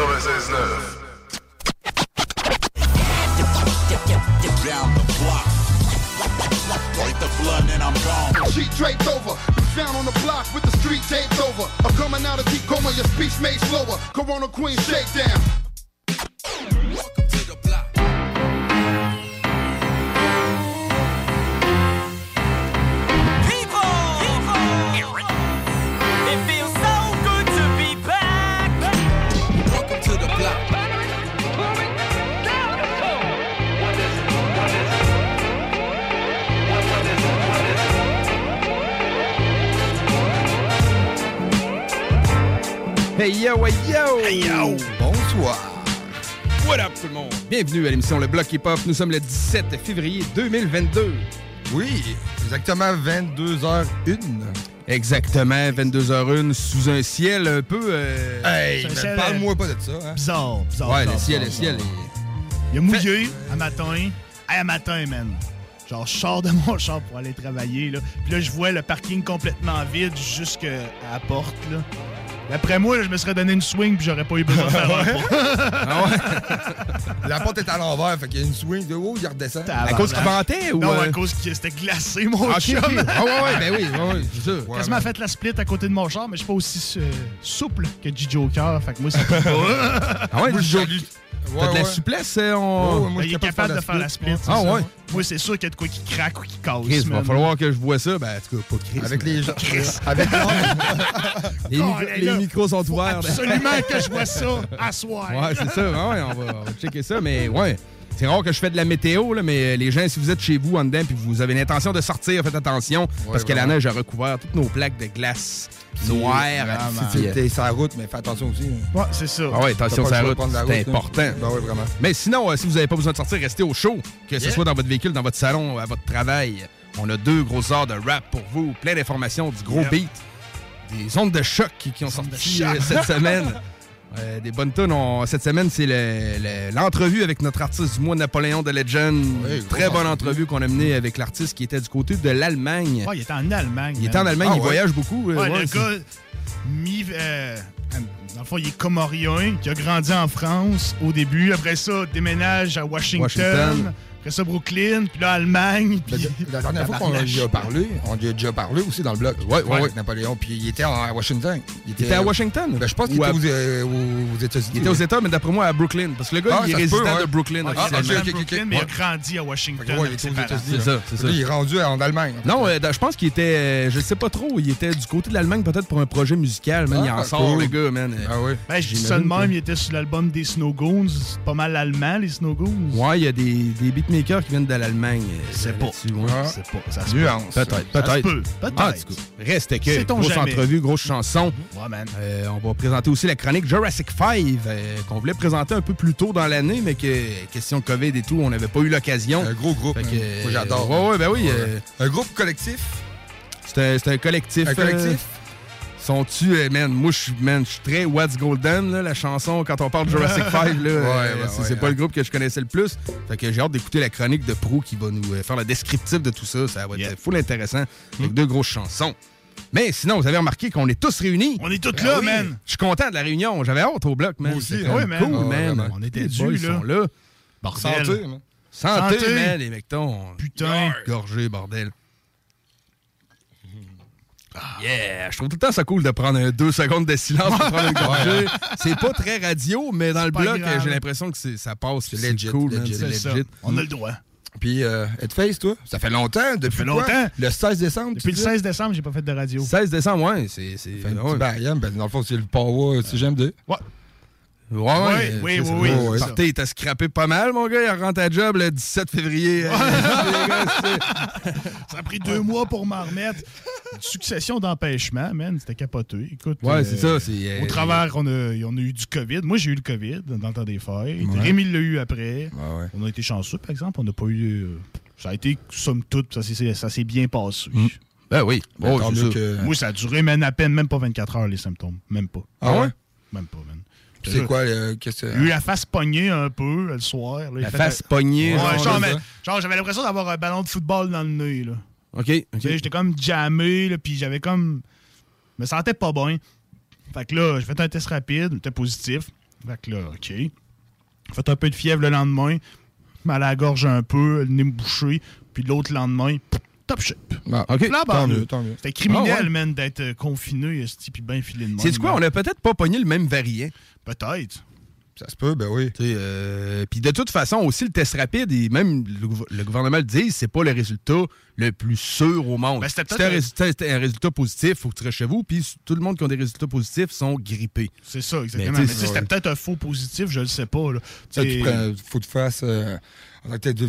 96.9. down the block. Break the blood and I'm gone. Sheet draped over, found on the block with the street taped over. I'm coming out of deep coma, your speech made slower. Corona Queen shakedown. Hey yo, hey yo! Hey yo! Bonsoir! What up tout le monde? Bienvenue à l'émission Le Bloc Hip Hop. Nous sommes le 17 février 2022. Oui, exactement 22h01. Exactement, 22h01 sous un ciel un peu... euh, Hey, ciel, parle-moi pas de ça. Hein. Bizarre, bizarre. ouais, le bizarre, ciel, le ciel est... Il a mouillé à matin. Hey, à matin, man. Genre, je sors de mon char pour aller travailler, là. Puis là, je vois le parking complètement vide jusqu'à la porte, là. D'après moi, là, je me serais donné une swing puis j'aurais pas eu besoin de faire un. Ah ouais? La porte est à l'envers, fait qu'il y a une swing de haut, il redescend. À cause qu'il ventait ou... Non, euh, à cause que c'était glacé, mon Ah, chum. Ah ouais, ouais, ben oui, ouais, ouais, c'est ça. Ouais, Quasiment fait la split à côté de mon char, mais je suis pas aussi euh, souple que G Joker. Fait que moi, c'est pas. Ah ouais, jour. salue- T'as Ouais, de la ouais. souplesse, on... ouais, moi, je il est capable de faire la split. Ah, ça. ouais? Moi, c'est sûr qu'il y a de quoi qui craque ou qui casse. Chris, va man. falloir que je vois ça. Ben, en tout cas, pas Chris. Avec mais- les gens. Avec Les, micros- Oh, les là, micros sont ouverts. Absolument que je vois ça à soir. Ouais, c'est ça. Ouais, on, va, on va checker ça. Mais ouais, c'est rare que je fais de la météo, là, mais les gens, si vous êtes chez vous en dedans puis vous avez l'intention de sortir, faites attention parce que la neige a recouvert toutes nos plaques de glace noires. Si euh, t'es sur la route, mais fais attention aussi. hein. Ouais, c'est ça. Ah ouais, attention sur la route, c'est hein. important. Ben oui, vraiment. Mais sinon, euh, si vous n'avez pas besoin de sortir, restez au chaud, que ce Yeah. soit dans votre véhicule, dans votre salon, à votre travail. On a deux grosses heures de rap pour vous, plein d'informations, du gros beat, des ondes de choc qui, qui ont sorti euh, cette semaine. Euh, des bonnes tunes. On- Cette semaine, c'est le- le- l'entrevue avec notre artiste du mois, Napoléon de Legend. Oui, Très bonne entrevue. qu'on a menée avec l'artiste qui était du côté de l'Allemagne. Ouais, il était en Allemagne. il était en. Allemagne, Ah il ouais? voyage beaucoup. euh, Ouais, le gars, mi, euh, dans le fond, il est comorien, qui a grandi en France au début. Après ça, déménage à Washington. Washington. Après ça, Brooklyn. Puis là, Allemagne. La, Puis... la dernière fois qu'on y a parlé, on y a déjà parlé aussi dans le blog. Ouais, ouais, ouais. Napoléon. Puis il était en- à Washington. Il était à Washington? Ben, je pense qu'il était aux, euh, aux- aux États-Unis. Il était aux États, mais d'après moi, à Brooklyn. Parce que le gars, Ah, il est peut, résident ouais. de Brooklyn. Ah, Brooklyn, ok. mais il a grandi à Washington. Ouais, il était aux. États-Unis. C'est ça, c'est ça. Il est rendu en Allemagne. Non, euh, je pense qu'il était, euh, je sais pas trop, il était du côté de l'Allemagne peut-être pour un projet musical, man. Ah, il en ah, sort, cool. le gars, man. Ah oui. Ben, je dis ça de même, il était sur l'album des Snow Goons. C'est pas mal allemand, les Snow Goons. Ouais, il y a des, des beatmakers qui viennent de l'Allemagne. euh, C'est pas. là-dessus, ouais. Ah. C'est pas. Ça se. Nuance. Peut-être, peut-être. peut. Peut-être. Ah, cas, reste que grosse jamais. entrevue, grosse chanson. Ouais, man. Euh, on va présenter aussi la chronique Jurassic 5 euh, qu'on voulait présenter un peu plus tôt dans l'année, mais que question COVID et tout, on n'avait pas eu l'occasion. Un gros groupe. Euh, j'adore. Ouais, ouais, ben oui. Euh, Un groupe collectif? c'est un collectif. Un collectif? Sont-tu, euh, man, moi, je suis très What's Golden, là, la chanson, quand on parle de Jurassic 5, là, euh, ouais, c'est ouais, pas ouais. le groupe que je connaissais le plus. Fait que j'ai hâte d'écouter la chronique de Pro qui va nous euh, faire le descriptif de tout ça. Ça va être Yeah. full intéressant, avec deux grosses chansons. Mais sinon, vous avez remarqué qu'on est tous réunis. On est tous Ben là, oui. man. Je suis content de la réunion. J'avais hâte au bloc, man. Moi aussi, Ouais, man. Cool, Ah, man. On était dû, là. sont là. Santé, man. Santé, Santé. man, les mectons. Putain. Gorgé, bordel. Yeah! Je trouve tout le temps ça cool de prendre euh, deux secondes de silence pour prendre une gorgée. C'est pas très radio, mais dans le bloc, grave. euh, j'ai l'impression que c'est- ça passe. C'est legit, cool, legit. C'est. On a le droit. Puis, euh, Headface, toi, ça fait longtemps. Depuis fait quoi? longtemps. Le 16 décembre. Depuis le tu dis? 16 décembre, j'ai pas fait de radio. 16 décembre, ouais. C'est. c'est- Fait ouais. bail, hein, ben, dans le fond, c'est le Power CGM2. Ouais. Ouais, Oui, euh, oui, oui, oui, il t'a scrappé pas mal, mon gars. Il rentre à job le 17 février. Euh, Ça a pris deux mois pour m'en remettre. Une succession d'empêchements, man. C'était capoté. Écoute. Ouais, euh, c'est ça. c'est, euh, Au travers, on a, on a eu du COVID. Moi, j'ai eu le COVID dans le temps des fêtes. Rémi l'a eu après. Ouais. On a été chanceux, par exemple. On n'a pas eu. euh, ça a été, somme toute, ça s'est ça s'est bien passé. Ben oui. Ben, Oh, ça. que... Moi, ça a duré même à peine, même pas 24 heures, les symptômes. Même pas. Ah ouais? Même pas, man. Puis C'est quoi, le- qu'est-ce que J'ai eu la face pognée un peu le soir. là. Il La fait- face pognée. Ouais, genre, genre, là. mais- genre, j'avais l'impression d'avoir un ballon de football dans le nez, là. OK. J'étais comme jammé, là, puis j'avais comme. Je me sentais pas bien. Fait que là, j'ai fait un test rapide, c'était positif. Fait que là, OK. J'ai fait un peu de fièvre le lendemain, mal à la gorge un peu, le nez bouché, puis l'autre lendemain, pff, top shape. Ah, OK. Là, Tant mieux, tant mieux. C'était criminel, Ah ouais? man, d'être euh, confiné, puis bien filé de. C'est quoi? On a peut-être pas pogné le même variant. Peut-être. Ça se peut, ben oui. Euh, Puis de toute façon, aussi, le test rapide, et même le, gouv- le gouvernement le dit, c'est pas le résultat le plus sûr au monde. Ben, c'était un, résultat- un résultat positif, il faut que tu restes chez vous. Puis tout le monde qui a des résultats positifs sont grippés. C'est ça, exactement. Mais Mais c'était ouais. peut-être un faux positif, je le sais pas. Là. Ça, Tu prends, faut que tu fasses. euh,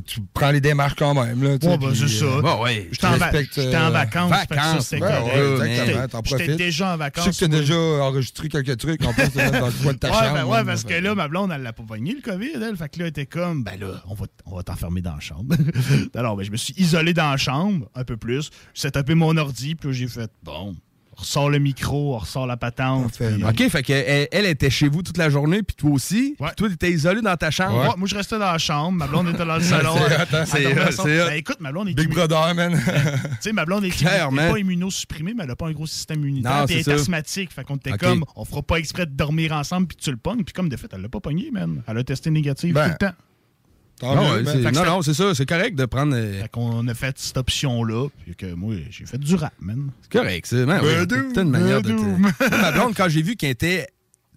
tu prends les démarches quand même. Là, Ouais, ben, c'est ça. euh, Bon, ouais. J'étais en, va- en euh, vacances. ça, vacances, ouais, ouais, J'étais- exactement, J'étais déjà en Je vacances. sais que tu as moi. déjà enregistré quelques trucs en plus dans le coin de ta Ouais, chambre. ben, ouais, parce que là, ma blonde, elle l'a pas pogné, le COVID, elle. Fait que là, elle était comme, ben là, on va, on va t'enfermer dans la chambre. Alors, ben, je me suis isolé dans la chambre, un peu plus. J'ai tapé mon ordi, puis là, j'ai fait, bon, on ressort le micro, on ressort la patente. Puis, euh, OK, fait que elle, elle était chez vous toute la journée, puis toi aussi? Ouais. Puis toi, t'étais isolé dans ta chambre? ouais, moi, je restais dans la chambre, ma blonde était dans le salon. C'est hein? C'est. Ben, écoute, ma blonde est Big Brother, man. Tu sais, ma blonde est, Clairement. est pas immunosupprimée, mais elle a pas un gros système immunitaire. Non, puis elle est ça. asthmatique. Fait qu'on était comme, on fera pas exprès de dormir ensemble, puis tu le pognes. Puis comme de fait, elle l'a pas pogné, man. Elle a testé négatif Ben, tout le temps. Tant Non, mieux, ouais, ben, non, ça- non, c'est ça. C'est correct de prendre. euh, Fait qu'on a fait cette option-là, puis que moi, j'ai fait du rap, man. C'est correct, c'est oui, Badoum, t'as une manière de. Ma blonde, quand j'ai vu qu'elle était.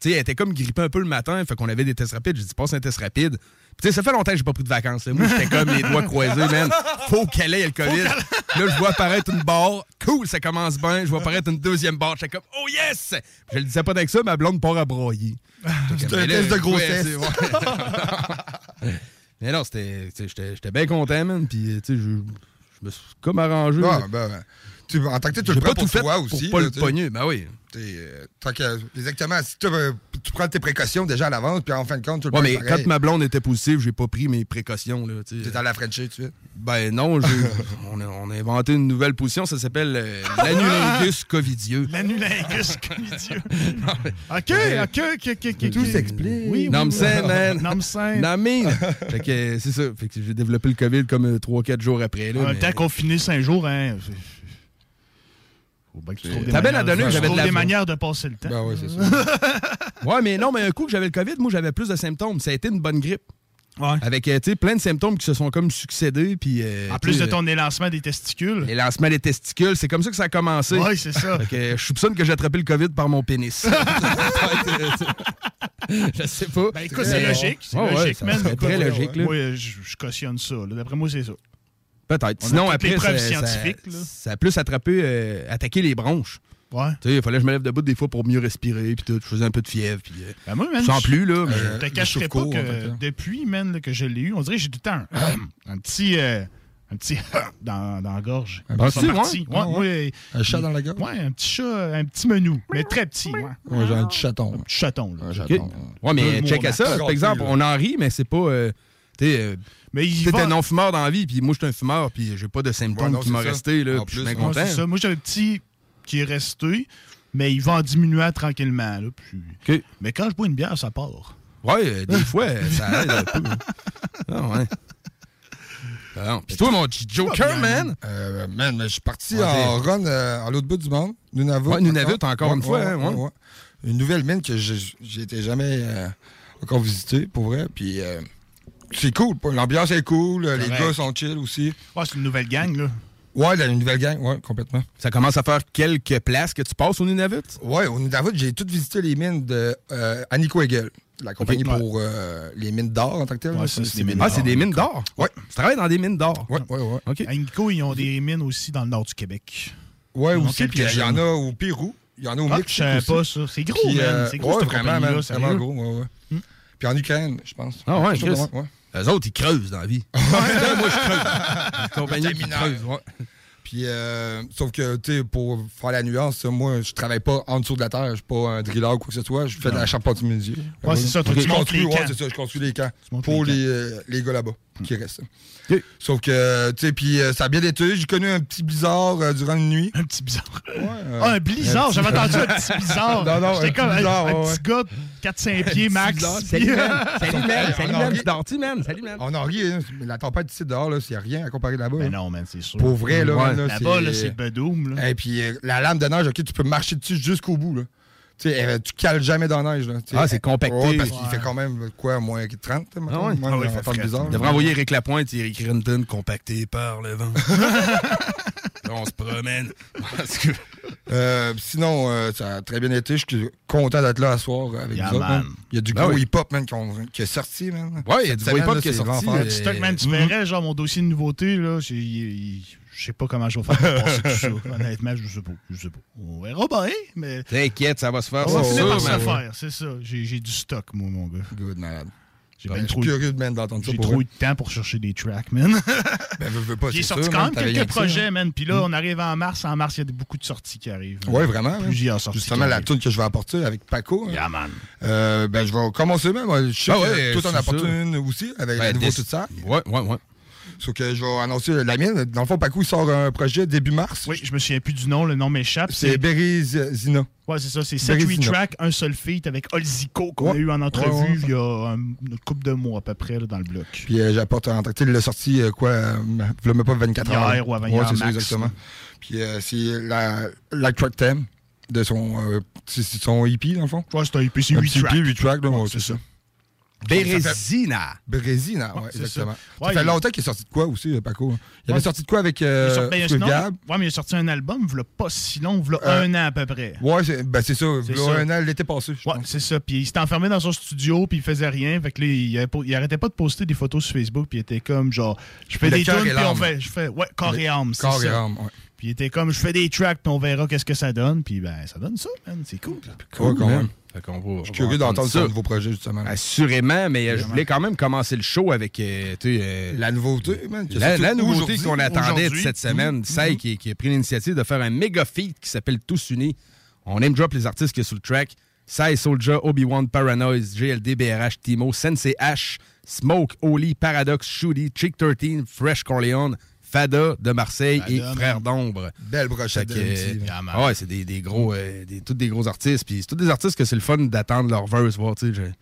Tu sais, elle était comme grippée un peu le matin, fait qu'on avait des tests rapides. J'ai dit, passe un test rapide. Puis, tu sais, ça fait longtemps que j'ai pas pris de vacances. là. Moi, j'étais comme les doigts croisés, man. Faut qu'elle ait le COVID. Là, je vois apparaître une barre. Cool, ça commence bien. Je vois apparaître une deuxième barre. J'étais comme, oh yes! Je le disais pas avec ça, ma blonde part à broyer. C'est un test de ouais, grossesse. ouais. Mais non, c'était. J'étais bien content, man. Puis, tu sais, je, me suis comme arrangé. Ah, ben, tu, en tant que tu le pas prends tout pour toi pour aussi. pas là, le tu sais. pogner. Ben oui. Euh, que- exactement. Si tu, euh, tu prends tes précautions déjà à l'avance, puis en fin de compte, tu le Ouais, prends mais pareil. quand ma blonde était positive, j'ai pas pris mes précautions. Là, tu sais. T'es allé à Frenchie tout de suite. Ben non, on, a, on a inventé une nouvelle position, ça s'appelle euh, l'anulingus covidieux. L'anulingus covidieux. OK, Ouais. OK, OK, OK, OK. Tout s'explique. Oui, oui. Nom sain, man. Non, fait que euh, c'est ça. Fait que j'ai développé le COVID comme 3-4 jours après. Là, En même mais- temps confiné cinq jours, hein. c'est- Faut bien que tu trouves des T'as bien à donner, j'avais de la des manières de passer le temps. Ben oui, c'est ça. Ouais, mais non, mais un coup que j'avais le COVID, moi, j'avais plus de symptômes. Ça a été une bonne grippe. Ouais. Avec, euh, tu sais, plein de symptômes qui se sont comme succédés. Puis, euh, En plus de ton élancement des testicules. Les lancements des testicules, c'est comme ça que ça a commencé. Oui, c'est ça. Euh, je soupçonne que j'ai attrapé le COVID par mon pénis. je sais pas. Ben écoute, c'est Euh, logique. C'est logique, man. très logique, là. Moi, je, je cautionne ça. D'après moi, c'est ça. Peut-être. Sinon, après, les preuves ça, scientifiques, ça, là. ça a plus attrapé, euh, attaqué les bronches. Ouais. Tu sais, il fallait que je me lève debout des fois pour mieux respirer, puis tout. Je faisais un peu de fièvre, puis euh, Ben moi, man, je sens je- plus, là. mais- Euh, Je te le cacherai pas court, en que fait, hein. depuis, man, là, que je l'ai eu, on dirait que j'ai tout le temps un, un petit... euh, un petit dans, dans la gorge. Ah, Ça si, partit. ouais? Ouais, ouais. Un chat dans la gorge? Ouais, un petit chat, un petit menu, mais très petit. Ouais. Ouais, j'ai un petit chaton. Un petit chaton, là. Un Ok. chaton. Ouais, mais check à ça. Par exemple, on en rit, mais c'est pas. Euh, tu sais, Mais il t'es va... un non-fumeur dans la vie, puis moi, je suis un fumeur, puis j'ai pas de symptômes Ouais, non, qui m'ont resté, là. Je suis bien Ouais, content. Moi, j'ai un petit qui est resté, mais il va en diminuant tranquillement. Là, puis-. Mais quand je bois une bière, ça part. Ouais, euh, des fois, euh, ça aide un peu. Ah, ouais. Ah non. Puis toi, mon petit Joker, man. Euh, man, mais je suis parti Ouais, en run euh, à l'autre bout du monde. Nunavut. Ouais, Nunavut, encore une fois, hein, ouais. Une nouvelle mine que je n'étais jamais euh, encore visité, pour vrai. Puis euh, c'est cool. L'ambiance est cool. Les gars sont chill aussi. Ouais, c'est une nouvelle gang, là. Ouais, la- une nouvelle gang, ouais, complètement. Ça commence à faire quelques places que tu passes au Nunavut? Ouais, au Nunavut, j'ai tout visité les mines de euh, Annico Hegel, la compagnie pour euh, les mines d'or en tant que tel. Ouais, là. ça, c'est des Ah, c'est des mines d'or? Ouais. Tu travailles dans des mines d'or? Ouais, ouais, ouais. OK. À Inco, ils ont des mines aussi dans le nord du Québec. Ouais, Ils aussi. Puis il y en a au Pérou. Il y en a au Ah, Mexique. je pas ça. C'est gros, man. euh, C'est gros, ouais, cette vraiment, man. Hmm. Vraiment gros, ouais, ouais. Puis en Ukraine, je pense. Ah ouais, Quelque chose Eux autres, ils creusent dans la vie. Moi, je creuse. Compagnie qui creuse, ouais. Puis, euh, sauf que, tu sais, pour faire la nuance, moi, je travaille pas en dessous de la terre. Je suis pas un drilleur ou quoi que ce soit. Je fais de la charpentier menuisier. Ouais, c'est ça, tu construis, les ouais, camps. c'est ça, je construis les camps pour les les, euh, les gars là-bas qui restent. Ok. Sauf que, tu sais, puis euh, ça a bien été. J'ai connu un petit blizzard euh, durant une nuit. Un petit bizarre. euh, ah, un blizzard. J'avais entendu un petit bizarre. Non, non, J'étais comme bizarre, un, un ouais, petit gars, 4-5 pieds max. Salut, man. Salut, man. Salut, man. en Tu rit. dors-tu, man? Salut, man. On en rit, hein. La tempête ici dehors, là, a rien à comparer là-bas. Mais hein. non, man, c'est sûr. Pour vrai, là, Ouais. Là-bas, là, c'est bedoum. Et puis euh, la lame de neige, ok, tu peux marcher dessus jusqu'au bout. Là. Euh, tu cales jamais dans la neige. Là, Ah, c'est compacté. Ouais, parce qu'il Ouais. fait quand même quoi, moins 30. Ah ouais? Moi, Ah ouais, il on fait bizarre. Devrais envoyer Eric Lapointe, il écrire une tune compactée par le vent. Là, on se promène. Parce que- Euh, sinon, euh, ça a très bien été. Je suis content d'être là ce soir avec Yeah, vous autres. Il y a du Ah gros oui. hip-hop man, qui, est sorti. Man. Ouais, il y a du gros hip-hop qui est sorti. l'enfer. euh, Stock, man, tu mhm. verrais, genre, mon dossier de nouveauté, là, j'ai- je sais pas comment je vais faire pour passer tout ça. Honnêtement, je sais pas. Je sais pas. On verra bien, mais. T'inquiète, ça va se faire. On va finir par se man. faire, c'est ça. J'ai du stock, moi, mon gars. Good, malade. J'ai Ben, suis trop, curieux de, man, d'entendre ça. j'ai pour trop de temps pour chercher des tracks, man. Ben, veux, veux pas, J'ai sorti sûr, quand man, même quelques que ça. projets, man. Puis là, on arrive en mars. En mars, il y a beaucoup de sorties qui arrivent. Ouais, vraiment. man. Plusieurs sorties. Justement, la tune que je vais apporter avec Paco. hein. Yeah, man. Euh, ben, je vais commencer même. Je sais Ah que ouais, toi, t'en apportes ça. une aussi avec Ben, la nouveau tout ça. Ouais, ouais, ouais. Sauf que je vais annoncer la mienne. Dans le fond, Paco, il sort un projet début mars. Oui, je me souvian plus du nom. Le nom m'échappe. C'est Berry-Zina. Ouais, c'est ça. C'est 7 Bérésina. tracks, un seul feat avec Olzico qu'on a Ouais. eu en entrevue Ouais, ouais. il y a un- une couple de mois à peu près là, dans le bloc. Puis euh, j'apporte en tant l'a sorti, euh, quoi, euh, il l'a même pas 24 Hier heures. ou avant-hier, Ouais, c'est ça, exactement. Puis euh, c'est la, la track theme de son, euh, son EP, dans le fond. Ouais, c'est un EP, c'est Un 8 petit tracks. EP, 8 tracks, c'est ça. Bérésina. Bérésina, c'est exactement. ça. Ça, fait il- longtemps qu'il est sorti de quoi aussi, euh, Paco? Il avait sorti de quoi avec Il euh, sorti, ben, Gab? ouais, mais il a sorti un album, il pas si long, il Euh, un an à peu près. Ouais, c'est ben, c'est ça. Il ça. un an, l'été passé, pense. c'est ça. Puis il s'était enfermé dans son studio, puis il faisait rien. Fait que là, il, il arrêtait pas de poster des photos sur Facebook, puis il était comme genre, je fais Le des tunes, et puis on fait, je fais, ouais, corps et âme, c'est Corps et ça. âme, ouais. Puis il était comme, je fais des tracks, puis on verra qu'est-ce que ça donne. Puis ben, ça donne ça, man. C'est cool. Ouais, quand même. Je suis curieux d'entendre ça. nouveau projet, justement. Assurément, mais euh, je voulais quand même commencer le show avec euh, euh, La nouveauté, la, nouveauté qu'on attendait de cette semaine. Sai qui, qui a pris l'initiative de faire un méga feat qui s'appelle Tous Unis. On name drop les artistes qui sont sur le track. Sai, Soulja, Obi-Wan, Paranoise, GLD, BRH, Timo, Sensei H, Smoke, Oli, Paradox, Shooty, Chick 13, Fresh Corleone, Fada de Marseille Fada, et man. Frère d'Ombre. Belle brochette Fait que, de euh, ah ouais, c'est des, des gros, euh, des, tous des gros artistes. Puis c'est tous des artistes que c'est le fun d'attendre leur verse, voir, tu sais.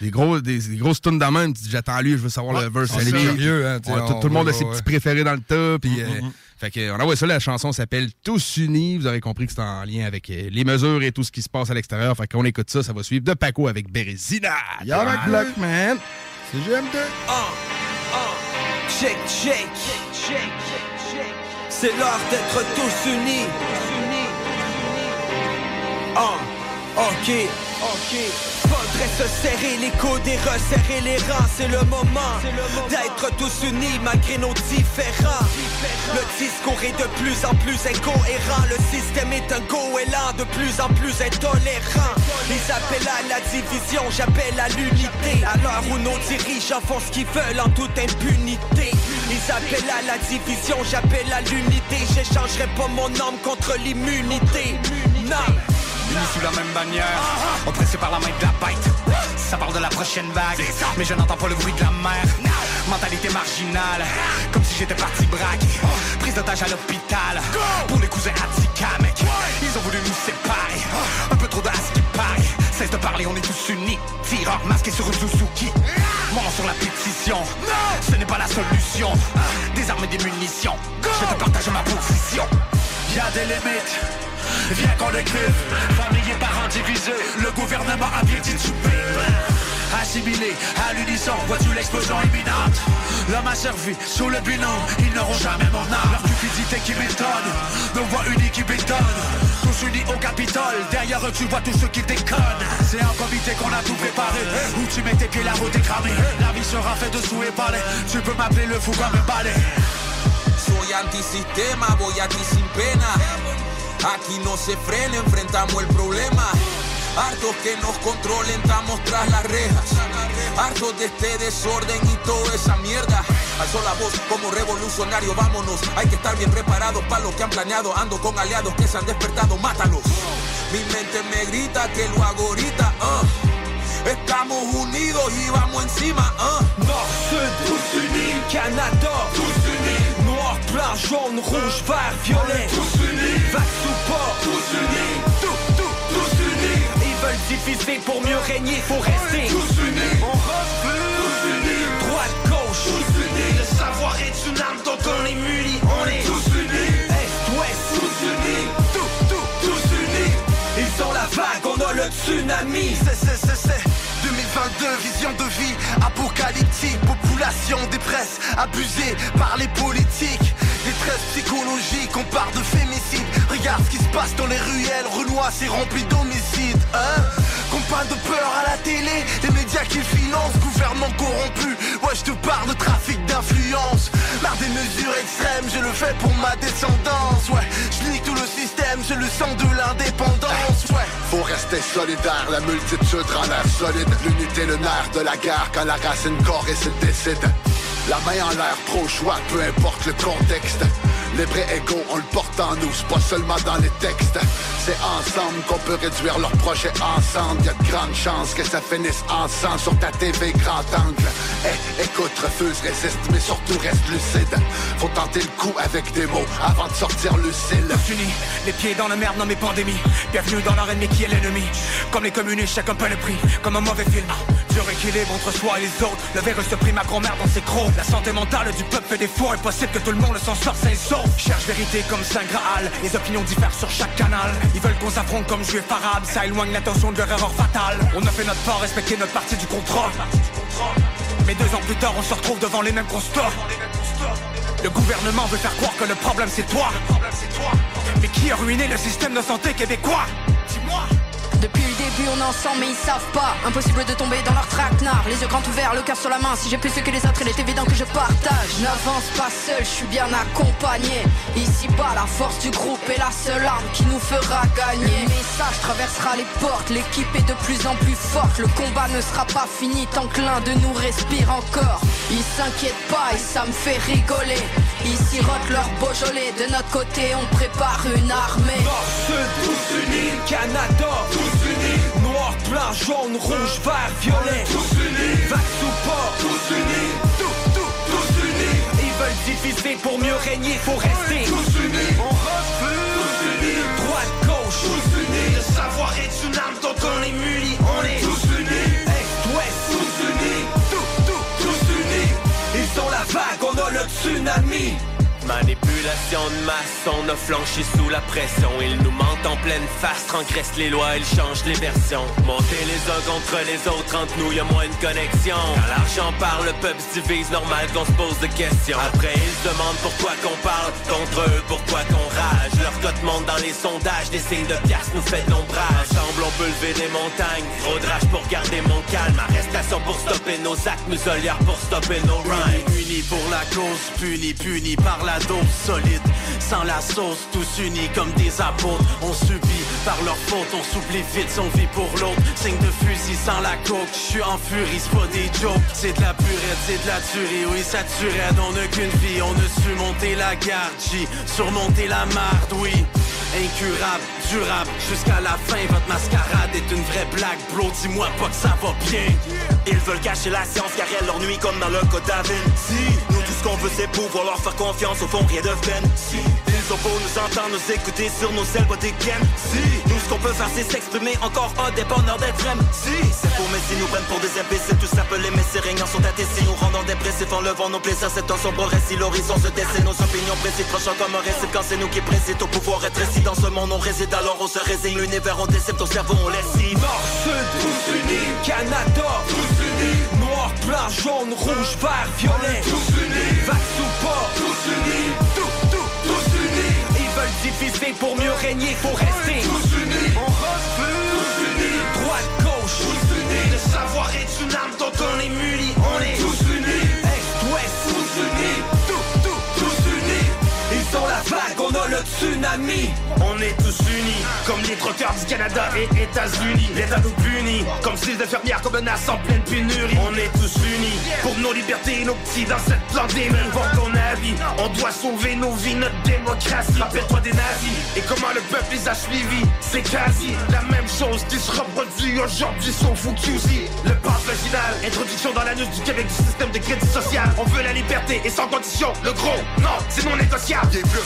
Des, gros, des, des grosses tunes dans même, j'attends lui, je veux savoir Ouais, le verse. c'est à lui. sérieux, hein, Ouais, tout, le monde a ses ouais. petits préférés dans le tas. Puis, Mm, euh, mm, mm. fait que, on envoie ça, la chanson s'appelle Tous Unis. Vous aurez compris que c'est en lien avec euh, les mesures et tout ce qui se passe à l'extérieur. Fait qu'on écoute ça, ça va suivre de Paco avec Bérésina. Block, cloque. man. C'est GM2. Check, check. C'est l'heure d'être tous unis. Ah, ok, ok. Faudrait se serrer les coudes et resserrer les rangs. C'est le moment d'être tous unis malgré nos différends. Le discours est de plus en plus incohérent. Le système est un goéland de plus en plus intolérant. Ils appellent à la division, j'appelle à l'unité. À l'heure où nos dirigeants font ce qu'ils veulent en toute impunité. Ils appellent à la division, j'appelle à l'unité. J'échangerai pas mon âme contre l'immunité. Non. Unis sous la même bannière, oppressés par la main de la bête. Ça parle de la prochaine vague, mais je n'entends pas le bruit de la mer. Mentalité marginale, comme si j'étais parti braque. Prise d'otage à l'hôpital, pour les cousins Attica, mec. Ils ont voulu nous séparer, un peu trop de qui. Cesse de parler, on est tous unis. Tireur masqué sur une Suzuki. Nom sur la pétition. Ce n'est pas la solution. Des armes et des munitions. Je te partage ma position. Y'a des limites. Viens qu'on écrive. Famille et parents divisés. Le gouvernement a bien titubé. Assimilé à l'unisson, vois-tu l'explosion imminente? L'homme a servi sous le bilan, ils n'auront jamais mon âme. Leur cupidité qui m'étonne, nos voix unies qui bétonnent. Tous unis au Capitole, derrière eux tu vois tous ceux qui déconnent C'est en comité qu'on a tout préparé, où tu mets tes pieds la route est La vie sera faite de sous et palais, tu peux m'appeler le fou comme un balai. Soy antisistema, voy a ti sin pena. Aquí no se frena, enfrentamos el problema. Hartos que nos controlen, estamos tras las rejas. Hartos de este desorden y toda esa mierda. Alzó la voz como revolucionario, vámonos. Hay que estar bien preparados para lo que han planeado. Ando con aliados que se han despertado, mátalos. Mi mente me grita que lo hago ahorita. ah. Estamos unidos y vamos encima. ah. Nord, Sud, blanc, jaune, rouge, vert, violet, tous unis, vax ou pas, tous unis, tout, tout, tous unis. Ils veulent diviser pour mieux régner, faut rester. Tous unis. On refuse, tous unis, droite, gauche, tous unis. Le savoir est une arme dont on est muni, on est tous unis, est, ouest, tous unis, tout, tout, tous unis. Ils ont la vague, on a le tsunami. C'est, c'est, c'est, c'est. 2022, vision de vie apocalyptique. Population des presses abusée par les politiques Psychologique, on part de fémicide. Regarde ce qui se passe dans les ruelles Renoir c'est rempli d'homicides hein. Compagne de peur à la télé Les médias qui financent, gouvernement corrompu. Ouais je te parle de trafic d'influence. Marre des mesures extrêmes, je le fais pour ma descendance. Ouais, je nique tout le système, j'ai le sang de l'indépendance. Ouais. Faut rester solidaire, la multitude rend l'air solide. L'unité, le nerf de la guerre quand la racine corps et se décide La main en l'air, trop choix, peu importe le contexte Les vrais égaux, on le porte en nous, c'est pas seulement dans les textes. C'est ensemble qu'on peut réduire leurs projets ensemble. Y'a de grandes chances que ça finisse ensemble sur ta TV grand angle. Eh, écoute, refuse, résiste, mais surtout reste lucide. Faut tenter le coup avec des mots avant de sortir lucide. Unis, les pieds dans la merde, non mais pandémie Bienvenue dans leur ennemi qui est l'ennemi? Comme les communistes, chacun paie le prix Comme un mauvais film. Dur équilibre entre soi et les autres. Le virus se prime ma grand-mère dans ses crocs. La santé mentale du peuple fait défaut Impossible que tout le monde s'en sorte sain et sauf Cherche vérité comme Saint Graal. Les opinions diffèrent sur chaque canal. Ils veulent qu'on s'affronte comme juifs arabes Ça éloigne l'attention de leur erreur fatale. On a fait notre part, respecter notre partie du contrat. Mais deux ans plus tard on se retrouve devant les mêmes constats. Le gouvernement veut faire croire que le problème c'est toi. Mais qui a ruiné le système de santé québécois? Dis-moi Depuis le début on est ensemble mais ils savent pas. Impossible de tomber dans leur traquenard. Les yeux grands ouverts, le cœur sur la main. Si j'ai plus que les autres il est évident que je partage. N'avance pas seul, je suis bien accompagné. Ici bas la force du groupe est la seule arme qui nous fera gagner. Le message traversera les portes L'équipe est de plus en plus forte. Le combat ne sera pas fini tant que l'un de nous respire encore. Ils s'inquiètent pas et ça me fait rigoler. Ils sirotent leur Beaujolais. De notre côté on prépare une armée Canada, tous unis, noir, blanc, jaune, rouge, vert, violet, tous unis, vax ou pas, tous unis, tout, tout, tous unis. Ils veulent diviser pour mieux régner, faut rester. tous unis. On refuse, tous unis, droite, gauche, tous unis. Le savoir est une arme dont on est muni, De masse, on a flanchi sous la pression. Ils nous mentent en pleine face, transgressent les lois, ils changent les versions. Monter les uns contre les autres, entre nous y a moins de connexion. Quand l'argent parle, le peuple se divise, normal qu'on se pose des questions. Après ils se demandent pourquoi qu'on parle contre eux, pourquoi qu'on rage? Leur cote monte dans les sondages, des signes de pièces nous fait de l'ombrage. Ensemble on peut lever des montagnes, trop de rage pour garder mon calme. Arrestation pour stopper nos actes, muselières pour stopper nos rhymes. Unis pour la cause, punis, punis par la dose Sans la sauce, tous unis comme des apôtres. On subit par leur faute, on s'oublie vite son vie pour l'autre. Signe de fusil sans la coke, je suis en furie, c'est pas des jokes. C'est de la purette, c'est de la tuerie, oui ça tuerait. On n'a qu'une vie On a su monter la garde, J, surmonter la marde, oui. Incurable, durable, jusqu'à la fin Votre mascarade est une vraie blague. Bro, dis-moi pas que ça va bien. Ils veulent cacher la science car elle leur comme dans le d'Avin Si, nous ce qu'on veut c'est pouvoir leur faire confiance. Au fond rien de vaine. Si, Ils sont pour nous entendre, nous écouter sur nos ailes, des games. Si, nous ce qu'on peut faire c'est s'exprimer encore un dépendeur d'être Si, c'est pour mais si nous prennent pour des imbéciles, tout s'appelait mais ces régnants sont attestés, nous rendant dépressifs en levant nos plaisirs, c'est un sombre récit, l'horizon se dessine, nos opinions précises, tranchant comme un récit. Quand c'est nous qui président au pouvoir être récit dans ce monde on réside alors on se résigne, l'univers on décide, ton cerveau on laisse Nord, Sud, tous unis, Canada, blanc, jaune, rouge, vert, violet, tous unis, vax ou pas, tous unis, tout, tout, tous unis, ils veulent diviser pour mieux régner, faut rester. tous unis, on refuse, tous unis, droite, gauche, tous unis, le savoir est une arme dont on est muni, on est tous unis, est, ouest, tous unis, tout, tout, tous unis, ils sont la vague, on a le tsunami, On est tous unis, comme les trotteurs du Canada et États-Unis. L'État nous punit, comme s'ils infirmières comme menace en pleine pénurie. On est tous unis, pour nos libertés et nos petits dans cette pandémie. Voir ton avis, on doit sauver nos vies, notre démocratie. Rappelle-toi des nazis, et comment le peuple les a suivis. C'est quasi la même chose qui se reproduit aujourd'hui sur Fukusi. Le passe vaginal, introduction dans l'anus du Québec du système de crédit social. On veut la liberté et sans condition. Le gros, non, c'est non négociable. Il est plus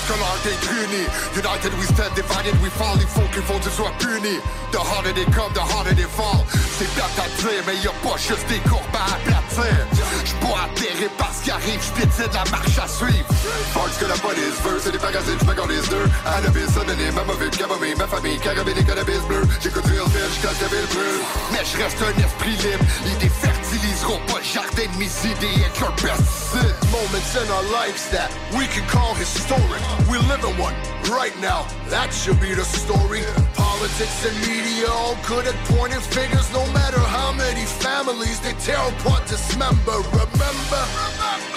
unis United divided we fall Il faut que les fautes soient punis The harder they come, the harder they fall. C'est bien à dire, mais y'a pas juste des courbes à aplatir J'suis pas atterré parce qu'il arrive, j'piétine la marche à suivre. Parce que la police veut, c'est des magazines, j'mets en les deux Annabis, synonyme, ma mauvaise camomille Ma famille, carabine et cannabis bleu. J'écoute real bitch la ville brûle Mais j'reste un esprit libre. L'idée fertiliseront pas le jardin de mes idées avec leurs pesticides Moments in our lives that we can call historic. We live in one right now, that should be the story. Politics and media all good at pointing fingers No matter how many families they tear apart, dismember Remember,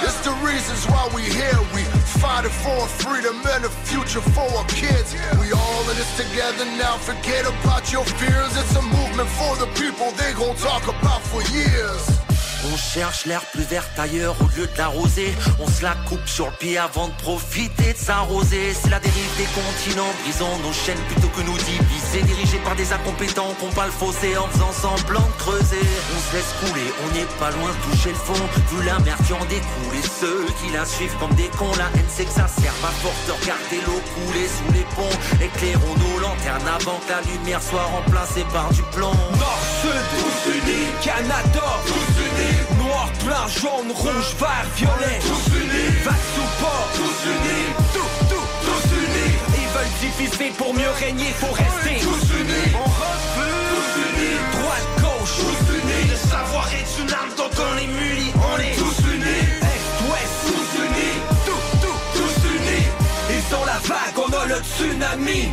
it's the reasons why we here. We fighting for freedom and a future for our kids. We all in this together now, forget about your fears. It's a movement for the people they gon' talk about for years On cherche l'herbe plus verte ailleurs au lieu de l'arroser. On se la coupe sur le pied avant de profiter de s'arroser. C'est la dérive des continents, brisant nos chaînes plutôt que nous diviser. Dirigés par des incompétents qu'on pas le fossé en faisant semblant de creuser. On se laisse couler, on n'est pas loin de toucher le fond. Vu la merde qui en découle et ceux qui la suivent comme des cons. La haine s'exacerbe à force de regarder l'eau couler sous les ponts. Éclairons nos lanternes avant que la lumière soit remplacée par du plomb. Nord, unis, Canada, Noir, blanc, jaune, rouge, vert, violet, tous unis, Vax ou pas, tous unis, tout, tout, tous unis, ils veulent diviser pour mieux régner, faut rester. tous unis, on refuse, tous unis, droite, gauche, tous unis, le savoir est une arme dont on est muni, on est tous unis, Est, Ouest, tous unis, tout, tout, tous unis, ils sont la vague, on a le tsunami.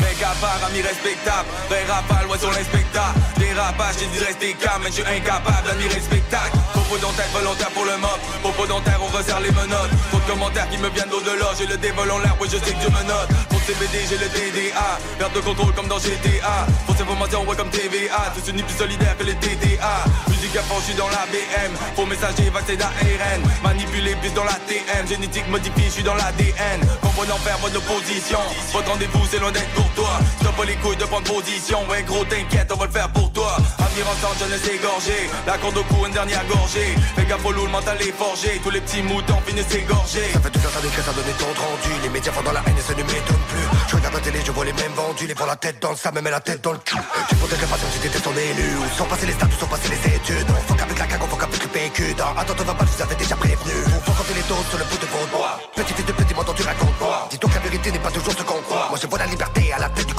Méga amis respectables. Vrai rafale, oiseau l'inspectable Dérapage, j'ai dit rester calme Mais je suis incapable d'admirer le spectacle Propos dentaires, volontaire pour le mob Propos dentaires, on resserre les menottes. Trop de commentaires qui me viennent d'au-delà. J'ai le dévol en l'air, oui je sais que Dieu me note. Pour CBD, j'ai le DDA Perte de contrôle comme dans GTA Fausse information, ouais comme TVA Tous unis plus solidaires que les TDA Musique je suis dans la BM Faux messager, vaccin d'ARN Manipulé plus dans la TM Génétique modifiée, je suis dans l'ADN Comprenant faire votre opposition. Votre rendez-vous, c'est loin d'être pour toi. Stop les couilles de prendre position. Ouais gros t'inquiète on va le faire pour toi Avenir ensemble jeunesse égorgée La corde au cou une dernière gorgée. Fais gaffe au le mental est forgé. Tous les petits moutons finissent égorgés. Ça fait deux heures décret, ça donne ton rendu. Les médias font dans la haine et ça ne m'étonne plus. Je regarde la télé, je vois les mêmes vendus. Les font la tête dans le sable, même la tête dans le cul. Tu protèges les patients si t'étais son élu. Sont passés les stats, où sont passés les études? On fuck avec la cague, on fuck avec le PQ Attends, on va pas, je vous avais déjà prévenu. Faut compter les doses sur le bout de vos doigts? Petit fils de petit, dont tu racontes moi Dis donc la vérité n'est pas toujours ce qu'on croit. Moi je vois la liberté à la tête du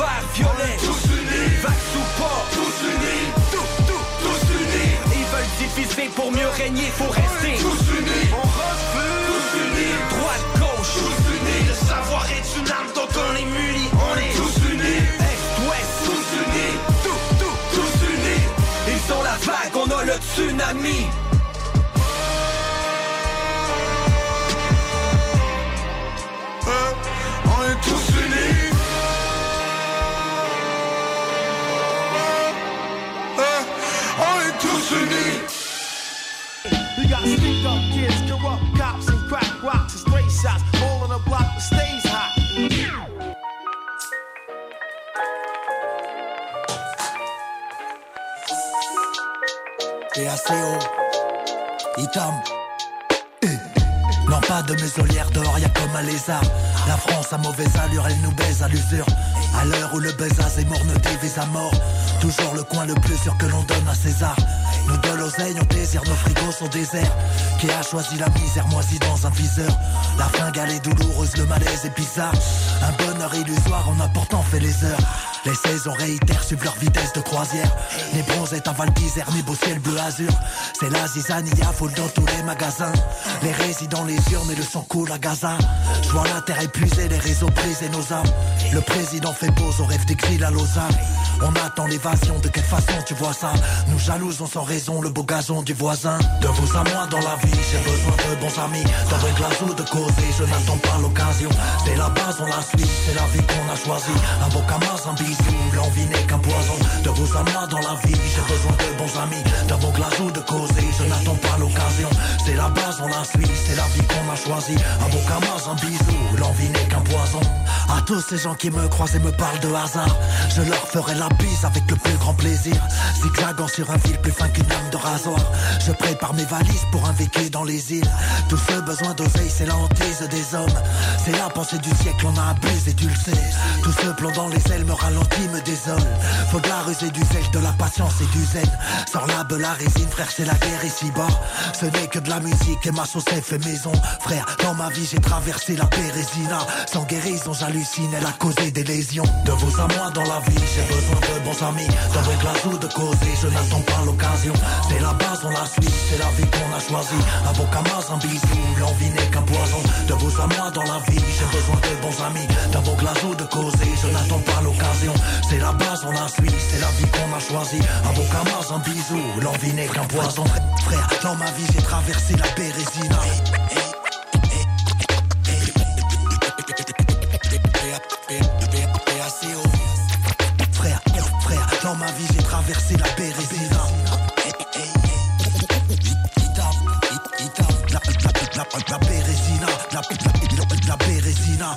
vert, violet, tous unis, Vax ou pas, tous unis, tout, tout, tous unis, ils veulent diviser pour mieux régner, faut rester. Tous unis, on refuse, tous unis, droite, gauche, tous unis, le savoir est une arme dont on est muni, on est tous unis, Est, Ouest, tous unis, tout, tout, tous unis, ils sont la vague, on a le tsunami. shots. All on the block that stays hot. PACO, ICAM. Eh. Non, pas de muselière dehors, y'a comme un lézard. La France a mauvaise allure, elle nous baise à l'usure. À l'heure où le à Zemmour nous divise à mort Toujours le coin le plus sûr que l'on donne à César Nous de l'oseille, on désire, nos frigos sont déserts Qui a choisi la misère moisie dans un viseur La fringale est douloureuse, le malaise est bizarre Un bonheur illusoire en apportant fait les heures les saisons réitèrent, suivent leur vitesse de croisière. Les bronzettes en Val d'Isère, mes beaux ciel bleu azur. C'est la zizania, foule dans tous les magasins. Les résidents, les urnes et le sang coule à Gaza. Je vois la terre épuisée, les réseaux brisés, nos âmes. Le président fait pause au rêve d'exil à Lausanne. On attend l'évasion, de quelle façon tu vois ça? Nous jalousons sans raison le beau gazon du voisin. De vous à moi dans la vie, j'ai besoin de bons amis. Dans un glace ou de causer, je n'attends pas l'occasion. C'est la base, on la suit, c'est la vie qu'on a choisie. Un beau camas, un bisou, l'envie n'est qu'un poison. De vous à moi dans la vie, j'ai besoin de bons amis. Dans vos glace ou de causer, je n'attends pas l'occasion. C'est la base, on la suit, c'est la vie qu'on a choisie. Un beau camas, un bisou, l'envie n'est qu'un poison. Tous ces gens qui me croisent et me parlent de hasard, je leur ferai la bise avec le plus grand plaisir. Zigzagant sur un fil plus fin qu'une lame de rasoir. Je prépare mes valises pour un vécu dans les îles. Tout ce besoin d'oseille, c'est la hantise des hommes. C'est la pensée du siècle, on a abusé, tu le sais. Tout ce plomb dans les ailes me ralentit, me désole. Faut de la du zèle, de la patience et du zen. Sors la be la résine, frère, c'est la guerre ici-bas. Ce n'est que de la musique et ma sauce fait maison. Frère, dans ma vie, j'ai traversé la pérésina. Sans guérison, j'hallucine, elle a causé des lésions. De vous à moi dans la vie, j'ai besoin de bons amis. Dans vos glaces ou de causer, je n'attends pas l'occasion. C'est la base, on la suit, c'est la vie qu'on a choisie. Un beau camas, un bisou, l'envie n'est qu'un poison. De vous à moi dans la vie, j'ai besoin de bons amis. Dans vos glaces ou de causer, je n'attends pas l'occasion. C'est la base, on la suit, c'est la vie qu'on a choisie. Un beau camas, un bisou, l'envie n'est qu'un poison. Frère, dans ma vie, j'ai traversé la Bérésina. Dans ma vie j'ai traversé la Bérésina. La, la, la, la Bérésina, la, la, la Bérésina.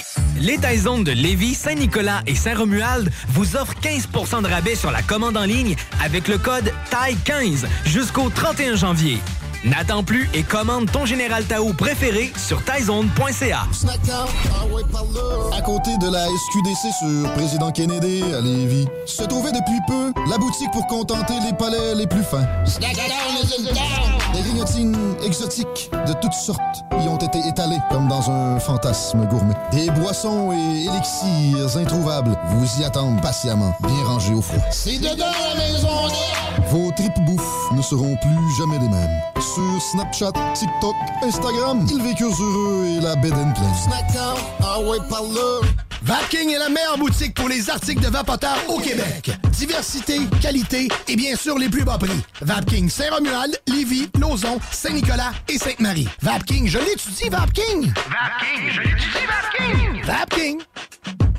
Les Taizones de Lévis, Saint-Nicolas et Saint-Romuald vous offrent 15% de rabais sur la commande en ligne avec le code TAI15 jusqu'au 31 janvier. N'attends plus et commande ton Général Tao préféré sur taizone.ca. À côté de la SQDC sur Président Kennedy à Lévis, se trouvait depuis peu la boutique pour contenter les palais les plus fins. Des grignotines exotiques de toutes sortes y ont été étalées comme dans un fantasme gourmet. Des boissons et élixirs introuvables vous y attendent patiemment, bien rangés au froid. C'est dedans la maison Vos tripes bouffes ne seront plus jamais les mêmes. Sur Snapchat, TikTok, Instagram, ils vécurent heureux et la bed and plane. ah ouais, par là. Vapking est la meilleure boutique pour les articles de vapoteurs au Québec. Diversité, qualité et bien sûr les plus bas prix. Vapking Saint-Romuald, Lévis, Lauson, Saint-Nicolas et Sainte-Marie. Vapking, je l'étudie, Vapking! Vapking, je l'étudie, Vapking! Vapking!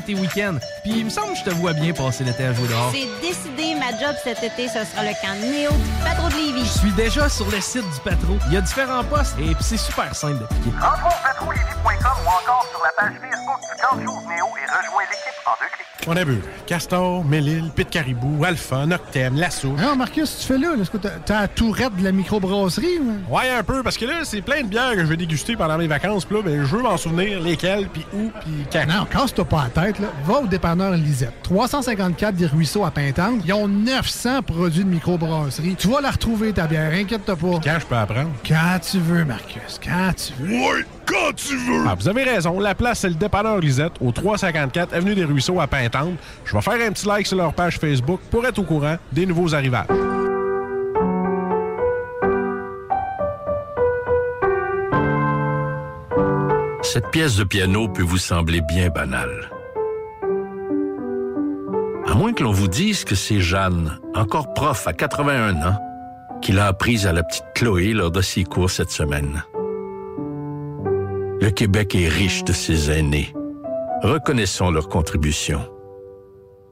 et tes week-ends. Puis il me semble que je te vois bien passer l'été à jouer dehors. C'est décidé, ma job cet été, ce sera le camp Néo du Patro de Lévis. Je suis déjà sur le site du patron. Il y a différents postes et puis c'est super simple d'appliquer. Rentre au patrolévis.com ou encore sur la page Facebook du camp jour Néo et rejoins l'équipe en deux clics. On a vu Castor, Mélile, Pit Caribou, Alpha, Noctem, Lasso. Non, Marcus, tu fais là, est-ce que t'as- t'as la tourette de la microbrasserie? ou? Ouais, un peu, parce que là, c'est plein de bières que je vais déguster pendant mes vacances. Puis là, ben, je veux m'en souvenir lesquelles, puis où, puis quand. Non, casse-toi pas la tête, là. Va au dépanneur Lisette. 354 des Ruisseaux à Pintante. Ils ont 900 produits de microbrasserie. Tu vas la retrouver, ta bière, inquiète-toi pas. Quand je peux apprendre? Quand tu veux, Marcus, quand tu veux. Ouais, quand tu veux! Ah, vous avez raison. La place, c'est le dépanneur Lisette, au 354 Avenue des Ruisseaux à Pintante. Je vais faire un petit like sur leur page Facebook pour être au courant des nouveaux arrivages. Cette pièce de piano peut vous sembler bien banale. À moins que l'on vous dise que c'est Jeanne, encore prof à 81 ans, qui l'a apprise à la petite Chloé lors de ses cours cette semaine. Le Québec est riche de ses aînés. Reconnaissons leur contribution.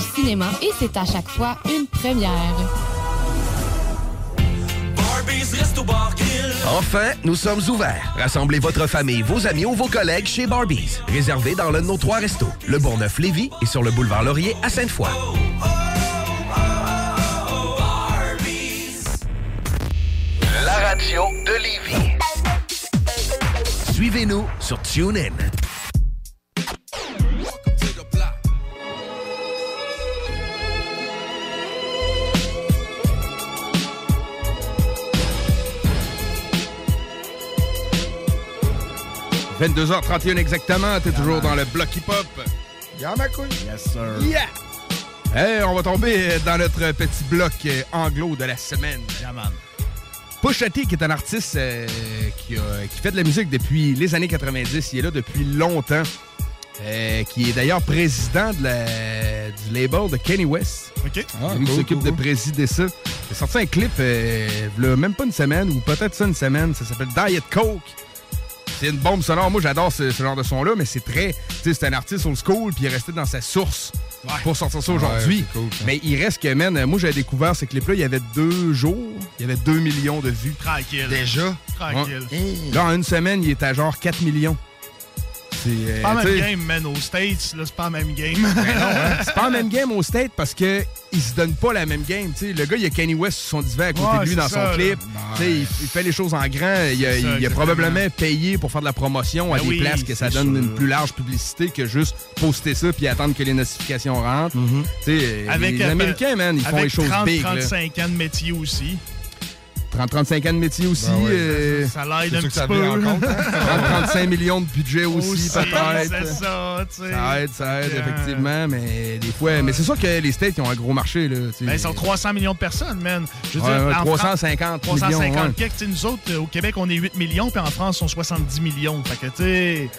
cinéma et c'est à chaque fois une première. Enfin, nous sommes ouverts. Rassemblez votre famille, vos amis ou vos collègues chez Barbies. Réservé dans l'un de nos trois restos, le Bourgneuf-Lévis et sur le boulevard Laurier à Sainte-Foy. La radio de Lévis. Suivez-nous sur TuneIn. — 22h31 exactement, t'es toujours dans le bloc hip-hop. Y'a ma couille. Yes, sir. Yeah! Hey, on va tomber dans notre petit bloc euh, anglo de la semaine. Yeah, man. Pusha T, qui est un artiste euh, qui, a- qui fait de la musique depuis les années 90, il est là depuis longtemps, euh, qui est d'ailleurs président de la- du label de Kenny West. OK. Lui qui s'occupe de présider ça. Il a sorti un clip, euh, même pas une semaine, ou peut-être ça une semaine, ça s'appelle Diet Coke. C'est une bombe sonore. Moi, j'adore ce, ce genre de son-là, mais c'est très. Tu sais, c'est un artiste old school, puis il est resté dans sa source pour sortir ça aujourd'hui. cool, mais il reste que, man, moi, j'avais découvert ce clip-là, il y avait deux jours, il y avait 2 millions de vues. Tranquille. Déjà? Tranquille. Ouais. Là, en une semaine, il est à genre 4 millions. C'est euh, Pas la même game, man. Aux States, là, c'est pas la même game. ben non, hein. C'est pas la même game au State parce que il se donne pas la même game. tu sais. le gars, il y a Kanye West sur son divan à côté Ouais, de lui dans ça, son clip. là. Tu sais, Il, il fait les choses en grand. Il a, C'est ça, il a exactement. probablement payé pour faire de la promotion à Ben des oui, places que ça donne sûr. une plus large publicité que juste poster ça puis attendre que les notifications rentrent. Tu sais, Avec, les euh, Américains, man, ils font les choses 30, big. là. 35 ans de métier aussi. 30-35 ans de métier aussi. Ben ouais, euh, ça- l'aide un petit peu. hein. 30-35 millions de budget aussi, Aussi, peut-être. c'est ça, tu sais. Ça aide, ça aide, effectivement, mais des fois... Mais c'est sûr que les States, ils ont un gros marché, là. Ben, ils sont 300 millions de personnes, man. Je veux Ouais, dire, ouais, en 350 France, millions, 350 ouais. quelques. Nous autres, euh, au Québec, on est 8 millions, puis en France, on sont 70 millions. Fait que, tu sais.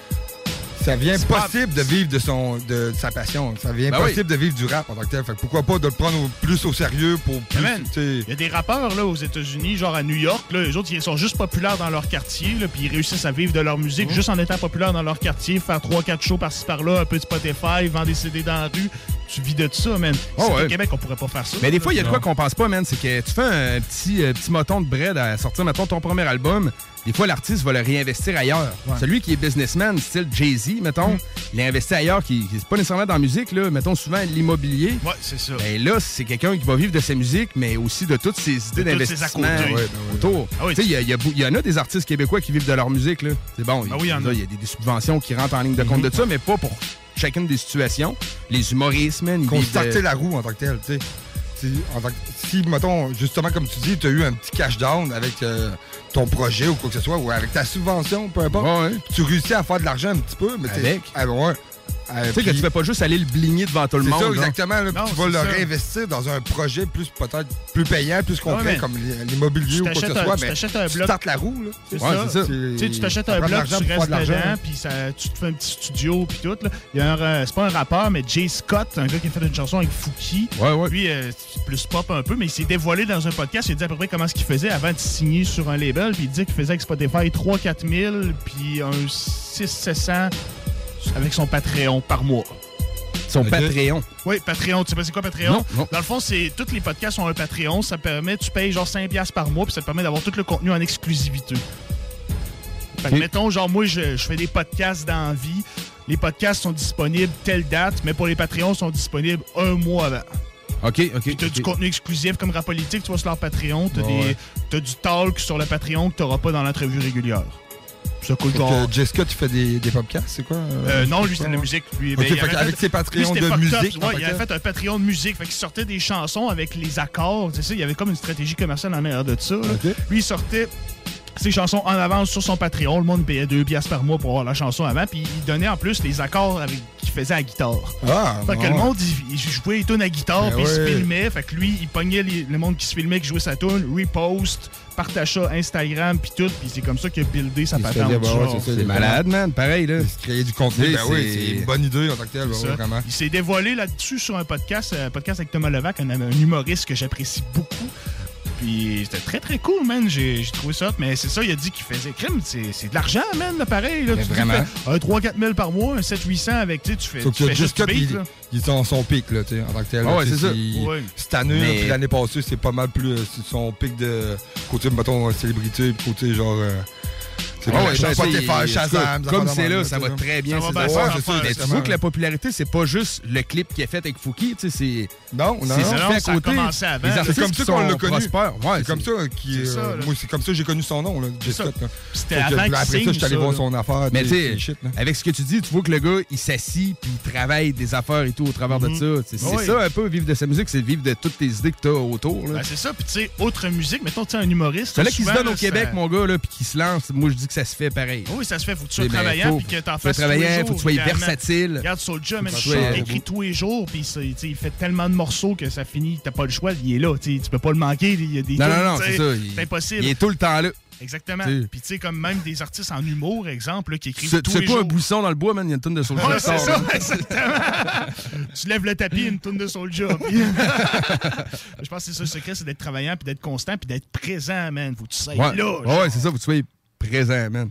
Ça vient possible de vivre de, son, de, sa passion. Ça vient Ben possible oui. de vivre du rap en tant que tel. Fait que pourquoi pas de le prendre au- plus au sérieux pour plus. Il y a des rappeurs là, aux États-Unis, genre à New York, là, les autres, ils sont juste populaires dans leur quartier, puis ils réussissent à vivre de leur musique juste en étant populaires dans leur quartier, faire 3-4 shows par-ci par-là, un peu de Spotify, vendre des CD dans la rue. Tu vis de ça, man. Oh, ouais. Au Québec, on pourrait pas faire ça. Mais des fois, il y a de quoi qu'on pense pas, man. C'est que tu fais un petit, euh, petit moton de bread à sortir, mettons, ton premier album. Des fois, l'artiste va le réinvestir ailleurs. Ouais. Celui qui est businessman, style Jay-Z, mettons, Mm. il a investi ailleurs, qui, c'est pas nécessairement dans la musique, là, mettons souvent l'immobilier. Ouais, c'est ça. Ben là, c'est quelqu'un qui va vivre de sa musique, mais aussi de toutes ses idées d'investissement. Ouais, ben autour. Ah oui, Tu sais, il y, y en a des artistes québécois qui vivent de leur musique, là. C'est bon, oui, il y en a. y a des, des subventions qui rentrent en ligne de compte de ça, mais pas pour chacune des situations. Les humoristes, man, vivent de- la roue en tant que tel, tu sais. Si, mettons, justement, comme tu dis, tu as eu un petit cash down avec euh, ton projet ou quoi que ce soit, ou avec ta subvention, peu importe, tu réussis à faire de l'argent un petit peu, mais Avec. Ah, ouais. Euh, Tu sais que tu fais pas juste aller le bligner devant tout le C'est monde. ça, là. exactement. là, Non, tu vas le ça. réinvestir dans un projet plus peut-être plus payant, plus concret, mais comme l'i- l'immobilier Tu ou quoi que ce soit. tu mais t'achètes un tu bloc. startes la roue. Là. C'est Ouais, ça. c'est ça. Tu sais, tu t'achètes un bloc, tu restes de l'argent. dedans, puis ça- tu te fais un petit studio, puis tout. Là. Il y a un, c'est pas un rappeur, mais Jay Scott, un gars qui a fait une chanson avec Fouki. Ouais, ouais. Lui, euh, c'est plus pop un peu, mais il s'est dévoilé dans un podcast. Il a dit à peu près comment ce qu'il faisait avant de signer sur un label. Puis il dit qu'il faisait avec Spotify 3-4 000, puis un 600-700 avec son Patreon par mois. Son Patreon. Oui, Patreon. Tu sais pas c'est quoi Patreon? Non, non. Dans le fond, c'est tous les podcasts ont un Patreon. Ça permet, tu payes genre 5$ piastres par mois, puis ça te permet d'avoir tout le contenu en exclusivité. Fait que, Ok. mettons, genre, moi, je, je fais des podcasts dans la vie. Les podcasts sont disponibles telle date, mais pour les Patreons, ils sont disponibles un mois avant. OK, OK. Puis t'as du contenu exclusif comme Rap Politique, tu vas sur leur Patreon. T'as, des, ouais. du talk sur le Patreon que t'auras pas dans l'entrevue régulière. Ça que Jessica, tu fais des, des podcasts, c'est quoi? Euh, non, lui, c'était de la musique. Lui, ben, fait fait- ses Patreons lui, de up. musique, Ouais, il avait fait un Patreon de musique. Fait qu'il sortait des chansons avec les accords. Tu sais, il y avait comme une stratégie commerciale en arrière de ça. là. Lui, il sortait ses chansons en avance sur son Patreon. Le monde payait 2 piastres par mois pour avoir la chanson avant. Puis il donnait en plus les accords avec qu'il faisait à la guitare. Ah, fait que le monde, il, il jouait les tunes à guitare, Ben puis il se filmait. Fait que lui, il pognait les- le monde qui se filmait, qui jouait sa tune, repost, partage ça Instagram, puis tout. Puis c'est comme ça qu'il a buildé sa patente. bah c'est ça, C'est malade, man. Pareil, là. Créer du contenu, ben oui, c'est- une bonne idée en tant que tel, C'est ouais, ça. vraiment. Il s'est dévoilé là-dessus sur un podcast, un podcast avec Thomas Levac, un, un humoriste que j'apprécie beaucoup. Puis c'était très très cool, man. J'ai trouvé ça. Mais c'est ça, il a dit qu'il faisait crime. C'est c'est de l'argent, man, là, pareil. Là. Tu vraiment. fais Un 3-4 000 par mois, un 7-800 avec, tu sais, tu fais, Sauf tu que fais juste Jessica, du beat, il, là. il est en son pic, là, tu sais, en tant que tel. Ah ouais, c'est ça. il- Ouais. Cette année, Mais- puis l'année passée, c'est pas mal plus euh, c'est son pic de côté, mettons, célébrité, puis côté genre. euh, c'est Ah ouais, Spotify, Shazam. Comme c'est là, ça va très bien. Tu vois que la popularité, c'est pas juste le clip qui est fait avec Fouki. Tu sais, c'est. Non, non, c'est non. ce qu'il Non, fait à ça a côté. commencé avant. Les C'est comme ça qu'on l'a connu. c'est comme ça qui. c'est ça, euh, c'est comme ça que j'ai connu son nom, puis qu'il Après ça, je suis allé voir son affaire. Mais tu sais, avec ce que tu dis, tu vois que le gars, il s'assit puis il travaille des affaires et tout au travers de ça. C'est ça un peu, vivre de sa musique, c'est vivre de toutes tes idées que t'as autour. Ben, c'est ça. Puis, tu sais, autre musique, mettons, tu sais, un humoriste. C'est là qui se donne au Québec, mon gars, là, puis qui se lance. Moi, je dis que ça se fait pareil. Oui, ça se fait. Faut que tu sois travaillant puis que t'en faut fasses tous les faut que tu sois versatile. Regarde Soulja, même tu écrit tous les jours puis il fait tellement de morceaux que ça finit, t'as pas le choix, il est là. tu peux pas le manquer. Il y a des Non, non, non, c'est ça. C'est impossible. Il est tout le temps là. Exactement. Puis tu sais, comme même des artistes en humour, exemple, là, qui écrivent tous les pas jours. un buisson dans le bois, man, il y a une tonne de Soulja Ouais, c'est ça, exactement. tu lèves le tapis, une tourne de Soulja. Je pense que c'est ça le secret, c'est d'être travaillant, puis d'être constant, puis d'être présent, man. Faut que tu sois Ouais, là. ouais, c'est ça, faut que tu sois présent, man.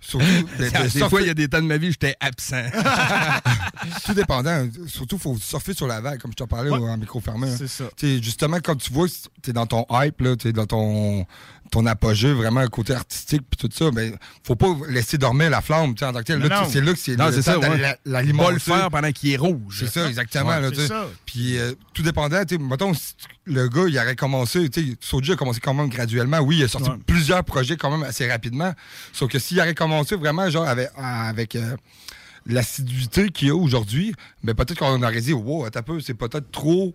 Surtout, de- de des fois, il y a des temps de ma vie, j'étais absent. Tout dépendant. Surtout, il faut surfer sur la vague, comme je t'en parlais Ouais. en micro fermé. hein. C'est ça. Justement, quand tu vois, tu es dans ton hype, tu es dans ton, ton apogée, vraiment, le côté artistique, puis tout ça, ben, faut pas laisser dormir la flamme, tu sais, en tant que tel. Mais c'est là que c'est Non, le c'est ça, ouais. la- Pas le faire pendant qu'il est rouge. C'est ça, exactement. Ouais, là, c'est tu sais. ça. Puis, euh, tout dépendant, tu sais, mettons, si le gars, il aurait commencé, tu sais, Soulja a commencé quand même graduellement. Oui, il a sorti Ouais. plusieurs projets quand même assez rapidement. Sauf que s'il aurait commencé vraiment, genre, avec, avec euh, l'assiduité qu'il y a aujourd'hui, ben peut-être qu'on aurait dit, wow, un peu, c'est peut-être trop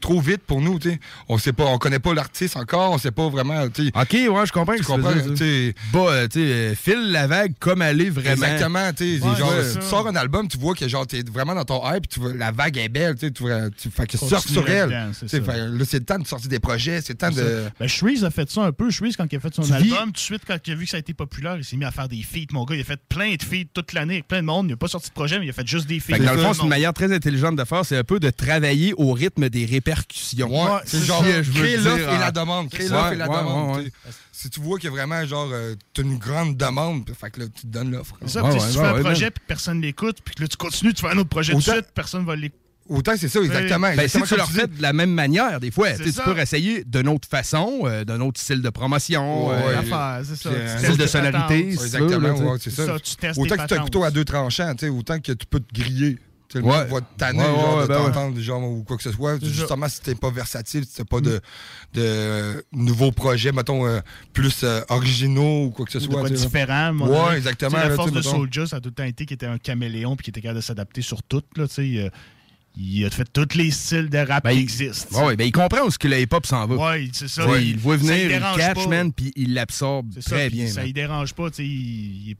trop vite pour nous, tu sais. On sait pas, on connaît pas l'artiste encore, on sait pas vraiment. OK, ouais, je comprends. Tu comprends, veux dire, tu sais. Bah, file la vague comme elle est vraiment. Exactement, tu sais, Ouais, genre, si tu sors un album, tu vois que genre t'es vraiment dans ton hype, tu vois, la vague est belle, tu tu fait que sors sur elle. fait, là, c'est le temps de sortir des projets, c'est le temps de. Ben, Shreeze a fait ça un peu. Shreeze, quand il a fait son Tu album, tout de suite, quand il a vu que ça a été populaire, il s'est mis à faire des feats. Mon gars, il a fait plein de feats toute l'année avec plein de monde. Il n'a pas sorti de projet, mais il a fait juste des feats. Dans le fond, c'est une manière très intelligente de faire, c'est un peu de travailler au rythme des répercussions. Ouais, c'est genre je dire, l'offre et la demande. L'offre et la ouais, demande. tu. Si tu vois que vraiment, genre, euh, t'as une grande demande, fait que là, tu te donnes l'offre. C'est ça, si tu fais un projet puis personne l'écoute, puis que là, tu continues, tu fais un autre projet tout de suite, personne va l'écouter. Autant c'est ça, exactement. Ben, si tu le refais dis. de la même manière, des fois, tu sais, tu ça. peux essayer d'une autre façon, euh, d'un autre style de promotion, Ouais, euh, ça. style de sonorité. Exactement, là, tu sais. ouais, c'est ça. Ça, tu testes autant que tu as un couteau à deux tranchants, autant que tu peux te griller. Tu sais, le Ouais. monde va te tanner, Ouais, genre, ouais, de ben ouais. t'entendre, genre, ou quoi que ce soit. Justement, si t'es pas versatile, si t'as pas de, de euh, nouveaux projets, mettons, euh, plus euh, originaux ou quoi que ce soit. sais. différent. moment Ouais, donné. exactement. Là, La force de mettons. Soulja, ça a tout le temps été qu'il était un caméléon puis qu'il était capable de s'adapter sur tout. Là, tu sais, il, a- il a fait tous les styles de rap qui existent. Ouais, ouais, ben, il comprend où ce que le hip-hop s'en va. Ouais, c'est ça. Ouais, il le voit Ça, venir, il il catch, pas. man, puis il l'absorbe ça, très bien. Ça ne dérange pas. tu sais, Il, il, est-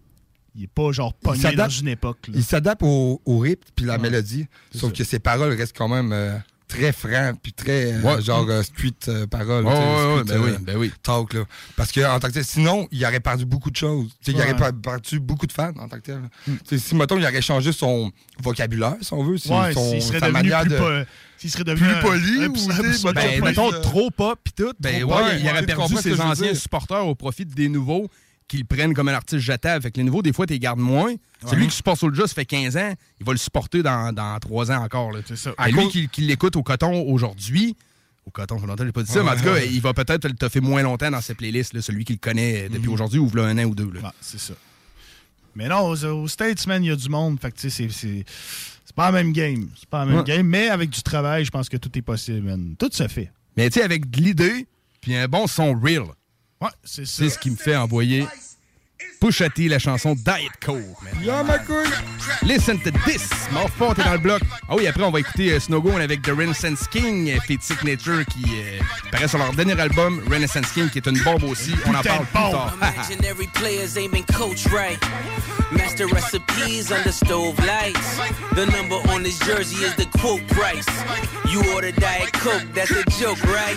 il est pas genre pogné dans une époque. là. Il s'adapte au, au rythme puis la mélodie. Sauf que ses paroles restent quand même euh, très francs puis très euh, Ouais. genre euh, street euh, paroles. Ouais, tu sais, ouais, ouais, street, ben euh, oui, ben oui. Talk, là. Parce que en tant que tel, sinon, il aurait perdu beaucoup de choses. Tu sais, Il aurait per- perdu beaucoup de fans en tant que tel. Hmm. Si, mettons, il aurait changé son vocabulaire, si on veut, si- Ouais, son, s'il serait sa devenu manière plus de... po- s'il serait devenu plus un- poli un- ou, un- un- Ben, mettons, euh, trop pop pis tout. Ben Trop ouais, il aurait perdu ses anciens supporters au profit des nouveaux qui le prennent comme un artiste jetable. Fait que les nouveaux, des fois, tu les gardes moins. Celui Ouais. qui supporte Soulja, ça fait 15 ans, il va le supporter dans, dans 3 ans encore. C'est ça. À lui cause- qui, qui l'écoute au coton aujourd'hui, au coton, ça longtemps j'ai pas dit ça, mais en tout cas, il va peut-être le toffer moins longtemps dans ses playlists, là, celui qui le connaît depuis aujourd'hui ou un an ou deux. là. C'est ça. Mais non, aux, aux States, man, il y a du monde. Fait que, tu sais, c'est- c'est. C'est pas la même game. C'est pas la même game, mais avec du travail, je pense que tout est possible, man. Tout se fait. Mais tu sais, avec de l'idée, puis un bon son real. Ouais, c'est ça. C'est ce qui me fait envoyer Pusha T, la chanson Diet Coke, ma couille! Listen to this! Mort fort, t'es dans le bloc. Ah oui, après, on va écouter euh, Snowgone avec The Renaissance King, euh, Feat Signature, qui euh, paraît sur leur dernier album, Renaissance King, qui est une bombe aussi. On en parle plus tard. Imaginary players ain't been coached right. Master recipes under stove lights. The number on his jersey is the quote price. You order Diet Coke, that's a joke, right?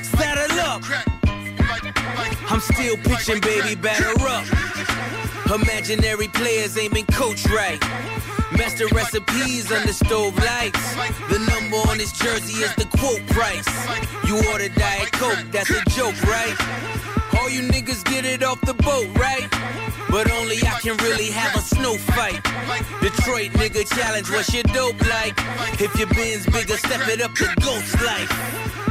Saddle up. I'm still pitching, baby, batter up. Imaginary players ain't been coached right. Master recipes under stove lights. The number on his jersey is the quote price. You order Diet Coke, that's a joke, right? All you niggas get it off the boat, right? But only I can really have a snow fight. Detroit nigga challenge, what's your dope like? If your bin's bigger, step it up to ghost life.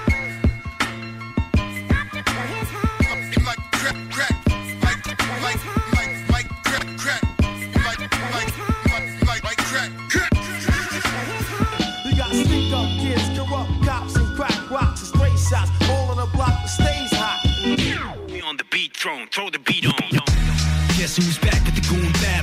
Throne, throw the beat on. Guess who's back with the?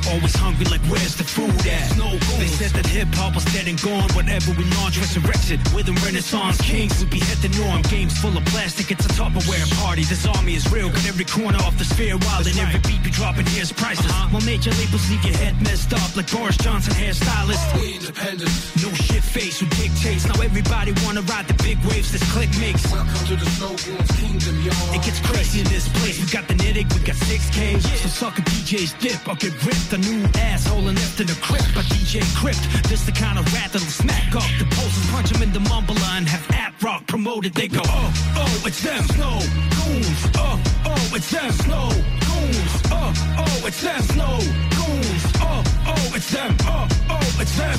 Always hungry like where's the food at? No. They said that hip hop was dead and gone. Whatever we launch, resurrection. With them Renaissance kings, we be at the norm. Games full of plastic, it's a Tupperware party. This army is real, got every corner off the sphere wild. And every beat we dropping here's priceless. Uh-huh. While major labels leave your head messed up like Boris Johnson hairstylist. We independent. No shit face who dictates. Now everybody wanna ride the big waves this click makes. Welcome to the Snowboard's kingdom, y'all. It gets crazy in this place. We got the Nittig, we got 6K. So suck a DJ's dip. I'll get ripped. New asshole and in the crypt by DJ Crypt. This the kind of rat that'll smack off the posters, punch him in the mumbler and have App Rock promoted. They go, oh, oh, it's them. Snow goons. Oh, oh, it's them. Snow goons. Oh, oh, it's them. Snow goons. Oh, oh, it's them. Oh, oh, it's them.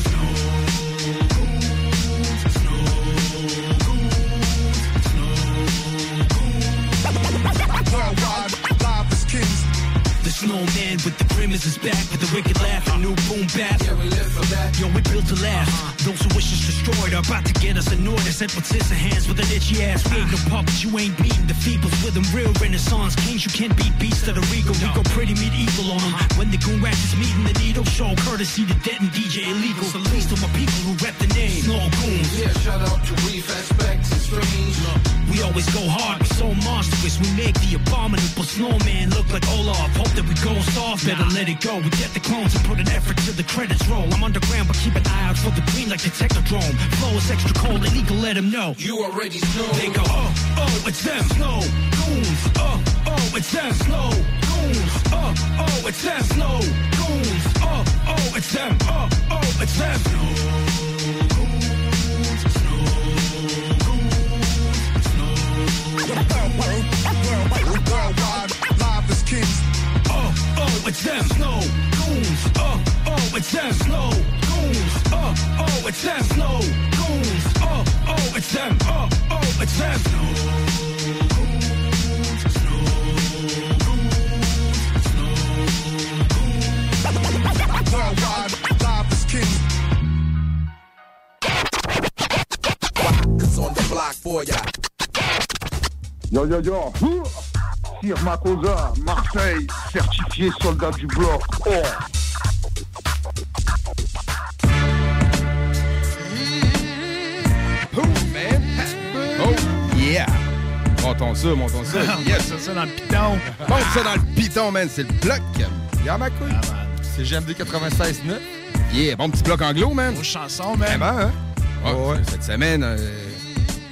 Worldwide, live as kings. The snowman with the grimace is back with the wicked laugh and new boom bap. Yeah, we live for that. Yo, we built to last. Those who wish us destroyed are about to get us annoyed. I said with scissor hands with an itchy ass. We ain't no puppets, you ain't beating the feebles with them real renaissance kings. You can't beat beasts that are regal. We go pretty medieval on them. When the goon ratchets meeting the needle, show courtesy to dead and DJ illegal. So least to my people who rep the name. Snow goons. Yeah, shout out to Reef Aspects and Strange. We always go hard, We're so monstrous. We make the abominable snowman look like Olaf. Hope that we go soft, better let it go. We get the clones and put an effort to the credits roll. I'm underground, but keep an eye out for the green like the Technodrome. Flow is extra cold, illegal, let them know. You already know. They go, oh, oh, it's them. Snow goons. Oh, oh, it's them. Snow goons. Oh, oh, it's them. Snow goons. Oh, oh, it's them. Oh, oh, it's them. Worldwide, live as kings. Oh, oh, it's them. Snow goons. Oh, oh, it's them. Snow goons. Oh, oh, it's them. Snow goons. Oh, oh, it's them. Oh, oh, it's them. Worldwide, live as kings. on the block for ya. Yo yo yo Sir Makosa, Marseille, certifié soldat du bloc. Oh Oh, yeah! Montons ça, montons ça. Yes! ça, ça dans le piton. Monte ça dans le piton, man. C'est le bloc. Y'a ma couille. C'est GMD 96.9. Yeah, bon petit bloc anglo, man. Aux chansons, man. Vraiment, hein? Ouais, Cette semaine, euh,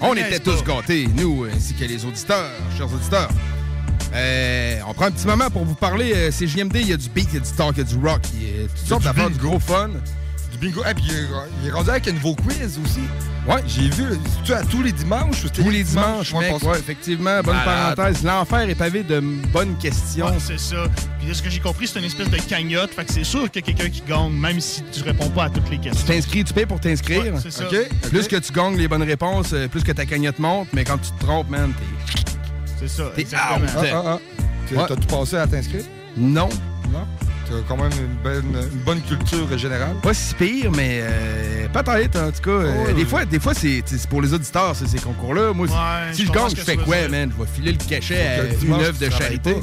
on était tous gâtés, nous, ainsi que les auditeurs, chers auditeurs. Euh, on prend un petit moment pour vous parler. euh, c'est JMD, il y a du beat, il y a du talk, il y a du rock, il y a toutes sortes d'affaires, du gros fun. Du bingo. Et puis il est- rendu avec un nouveau quiz aussi. Ouais. J'ai vu, tu à tous les dimanches ou c'était Tous les dimanches, Ouais, mec, passe- ouais, effectivement. Bonne Malade. parenthèse. L'enfer est pavé de bonnes questions. Ouais, c'est ça. Puis de ce que j'ai compris, c'est une espèce de cagnotte. Fait que c'est sûr qu'il y a quelqu'un qui gagne, même si tu réponds pas à toutes les Tu questions. t'inscris, tu payes pour t'inscrire. Ouais, c'est ça. OK? Plus que tu gagnes les bonnes réponses, euh, plus que ta cagnotte monte, mais quand tu te trompes, man, t'es. C'est ça. T'es out. Ah, ah, ah. Tu- Ouais. T'as-tu passé à t'inscrire? Non. Non? T'as quand même une bonne, une bonne culture générale. Pas si pire, mais euh, peut-être, en tout cas. euh, des fois, des fois c'est pour les auditeurs, c'est ces concours-là. Moi, si- Ouais, si je gagne, je fais quoi, dire. man? Je vais filer le cachet à une œuvre de charité. pas.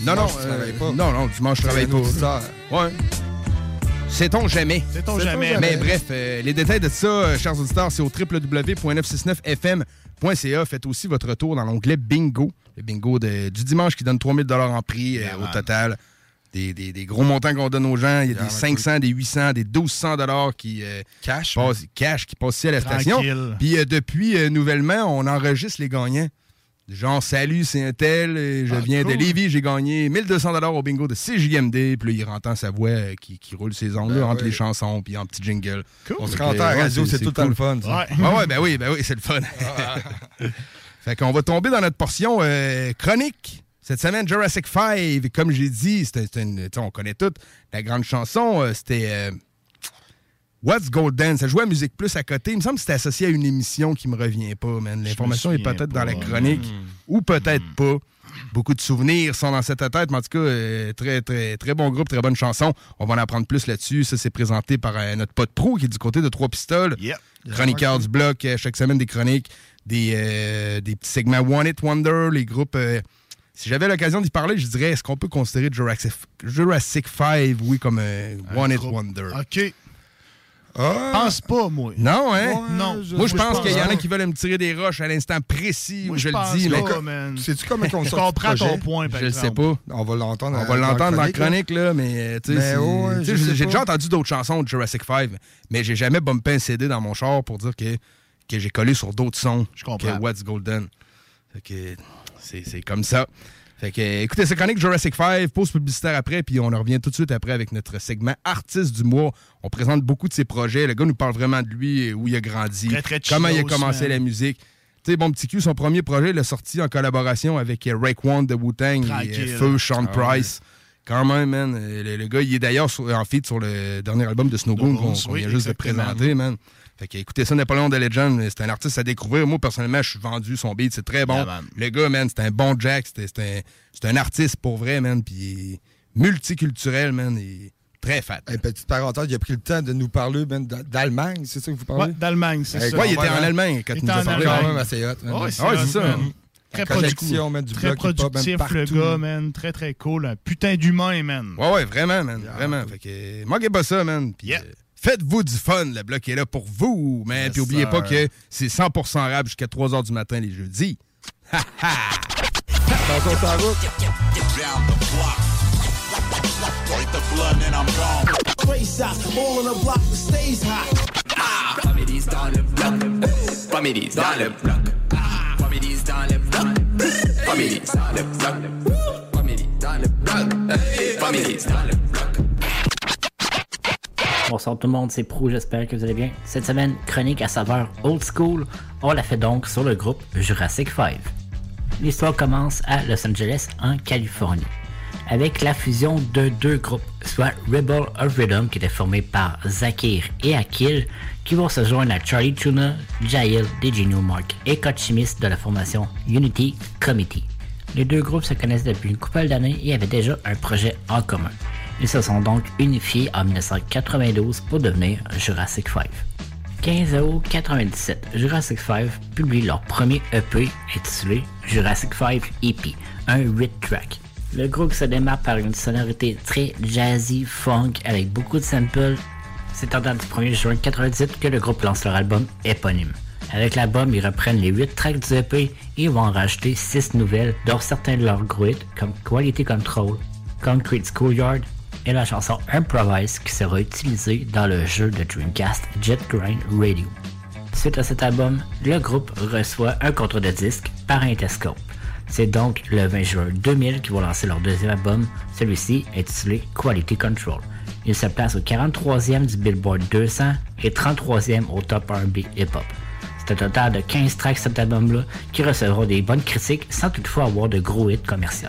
Non, non, Dimanche, tu travailles pas. non, non, dimanche, je travaille pas. auditeur. Ouais. Sait-on jamais? Sait-on Sait-on jamais. jamais? Mais bref, euh, les détails de ça, euh, chers auditeurs, c'est au www.969fm.ca. Faites aussi votre retour dans l'onglet Bingo. Le bingo de- du dimanche qui donne 3000 en prix euh, au total. Des, des- des gros montants qu'on donne aux gens. Il y a des man, 500, des 800, des 1200 qui euh, Cash. passent, cash qui passent ici à la station. Puis euh, depuis, euh, nouvellement, on enregistre les gagnants. Genre, salut, c'est un tel, je Ah, viens de. Lévis, j'ai gagné 1200 au bingo de CJMD. Puis là, il entend sa voix qui, qui roule ses ongles Ben entre les chansons, puis en petit jingle. On se rend à radio, c'est tout cool. le fun. ça. Ouais. Ben oui, ben oui, c'est le fun. fait qu'on va tomber dans notre portion chronique Cette semaine, Jurassic 5, comme j'ai dit, c'était une- on connaît toute la grande chanson. euh, C'était euh, What's Golden? Ça jouait à Musique Plus à côté. Il me semble que c'était associé à une émission qui me revient pas, man. L'information est peut-être dans la chronique Hmm. ou peut-être pas. Beaucoup de souvenirs sont dans cette tête, mais en tout cas, euh, très, très, très bon groupe, très bonne chanson. On va en apprendre plus là-dessus. Ça, c'est présenté par euh, notre pote pro qui est du côté de Trois Pistoles. Chroniqueur du bloc, chaque semaine des chroniques, des, des petits segments One It Wonder, les groupes. Euh, si j'avais l'occasion d'y parler, je dirais est-ce qu'on peut considérer Jurassic, Jurassic 5, oui, comme un One It Wonder? OK. Pense pas, moi. Non, hein? non. Moi, je pense qu'il y en a qui veulent me tirer des roches à l'instant précis où je, je le dis. mais man. Sais-tu comment on Je comprends ton projet? point, par Je le sais pas. On va l'entendre. On va l'entendre dans la chronique, là, mais euh, tu sais, ouais, j'ai déjà entendu d'autres chansons de Jurassic 5, mais j'ai jamais bumpé un CD dans mon char pour dire que, que j'ai collé sur d'autres sons comprends. que What's Golden. Fait que c'est comme ça. Fait que, écoutez, c'est chronique Jurassic 5, pause publicitaire après, puis on en revient tout de suite après avec notre segment Artiste du mois. On présente beaucoup de ses projets. Le gars nous parle vraiment de lui, où il a grandi, Très, très comment il a commencé la musique. Tu sais, bon petit Q, son premier projet, il l'a sorti en collaboration avec euh, Raekwon de Wu-Tang et euh, Feu, Sean Ah ouais. Price. Quand même, man. euh, Le, le gars, il est d'ailleurs en feat sur le dernier album de Snow Goon qu'on oui, vient juste de présenter, man. Fait que écoutez ça, Napoléon de Legend, c'est un artiste à découvrir. Moi, personnellement, je suis vendu son beat, c'est très bon. Yeah, le gars, man, c'est un bon Jack, c'est un, un artiste pour vrai, man, puis multiculturel, man, et très fat. Hey, petite parenthèse, il a pris le temps de nous parler ben, d'Allemagne, c'est ça que vous parlez? Ouais, d'Allemagne, c'est Hey, ça. Ouais, il était en Allemagne quand Il nous a parlé. quand même assez hot. Ouais, ouais, c'est ça. Très productif, man, du très productif le gars, man. Très, très cool. Un putain d'humain, man. Ouais, ouais, vraiment, man. Vraiment. Fait que, manquez pas ça, man. Puis, euh, faites-vous du fun. Le bloc est là pour vous, man. Yes, Puis, oubliez pas que c'est 100% rap jusqu'à 3 h du matin les jeudis. Hot. Families dans le bloc. Bonsoir tout le monde, c'est Prou, j'espère que vous allez bien. Cette semaine, chronique à saveur old school, on la fait donc sur le groupe Jurassic 5. L'histoire commence à Los Angeles, en Californie, avec la fusion de deux groupes, soit Rebel of Rhythm, qui était formé par Zakir et Akil, qui vont se joindre à Charlie Tuna, Jail, DJ Newmark et Coach Chimis de la formation Unity Committee. Les deux groupes se connaissent depuis une couple d'années et avaient déjà un projet en commun. Ils se sont donc unifiés en 1992 pour devenir Jurassic 5. 15 août 97, Jurassic 5 publie leur premier EP intitulé Jurassic 5 EP, un 8-track. Le groupe se démarre par une sonorité très jazzy, funk, avec beaucoup de samples. C'est en date du 1er juin 97 que le groupe lance leur album éponyme. Avec l'album, ils reprennent les 8 tracks du EP et vont en rajouter 6 nouvelles, dont certains de leurs gros hits comme Quality Control, Concrete Schoolyard et la chanson Improvise qui sera utilisée dans le jeu de Dreamcast Jet Grind Radio. Suite à cet album, le groupe reçoit un contrat de disque par Interscope. C'est donc le 20 juin 2000 qu'ils vont lancer leur deuxième album, celui-ci intitulé Quality Control. Il se place au 43e du Billboard 200 et 33e au top R&B hip-hop. C'est un total de 15 tracks cet album-là qui recevront des bonnes critiques sans toutefois avoir de gros hits commerciaux.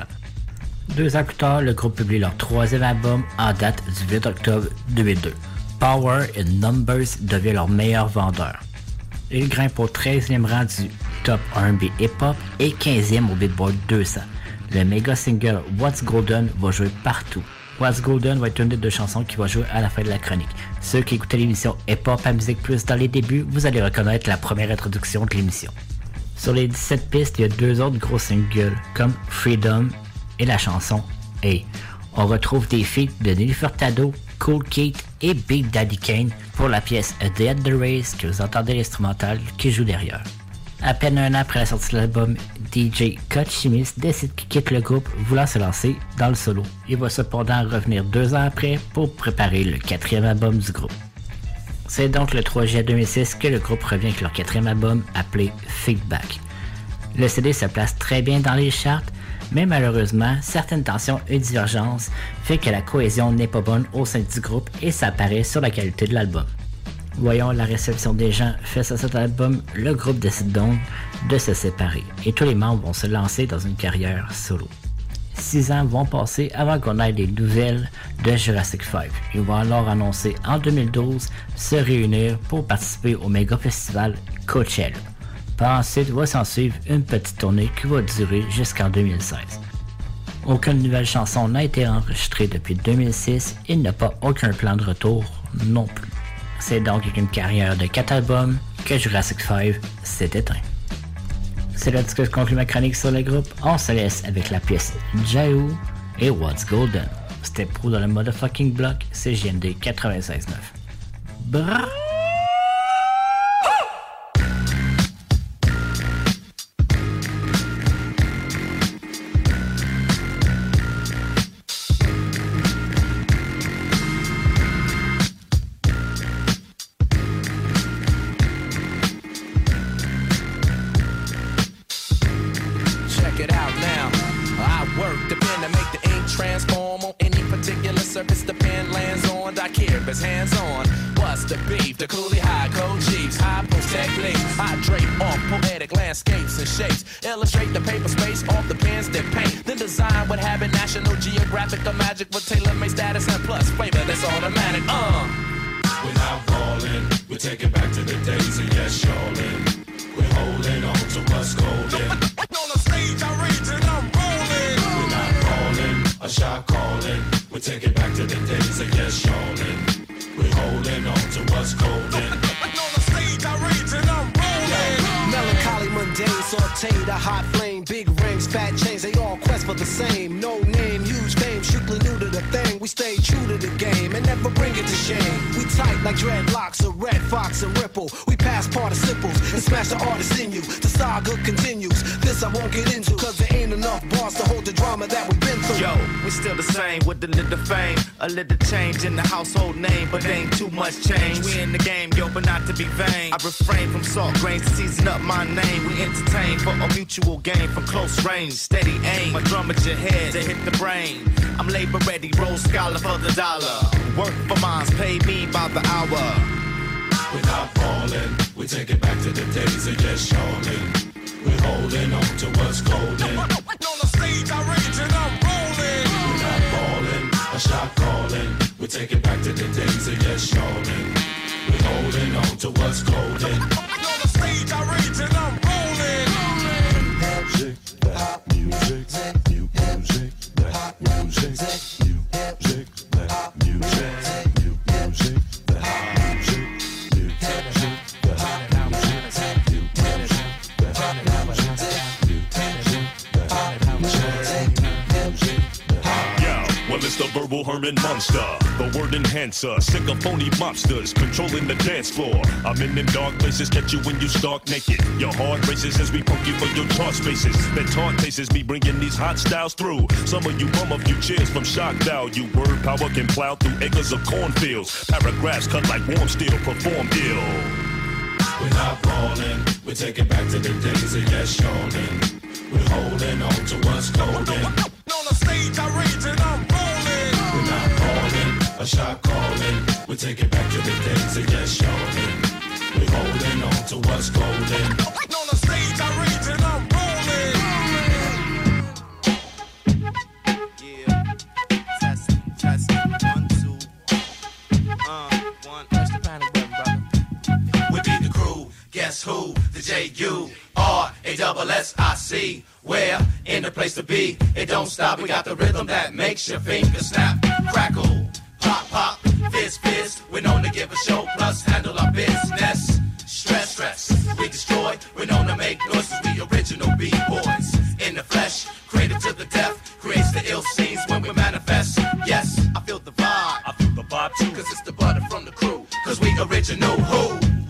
Deux ans plus tard, le groupe publie leur troisième album en date du 8 octobre 2002. Power and Numbers devient leur meilleur vendeur. Il grimpe au 13e rang du top R&B hip-hop et 15e au Billboard 200. Le méga single What's Golden va jouer partout. What's Golden va être une des deux chansons qui va jouer à la fin de la chronique. Ceux qui écoutaient l'émission Hip-Hop à Musique Plus dans les débuts, vous allez reconnaître la première introduction de l'émission. Sur les 17 pistes, il y a deux autres gros singles comme Freedom et la chanson Hey. On retrouve des feats de Nelly Furtado, Cool Kate et Big Daddy Kane pour la pièce A Day at the Race que vous entendez l'instrumental qui joue derrière. À peine un an après la sortie de l'album, DJ Chimis décide qu'il quitte le groupe voulant se lancer dans le solo. Il va cependant revenir deux ans après pour préparer le quatrième album du groupe. C'est donc le 3 juillet 2006 que le groupe revient avec leur quatrième album appelé Feedback. Le CD se place très bien dans les charts, mais malheureusement, certaines tensions et divergences fait que la cohésion n'est pas bonne au sein du groupe et ça apparaît sur la qualité de l'album. Voyons la réception des gens face à cet album, le groupe décide donc de se séparer et tous les membres vont se lancer dans une carrière solo. Six ans vont passer avant qu'on ait des nouvelles de Jurassic 5. Ils vont alors annoncer en 2012 se réunir pour participer au méga festival Coachella. Par ensuite, va s'en suivre une petite tournée qui va durer jusqu'en 2016. Aucune nouvelle chanson n'a été enregistrée depuis 2006 et il n'y a pas aucun plan de retour non plus. C'est donc avec une carrière de 4 albums que Jurassic 5 s'est éteint. C'est là que je conclue ma chronique sur le groupe. On se laisse avec la pièce Jao et What's Golden. C'était pro dans le motherfucking block, c'est GND 96.9. Bra! We stay true to the game and never bring it to shame. We tight like dreadlocks, a red fox and ripple. We pass participles and smash the artist in you. The saga continues. This I won't get into, cause there ain't enough bars to hold the drama that we've been through. Yo, we still the same with a little fame, a little change in the household name, but ain't too much change. We in the game, yo, but not to be vain. I refrain from salt grains to season up my name. We entertain for a mutual gain from close range, steady aim. My drum at your head to hit the brain. I'm labor ready, roll scholar for the dollar. Work for mines, pay me by the hour. Without falling, we take it back to the days of yes, y'allin'. We're holding on to what's golden. On the stage, I rage and I'm rolling. We're falling, a shot calling. We take it back to the days of yes, y'allin'. We're holding on to what's golden. On the stage, I rage and I'm rolling. Music, that music, new music, that music, music, that the verbal Herman monster, the word enhancer, sick of phony mobsters controlling the dance floor. I'm in them dark places, catch you when you stark naked. Your heart races as we poke you for your chart spaces. That taunt faces me bringing these hot styles through. Some of you bum a few cheers from shock value. Word power can plow through acres of cornfields. Paragraphs cut like warm steel, perform ill. We're not falling, we take it back to the days of yes, y'allin'. We're holding on to what's golden. On the stage, I rage and a shot calling. We take it back to the days of yes, y'allin'. We're holding on to what's golden. On the stage, I rage and I'm rolling. Test, test, one, two. Uh, one. Press the panic button, brother. We be the crew. Guess who? The J U R A double S I C. Where in the place to be? It don't stop. We got the rhythm that makes your fingers snap, crackle, pop, pop, fizz, fizz. We're known to give a show plus handle our business. Stress, stress. We destroy. We're known to make noises. We original B boys in the flesh, created to the death. Creates the ill scenes when we manifest. Yes, I feel the vibe. I feel the vibe too. Cause it's the butter from the crew. Cause we original who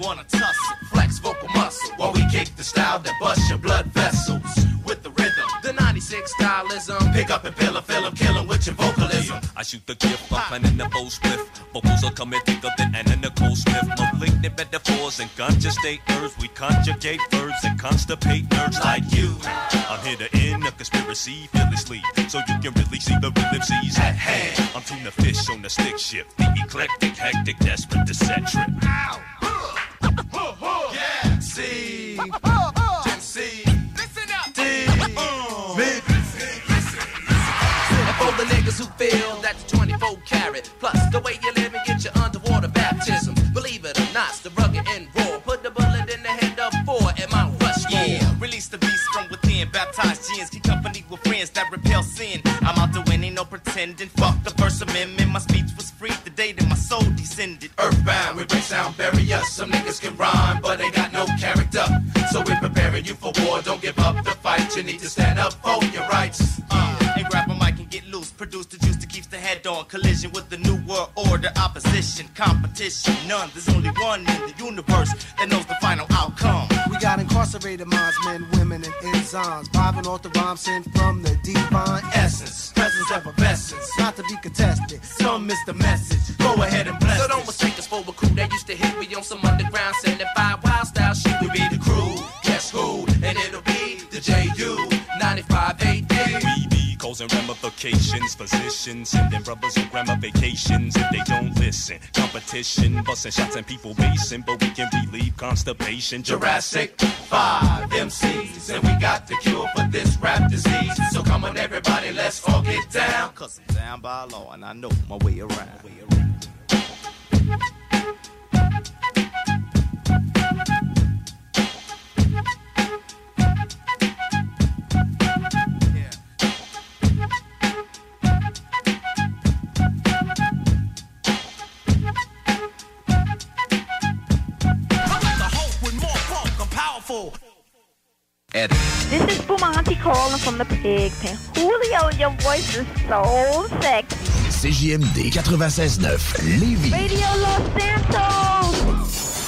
wanna tussle, flex vocal muscle while we kick the style that busts your blood vessels with the rhythm. The 96 stylism. Pick up and fill 'em, fill 'em, kill 'em with your vocalism. I shoot the gift, I'm planning the bow spliff. Vocals are coming thicker than Anna Nicole Smith. Malignant metaphors and ganja state nerves. We conjugate verbs and constipate nerves like you. I'm here to end a conspiracy fearlessly. So you can really see the real MCs at hand. I'm tuna fish on the stick shift. The eclectic, hectic, desperate to set trip. Yeah, C. MC. Listen up. D. Me. For the niggas who feel that the 24 carat. Plus, the way you live and get your underwater baptism. Believe it or not, it's the rugged and raw. Put the bullet in the head of four at Mount Rushmore. Yeah, release the beast from within. Baptized gins, keep company with friends that repel sin. I'm out to win, ain't no pretending. Fuck the First Amendment, my speech was free the day that my soul descended. Earthbound, we break sound barriers. Some niggas can rhyme, but they got no character. So we're preparing you for war. Don't give up the fight. You need to stand up for your rights. Juice that keeps the head on. Collision with the new world order. Opposition, competition, none. There's only one in the universe that knows the final outcome. We got incarcerated minds, men, women, and enzymes. Vibing off the rhyme sent from the divine essence. Presence of effervescence, not to be contested. Some miss the message. Ramifications, physicians sending brothers on grandma vacations if they don't listen. Competition, busting shots and people basing, but we can relieve constipation. Jurassic 5 MCs, and we got the cure for this rap disease. So come on, everybody, let's all get down. Cause I'm down by law and I know my way around. Ed. This is Bumanti calling from the pig pen. Julio, your voice is so sexy. CJMD 96.9 Lévis. Radio Los Santos!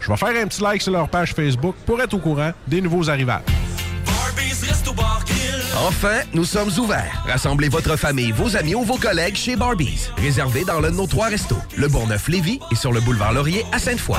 Je vais faire un petit like sur leur page Facebook pour être au courant des nouveaux arrivages. Enfin, nous sommes ouverts. Rassemblez votre famille, vos amis ou vos collègues chez Barbies. Réservé dans l'un de nos trois restos, le Bourgneuf-Lévis et sur le boulevard Laurier à Sainte-Foy.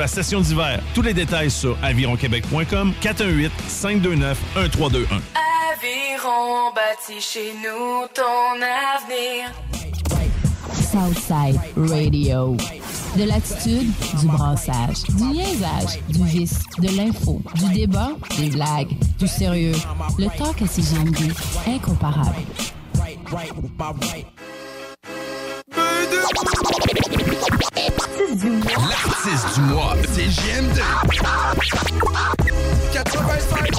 la session d'hiver. Tous les détails sur avironquebec.com 418 529 1321. Aviron bâti chez nous ton avenir. Southside Radio. De l'attitude, du brassage, du niaisage, du vice, de l'info, du débat, des blagues, du sérieux. Le talk à ses jambes incomparable. L'artiste du mois, c'est JMD. 85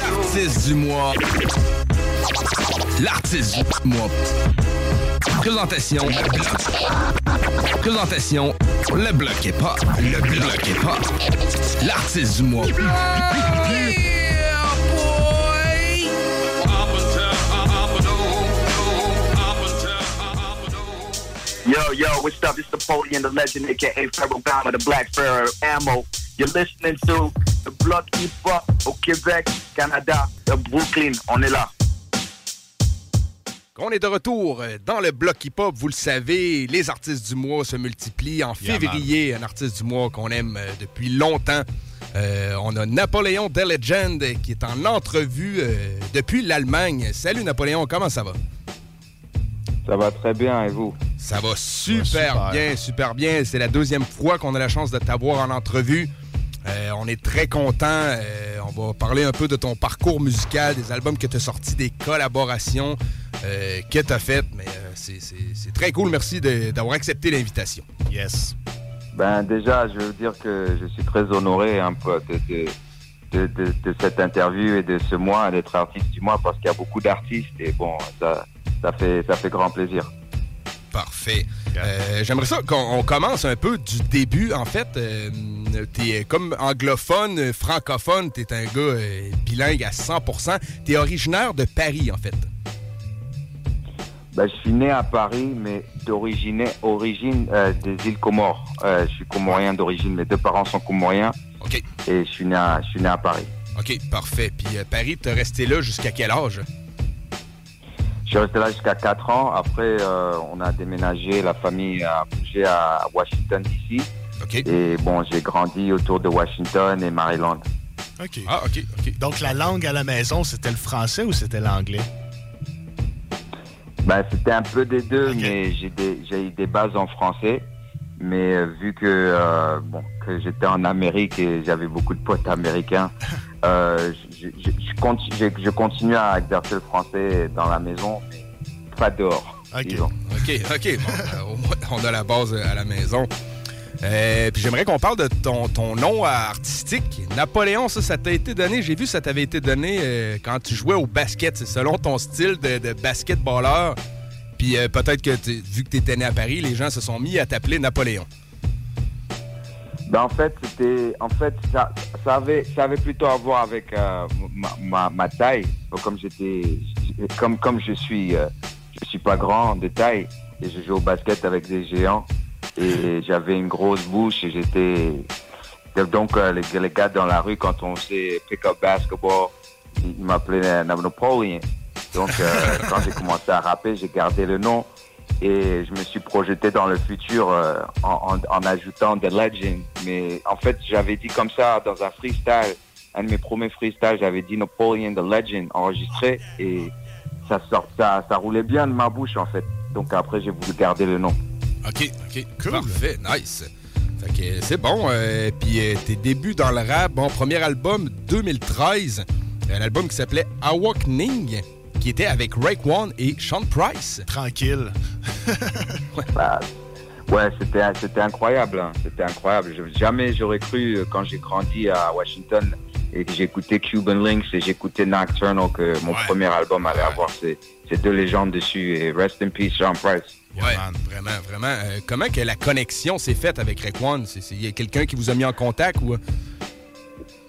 L'artiste du mois. L'artiste du mois. Présentation, le. Présentation, le est pas. Le est pas. L'artiste du mois. Yo, yo, what's up? It's Napoleon, the legend, aka Pharaoh Bama, the Black Pharaoh Ammo. You're listening to the Block Hip Hop au Québec, Canada, de Brooklyn. On est là. On est de retour dans le bloc hip-hop. Vous le savez, les artistes du mois se multiplient. En Yeah, février, un artiste du mois qu'on aime euh, depuis longtemps. Euh, on a Napoléon The Legend qui est en entrevue euh, depuis l'Allemagne. Salut Napoléon, comment ça va? Ça va très bien, et vous? Ça va super, super. bien, super bien. C'est la deuxième fois qu'on a la chance de t'avoir en entrevue. Euh, on est très content. Euh, on va parler un peu de ton parcours musical, des albums que tu as sortis, des collaborations euh, que tu as faites. Mais euh, c'est- très cool. Merci d'avoir accepté l'invitation. Yes. Ben déjà, je veux dire que je suis très honoré un peu de, de, de, de- de cette interview et de ce mois, d'être artiste du mois, parce qu'il y a beaucoup d'artistes et bon, ça, ça, fait, ça fait grand plaisir. Parfait. Euh, J'aimerais ça qu'on on commence un peu du début. En fait, euh, t'es comme anglophone, euh, francophone, t'es un gars euh, bilingue à 100%. T'es originaire de Paris, en fait. Ben, je suis né à Paris, mais d'origine origine euh, des îles Comores. Euh, je suis comorien d'origine, mes deux parents sont comoriens. OK. Et je suis né à, je suis né à Paris. OK, parfait. Puis euh, Paris, t'es resté là jusqu'à quel âge? Je suis resté là jusqu'à 4 ans. Après, euh, on a déménagé, la famille a bougé à Washington, D.C. Et bon, j'ai grandi autour de Washington et Maryland. OK. Ah, OK, OK. Donc, la langue à la maison, c'était le français ou c'était l'anglais? Ben, c'était un peu des deux, mais j'ai des- j'ai eu des bases en français. Mais euh, vu que, euh, bon, que j'étais en Amérique et j'avais beaucoup de potes américains, euh, je, je- je conti- je- je continue à exercer le français dans la maison, mais pas dehors. disons. OK, OK. Bon, au moins, on a la base à la maison. Euh, puis j'aimerais qu'on parle de ton, ton nom artistique. Napoléon, ça, ça t'a été donné. J'ai vu ça t'avait été donné euh, quand tu jouais au basket. C'est selon ton style de, de basketballeur. Puis euh, peut-être que vu que tu étais né à Paris, les gens se sont mis à t'appeler Napoléon. Ben, en fait, c'était, en fait, ça, avait, ça avait plutôt à voir avec euh, ma, taille. Comme j'étais, comme, comme je suis, euh, je suis pas grand de taille et je joue au basket avec des géants et j'avais une grosse bouche et j'étais, donc les, les gars dans la rue quand on faisait pick up basketball, ils, m'appelaient Napoleon. Donc, euh, quand j'ai commencé à rapper, j'ai gardé le nom et je me suis projeté dans le futur euh, en, en- en ajoutant The Legend. Mais en fait, j'avais dit comme ça dans un freestyle, un de mes premiers freestyles, j'avais dit Napoleon The Legend enregistré et ça, sort, ça, ça roulait bien de ma bouche en fait. Donc après, j'ai voulu garder le nom. OK, OK. Parfait, nice. Fait que c'est bon. euh, puis euh, tes débuts dans le rap, bon, premier album 2013, un album qui s'appelait Awakening, qui était avec Raekwon et Sean Price. Tranquille. Bah, ouais, c'était c'était incroyable. hein. C'était incroyable. Je- jamais j'aurais cru euh, quand j'ai grandi à Washington et que j'écoutais Cuban Links et j'écoutais Nocturnal que mon premier album allait avoir ces, ces deux légendes dessus. Et rest in peace, Sean Price. Ouais, vraiment, vraiment. Euh, comment que la connexion s'est faite avec Raekwon? Il y a quelqu'un qui vous a mis en contact ou...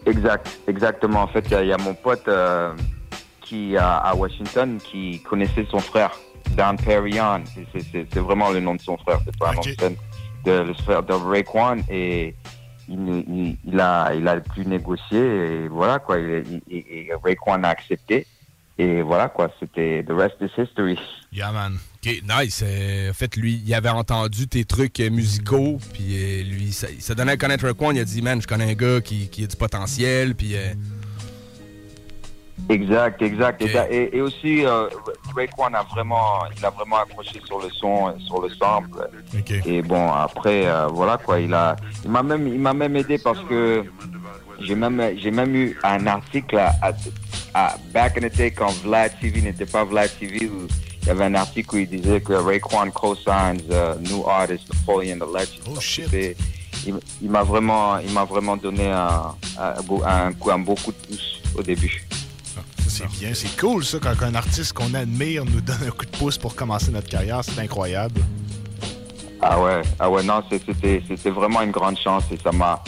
Exact, exactement. En fait, il y, a- il y a mon pote euh, qui à, Washington qui connaissait son frère, Dan Perrion. C'est- vraiment le nom de son frère, c'est pas un nom de le frère de Raekwon et il, il, il a il a pu négocier et voilà quoi. Il, Raekwon a accepté et voilà quoi. C'était the rest is history. Yeah, man. OK, nice. Euh, en fait, lui, il avait entendu tes trucs euh, musicaux, puis euh, lui, ça, s'est donné à connaître Raekwon. Il a dit, man, je connais un gars qui, qui a du potentiel, puis... euh, Exact, exact. Et, et, et aussi, euh, Raekwon a vraiment, il a vraiment accroché sur le son, sur le sample. Et bon, après, euh, voilà quoi, il a, il m'a même, il m'a même aidé parce que j'ai même, j'ai même eu un article à, à- à- back in the day quand Vlad TV n'était pas Vlad TV où il y avait un article où il disait que Raekwon co-signs uh, new artist Napoleon the Legend. Oh shit. Il, il m'a vraiment, il m'a vraiment donné un, un, un coup, un beau coup de pouce au début. C'est bien. C'est cool, ça, quand un artiste qu'on admire nous donne un coup de pouce pour commencer notre carrière. C'est incroyable. Ah ouais, ah ouais, non, c'était, vraiment une grande chance et ça m'a,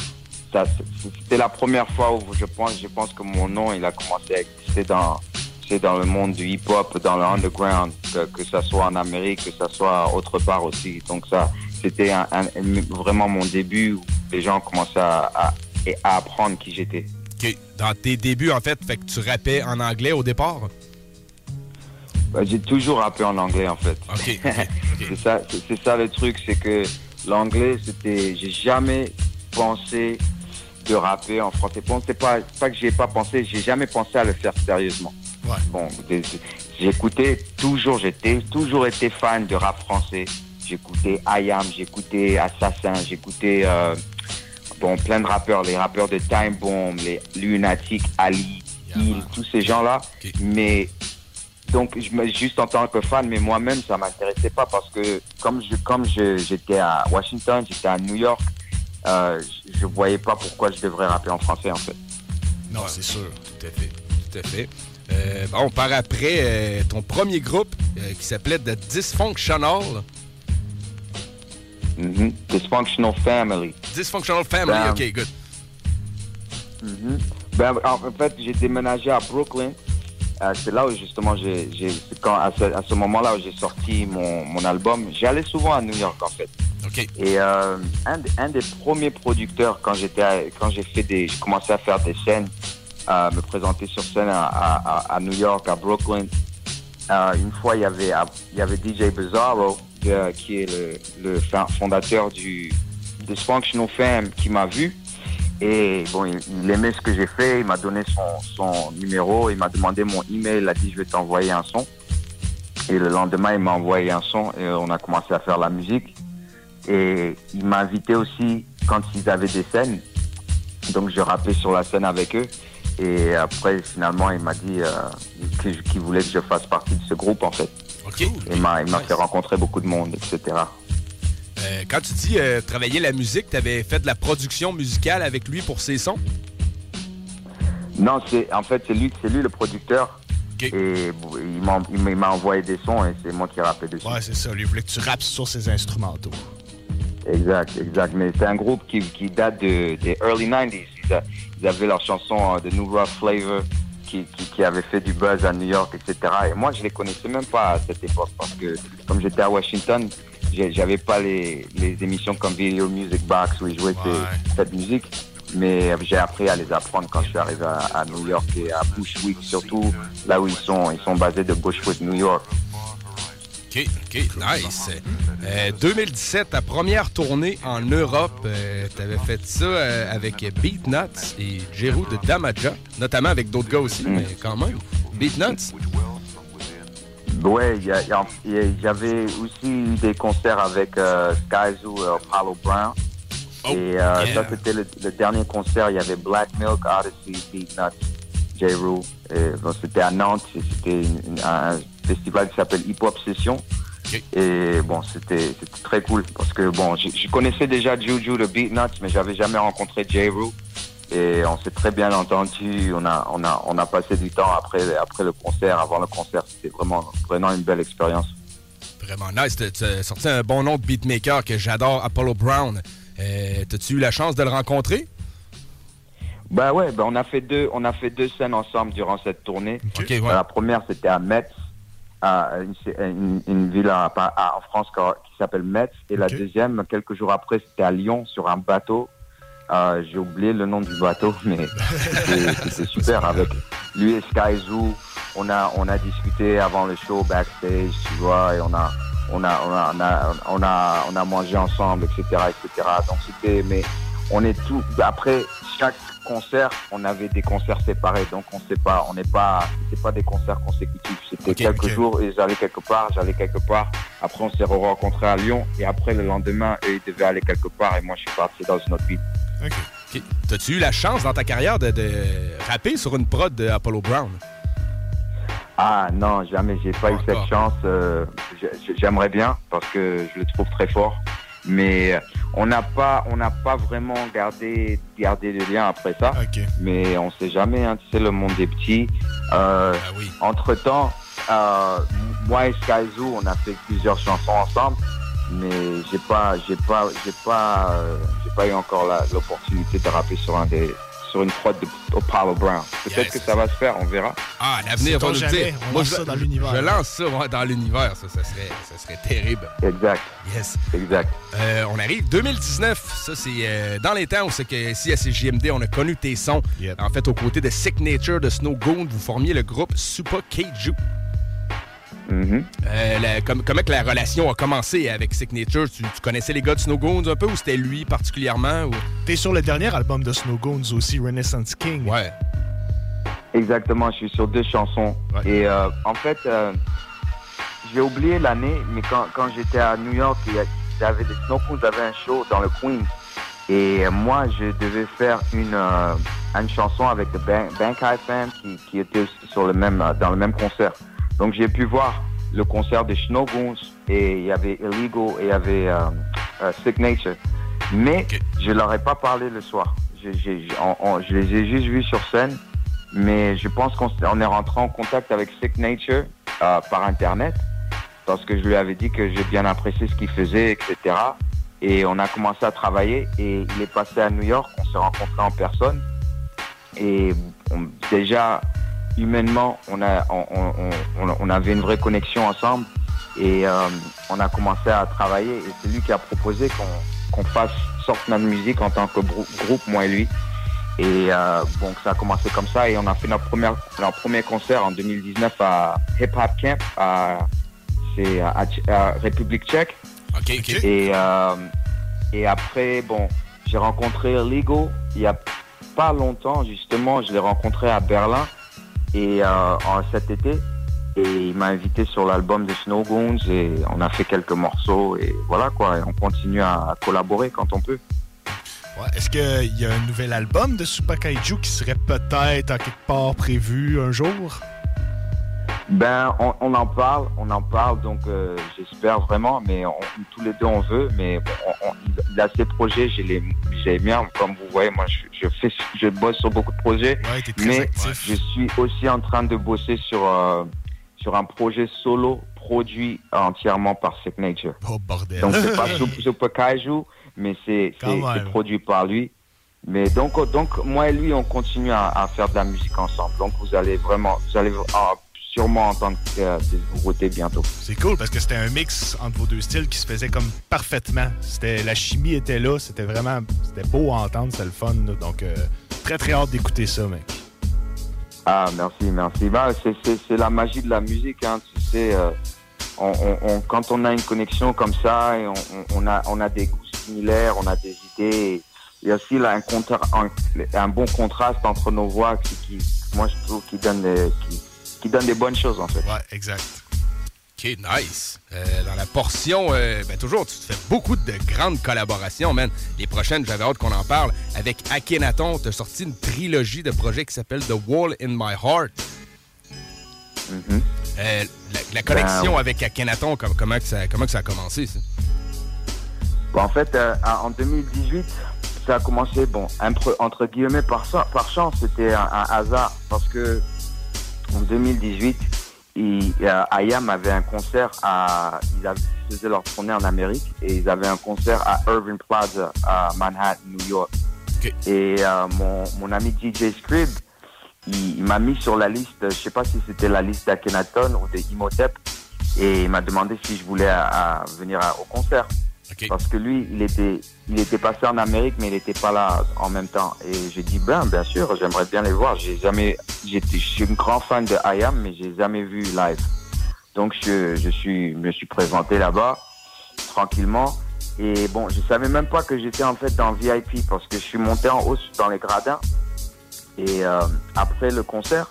c'était la première fois où je pense, je pense que mon nom, il a commencé à exister dans, le monde du hip-hop, dans le underground, que, que ça soit en Amérique, que ça soit autre part aussi. Donc ça, c'était vraiment mon début où les gens commençaient à apprendre qui j'étais. OK, dans tes débuts, en fait, fait que tu rappais en anglais au départ? Bah, j'ai toujours rappé en anglais en fait. c'est ça, c'est, ça le truc, c'est que l'anglais, c'était, j'ai jamais pensé de rapper en français. Bon, c'est pas, pas que j'ai pas pensé, j'ai jamais pensé à le faire sérieusement. Bon, j'écoutais toujours, j'étais toujours été fan de rap français. J'écoutais IAM, j'écoutais Assassin, j'écoutais euh, bon plein de rappeurs, les rappeurs de Time Bomb, les Lunatic, Ali, Hill, tous ces gens-là. Mais donc, je me, juste en tant que fan, mais moi-même, ça m'intéressait pas parce que comme je, comme je, j'étais à Washington, j'étais à New York, euh, je, voyais pas pourquoi je devrais rapper en français en fait. Non, c'est sûr. Tout à fait. Tout à fait. Euh, bon, par après, euh, ton premier groupe qui s'appelait The Dysfunctional. Mhm. Dysfunctional Family. Dysfunctional Family, Ben, OK, good. Mhm. Ben, en fait, j'ai déménagé à Brooklyn. Euh, c'est là où justement j'ai, j'ai c'est quand à ce, à ce moment-là où j'ai sorti mon, mon album. J'allais souvent à New York en fait. Et euh, un, des- un des premiers producteurs quand j'étais à- quand j'ai fait des j'ai commencé à faire des scènes, à me présenter sur scène à, à- à- à New York, à Brooklyn. Euh, une fois il y avait il y avait DJ Bizarro qui est le, fondateur du Dysfunctional Fam qui m'a vu. Et bon, il, aimait ce que j'ai fait, il m'a donné son, numéro, il m'a demandé mon email, il a dit je vais t'envoyer un son. Et le lendemain, il m'a envoyé un son et on a commencé à faire la musique. Et il m'a invité aussi quand ils avaient des scènes. Donc je rappais sur la scène avec eux. Et après, finalement, il m'a dit euh, qu'il voulait que je fasse partie de ce groupe en fait. Il m'a fait rencontrer beaucoup de monde, etc. Euh, quand tu dis euh, travailler la musique, tu avais fait de la production musicale avec lui pour ses sons? Non, c'est en fait c'est lui, c'est lui le producteur. Et il m'a envoyé des sons et c'est moi qui rappais dessus. Ouais, c'est ça. Lui, il voulait que tu rappes sur ses instrumentaux. Exact, exact. Mais c'est un groupe qui, qui date de, des early 90s. Ils, avaient leur chanson euh, The New Rough Flavor qui, qui, qui avait fait du buzz à New York, etc. Et moi, je les connaissais même pas à cette époque parce que comme j'étais à Washington, j'avais pas les, les émissions comme Video Music Box où ils jouaient ces- cette musique. Mais j'ai appris à les apprendre quand je suis arrivé à, à New York et à Bushwick, surtout là où ils sont, ils sont basés de Bushwick, New York. OK, OK, nice. Euh, 2017, ta première tournée en Europe, tu avais fait ça euh, avec Beatnuts et Jero de Damaja, notamment avec d'autres gars aussi, mais quand même. Ouais, il y a- j'avais aussi eu des concerts avec euh, Skyzoo et Apollo Brown. et euh, ça, c'était le, le dernier concert. Il y avait Black Milk, Odyssey, Beatnuts, J. Rue. Et, bon, C'était à Nantes. et C'était un festival qui s'appelle Hip Hop Session. Et bon, c'était très cool parce que bon, je, je connaissais déjà Juju de Beatnuts, mais j'avais jamais rencontré J. Rue. Et on s'est très bien entendu. On a, on a, on a passé du temps après, après le concert, avant le concert. C'était vraiment, vraiment une belle expérience. Vraiment nice. Tu as sorti un bon nom de beatmaker que j'adore, Apollo Brown. Euh, T'as-tu eu la chance de le rencontrer? Bah ouais, bah on a fait deux, on a fait deux scènes ensemble durant cette tournée. Ouais. Bah, La première c'était à Metz, à une, une- une ville à- à- en France qui s'appelle Metz, et la deuxième quelques jours après c'était à Lyon sur un bateau. Euh, J'ai oublié le nom du bateau, mais c'était super avec lui et Sky Zoo. On a on a discuté avant le show backstage, tu vois, et on a on a on a on a on a, on a mangé ensemble, etc., etc. Donc c'était mais on est tout. Après chaque concert, on avait des concerts séparés, donc on sait pas, on n'est pas, c'était pas des concerts consécutifs. C'était quelques jours, ils allaient quelque part, j'allais quelque part. Après, on s'est rencontrés à Lyon, et après le lendemain, eux, ils devaient aller quelque part, et moi, je suis parti dans une autre ville. OK. T'as-tu eu la chance dans ta carrière de, de rapper sur une prod de Apollo Brown? Ah non, jamais, j'ai pas eu cette chance. euh, j'ai- J'aimerais bien parce que je le trouve très fort, mais euh, on n'a pas, on n'a pas vraiment gardé, gardé le lien après ça. Mais on sait jamais, hein, tu sais, le monde est petit. Euh, Entre temps, moi et Sky Zoo, on a fait plusieurs chansons ensemble, mais j'ai pas, j'ai pas, j'ai pas, euh, j'ai pas eu encore l'opportunité de rapper sur un des, sur une prod de Apollo Brown. Peut-être que ça va se faire, on verra. Ah, l'avenir va nous dire. on Moi, lance je, ça dans l'univers. Je lance ça dans l'univers, ça, ça serait, ça serait terrible. Exact. Yes. Exact. Euh, on arrive 2019, ça c'est euh, dans les temps où c'est que ici à CJMD, on a connu tes sons. En fait, aux côtés de Signature de Snow Goon, vous formiez le groupe Super Keiju. Mm-hmm. Euh, la- comme- comment que la relation a commencé avec Signature? Tu, tu connaissais les gars de Snow Goons un peu ou c'était lui particulièrement? Ou... T'es sur le dernier album de Snow Goons aussi, Renaissance King. Ouais. Exactement, je suis sur deux chansons. Et euh, en fait, euh, j'ai oublié l'année, mais quand, quand j'étais à New York, il y a- j'avais des Snowpoons avaient un show dans le Queens. Et euh, moi, je devais faire une, euh, une chanson avec The Bank, Bank High Fam qui, qui était aussi sur le même, euh, dans le même concert. Donc j'ai pu voir le concert des Snow Goons et il y avait Illegal et il y avait euh, euh, Signature. Mais je leur ai pas parlé le soir. Je, j'ai- j'ai- on- on- je les ai juste vus sur scène. Mais je pense qu'on est rentré en contact avec Signature euh, par Internet parce que je lui avais dit que j'ai bien apprécié ce qu'il faisait, etc. Et on a commencé à travailler et il est passé à New York, on s'est rencontrés en personne. Et on- déjà, humainement, on, a, on, on- on- on avait une vraie connexion ensemble et euh, on a commencé à travailler. Et c'est lui qui a proposé qu'on qu'on fasse sorte notre musique en tant que groupe, moi et lui. Et euh, donc ça a commencé comme ça et on a fait notre, première, notre premier concert en 2019 à Hip Hop Camp, à, c'est à, à République tchèque. Et, euh, et après, bon, j'ai rencontré Lego il y a pas longtemps, justement, je l'ai rencontré à Berlin et euh, en, cet été. Et il m'a invité sur l'album de Snow Goons et on a fait quelques morceaux et voilà quoi. Et on continue à collaborer quand on peut. Est-ce qu'il y a un nouvel album de Super Kaiju qui serait peut-être à quelque part prévu un jour? Ben, on, on en parle, on en parle, donc euh, j'espère vraiment, mais on- tous les deux on veut, mais on- on- il a ses projets, j'ai les, j'ai bien, comme vous voyez, moi je, je fais, je bosse sur beaucoup de projets, mais je suis aussi en train de bosser sur euh, sur un projet solo produit entièrement par Signature. Oh bordel. Donc c'est pas Sup- Super Kaiju, mais c'est c'est produit par lui. Mais donc donc moi et lui on continue à, à faire de la musique ensemble. Donc vous allez vraiment, vous allez ah, sûrement entendre euh, des bientôt. C'est cool parce que c'était un mix entre vos deux styles qui se faisait comme parfaitement. C'était la chimie était là, c'était vraiment c'était beau à entendre, c'était le fun. là. donc euh, très très hâte d'écouter ça, mec. Ah, merci, merci. Bah, c'est, c'est, c'est la magie de la musique, hein, tu sais. euh, on, on- on- quand on a une connexion comme ça, et on, a, on a des goûts similaires, on a des idées. Il y a aussi là, un, contra- un, un bon contraste entre nos voix qui, qui- moi, je trouve, qui donne, des, qui, qui donne des bonnes choses, en fait. Ouais, exact. OK, nice. Euh, dans la portion, euh, ben toujours, tu te fais beaucoup de grandes collaborations, man. Les prochaines, j'avais hâte qu'on en parle. Avec Akhenaton, tu as sorti une trilogie de projets qui s'appelle The Wall in My Heart. Euh, la, la connexion Ben, avec Akhenaton, comme, comment, que ça, comment que ça a commencé, ça? Bon, en fait, en 2018, ça a commencé, bon, entre, guillemets, par, par chance, c'était un, un hasard, parce que en 2018, ils, euh, IAM avait un concert à, ils, avaient- ils faisaient leur tournée en Amérique et ils avaient un concert à Irving Plaza à Manhattan, New York. Et euh, mon, mon ami DJ Scrib, il, il m'a mis sur la liste, je sais pas si c'était la liste d'Akhenaton ou de Imhotep, et il m'a demandé si je voulais à- à venir à- au concert. Parce que lui, il était, il était passé en Amérique, mais il n'était pas là en même temps. Et j'ai dit, ben, bien sûr, j'aimerais bien les voir. J'ai jamais, je suis un grand fan de IAM, mais j'ai jamais vu live. Donc, je, je suis, me suis présenté là-bas, tranquillement. Et bon, je savais même pas que j'étais en fait dans VIP parce que je suis monté en haut dans les gradins. Et euh, après le concert,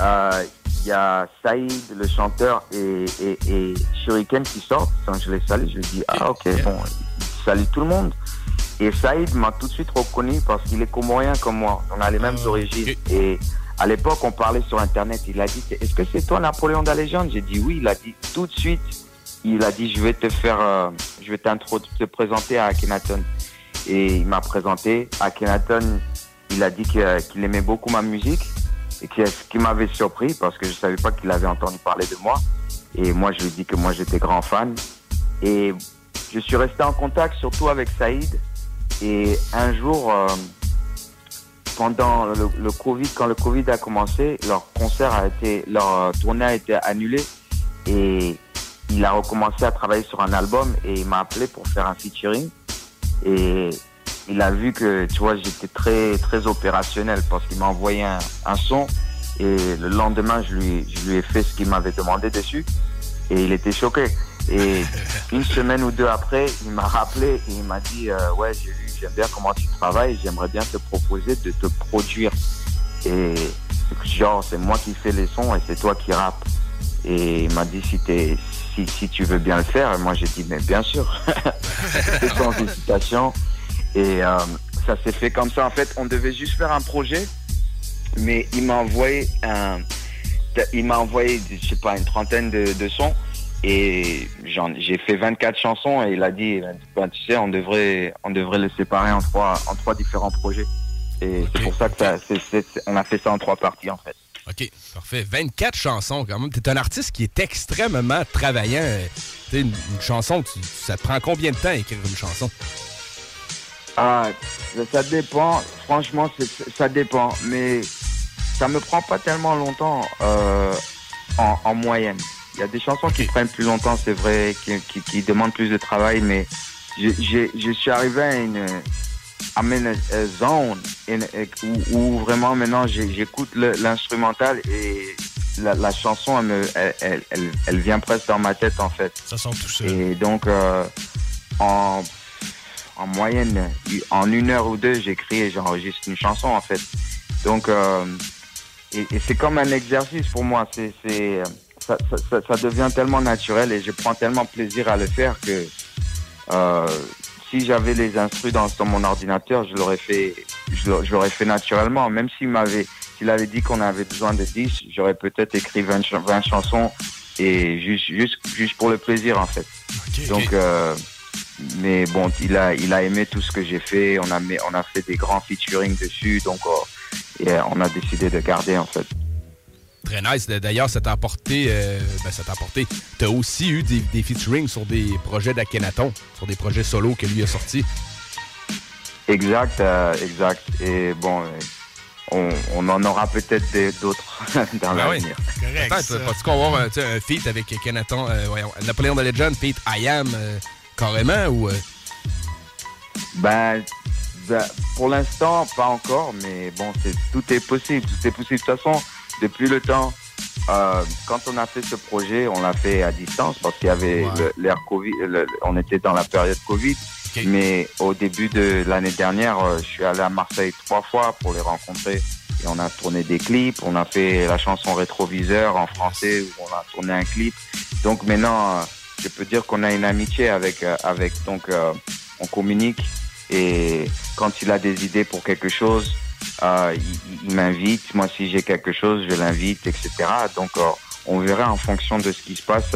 euh, il y a Saïd, le chanteur, et, et, et Shuriken qui sortent. Donc je les salue, je lui dis, ah ok, bon, il salue tout le monde. Et Saïd m'a tout de suite reconnu parce qu'il est comorien comme moi. On a les mêmes origines. Et à l'époque, on parlait sur Internet. Il a dit, est-ce que c'est toi Napoléon de la légende? J'ai dit oui. Il a dit tout de suite, il a dit, je vais te faire, euh, je vais te présenter à Akhenaton. Et il m'a présenté. Akhenaton, il a dit que- qu'il aimait beaucoup ma musique et ce qui m'avait surpris parce que je savais pas qu'il avait entendu parler de moi. Et moi, je lui ai dit que moi, j'étais grand fan. Et je suis resté en contact surtout avec Saïd. Et un jour, euh, pendant le, le Covid, quand le Covid a commencé, leur concert a été, leur euh, tournée a été annulée. Et il a recommencé à travailler sur un album et il m'a appelé pour faire un featuring. Et il a vu que, tu vois, j'étais très, très opérationnel parce qu'il m'a envoyé un, un son et le lendemain, je lui, je lui ai fait ce qu'il m'avait demandé dessus et il était choqué. Et une semaine ou deux après, il m'a rappelé et il m'a dit, euh, ouais, j'ai vu, j'aime bien comment tu travailles, j'aimerais bien te proposer de te produire. Et genre, c'est moi qui fais les sons et c'est toi qui rappe. Et il m'a dit, si, t'es, si, si tu veux bien le faire, et moi j'ai dit, mais bien sûr, c'est sans hésitation. Et euh, ça s'est fait comme ça. En fait, on devait juste faire un projet, mais il m'a envoyé un, il m'a envoyé, je sais pas, une trentaine de, de sons. Et j'ai fait 24 chansons et il a dit, ben, tu sais, on devrait, on devrait les séparer en trois, en trois différents projets. Et c'est pour ça que ça, on a fait ça en trois parties en fait. OK, parfait. 24 chansons quand même. T'es un artiste qui est extrêmement travaillant. Euh, Tu sais, une, une chanson, tu- ça te prend combien de temps à écrire une chanson? Ah, ça dépend. Franchement, ça dépend. Mais ça me prend pas tellement longtemps euh, en, en moyenne. Il y a des chansons qui prennent plus longtemps, c'est vrai, qui, qui, qui demandent plus de travail, mais je, suis arrivé à une in a, a zone où, où vraiment maintenant j'écoute l'instrumental et la, la chanson elle, me, elle, elle, elle, elle vient presque dans ma tête en fait. Ça sent tout seul. Et donc euh, en, en moyenne, en une heure ou deux, j'écris et j'enregistre une chanson en fait. Donc euh, et, et c'est comme un exercice pour moi. C'est, c'est, ça, ça, ça, ça devient tellement naturel et je prends tellement plaisir à le faire que euh, si j'avais les instrus dans, mon ordinateur, je l'aurais fait, je l'aurais- je l'aurais fait naturellement. Même s'il m'avait, s'il avait dit qu'on avait besoin de 10, j'aurais peut-être écrit 20, ch- 20 chansons et juste, juste, juste pour le plaisir en fait. Donc, euh, mais bon, il a, il a aimé tout ce que j'ai fait. On a, mis- on a fait des grands featuring dessus, donc oh, et, euh, on a décidé de garder en fait. Très nice. D'ailleurs, ça t'a apporté. euh, ben, ça t'a apporté. T'as aussi eu des, des featuring sur des projets d'Akhenaton, sur des projets solo que lui a sortis. Exact, euh, exact. Et bon, euh, on, on en aura peut-être d'autres dans Ben oui. l'avenir. Peut-être, qu'on va avoir un, feat avec Kenaton, euh, voyons, Napoléon de Legend, feat I Am, euh, carrément, ou... euh, Ben, ben, pour l'instant, pas encore, mais bon, c'est tout est possible, tout est possible. De toute façon, depuis le temps, euh, quand on a fait ce projet, on l'a fait à distance parce qu'il y avait le- l'ère Covid, le- on était dans la période Covid. Mais au début de l'année dernière, euh, je suis allé à Marseille trois fois pour les rencontrer. Et on a tourné des clips, on a fait la chanson Rétroviseur en français, où on a tourné un clip. Donc maintenant, euh, je peux dire qu'on a une amitié avec, euh, avec donc euh, on communique et quand il a des idées pour quelque chose, euh, il, m'invite. Moi, si j'ai quelque chose, je l'invite, etc. Donc, on verra en fonction de ce qui se passe.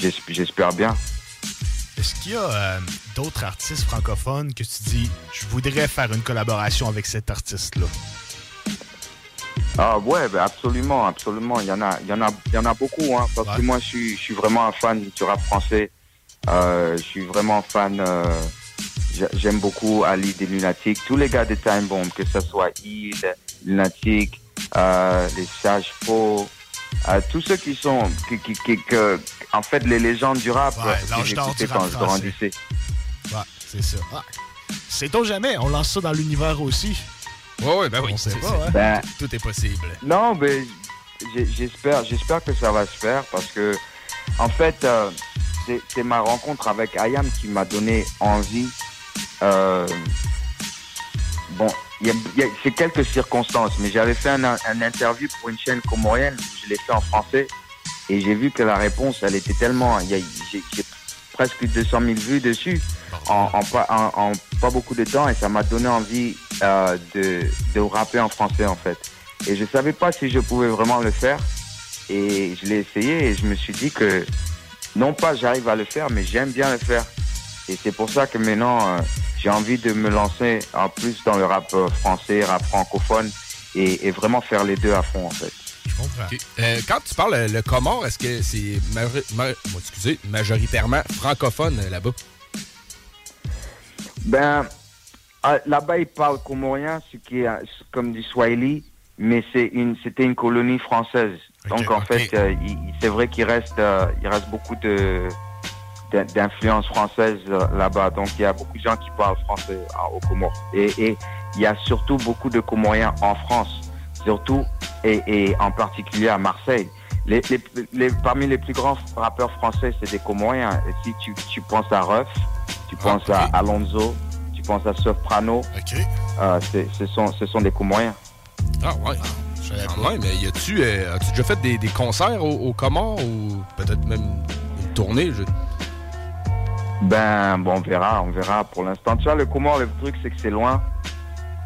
j'es- J'espère bien. Est-ce qu'il y a d'autres artistes francophones que tu dis, je voudrais faire une collaboration avec cet artiste-là? Ah ouais, ben absolument, absolument. Il y en a, il y en a, il y en a beaucoup, hein, parce que moi, je suis, je suis vraiment un fan du rap français. Euh, je suis vraiment fan. euh, j'a- J'aime beaucoup Ali des Lunatiques, tous les gars de Time Bomb, que ce soit Il, Lunatic, euh, les Sages Faux, tous ceux qui sont, qui, qui, qui- que- en fait, les légendes du rap. Ouais, que j'écoutais quand je grandissais. Ouais, c'est ça. Ah. Sait-on jamais? On lance ça dans l'univers aussi. Ouais, ouais, ben oui. On sait c'est- pas, hein? Ben, Tout est possible. Non, mais j'ai- j'espère, j'espère que ça va se faire parce que, en fait, euh, c'est ma rencontre avec Ayam qui m'a donné envie. euh, bon, c'est quelques circonstances, mais j'avais fait un, un interview pour une chaîne comorienne, je l'ai fait en français, et j'ai vu que la réponse, elle était tellement, il y a- j'ai j'ai presque 200 000 vues dessus en, pas, beaucoup de temps, et ça m'a donné envie euh, de, de rapper en français en fait. Et je savais pas si je pouvais vraiment le faire. Et je l'ai essayé et je me suis dit que non pas j'arrive à le faire, mais j'aime bien le faire. Et c'est pour ça que maintenant euh, j'ai envie de me lancer en plus dans le rap euh, français, rap francophone et, vraiment faire les deux à fond en fait. Euh, quand tu parles le comore, est-ce que c'est majoritairement francophone là-bas? Ben, ah, là-bas, ils parlent comorien, ce qui est euh, comme du Swahili, mais c'est une, c'était une colonie française. Donc, en fait, euh, c'est vrai qu'il reste, euh, il reste beaucoup de, d'in- d'influence française là-bas. Donc, il y a beaucoup de gens qui parlent français aux Comores. Et, et il y a surtout beaucoup de Comoriens en France, surtout, et, et en particulier à Marseille. Les, les, les- parmi les plus grands rappeurs français, c'est des Comoriens. Et si tu, tu penses à Ruff, tu penses à Alonso, tu penses à Soprano, euh, ce, sont, ce sont des Comoriens. Ah ouais. Quand même, mais y a-tu, euh, as-tu déjà fait des, des concerts au, au Comores ou peut-être même une tournée? Je... Ben, bon, on verra, on verra pour l'instant. Tu vois, le Comore, le truc, c'est que c'est loin.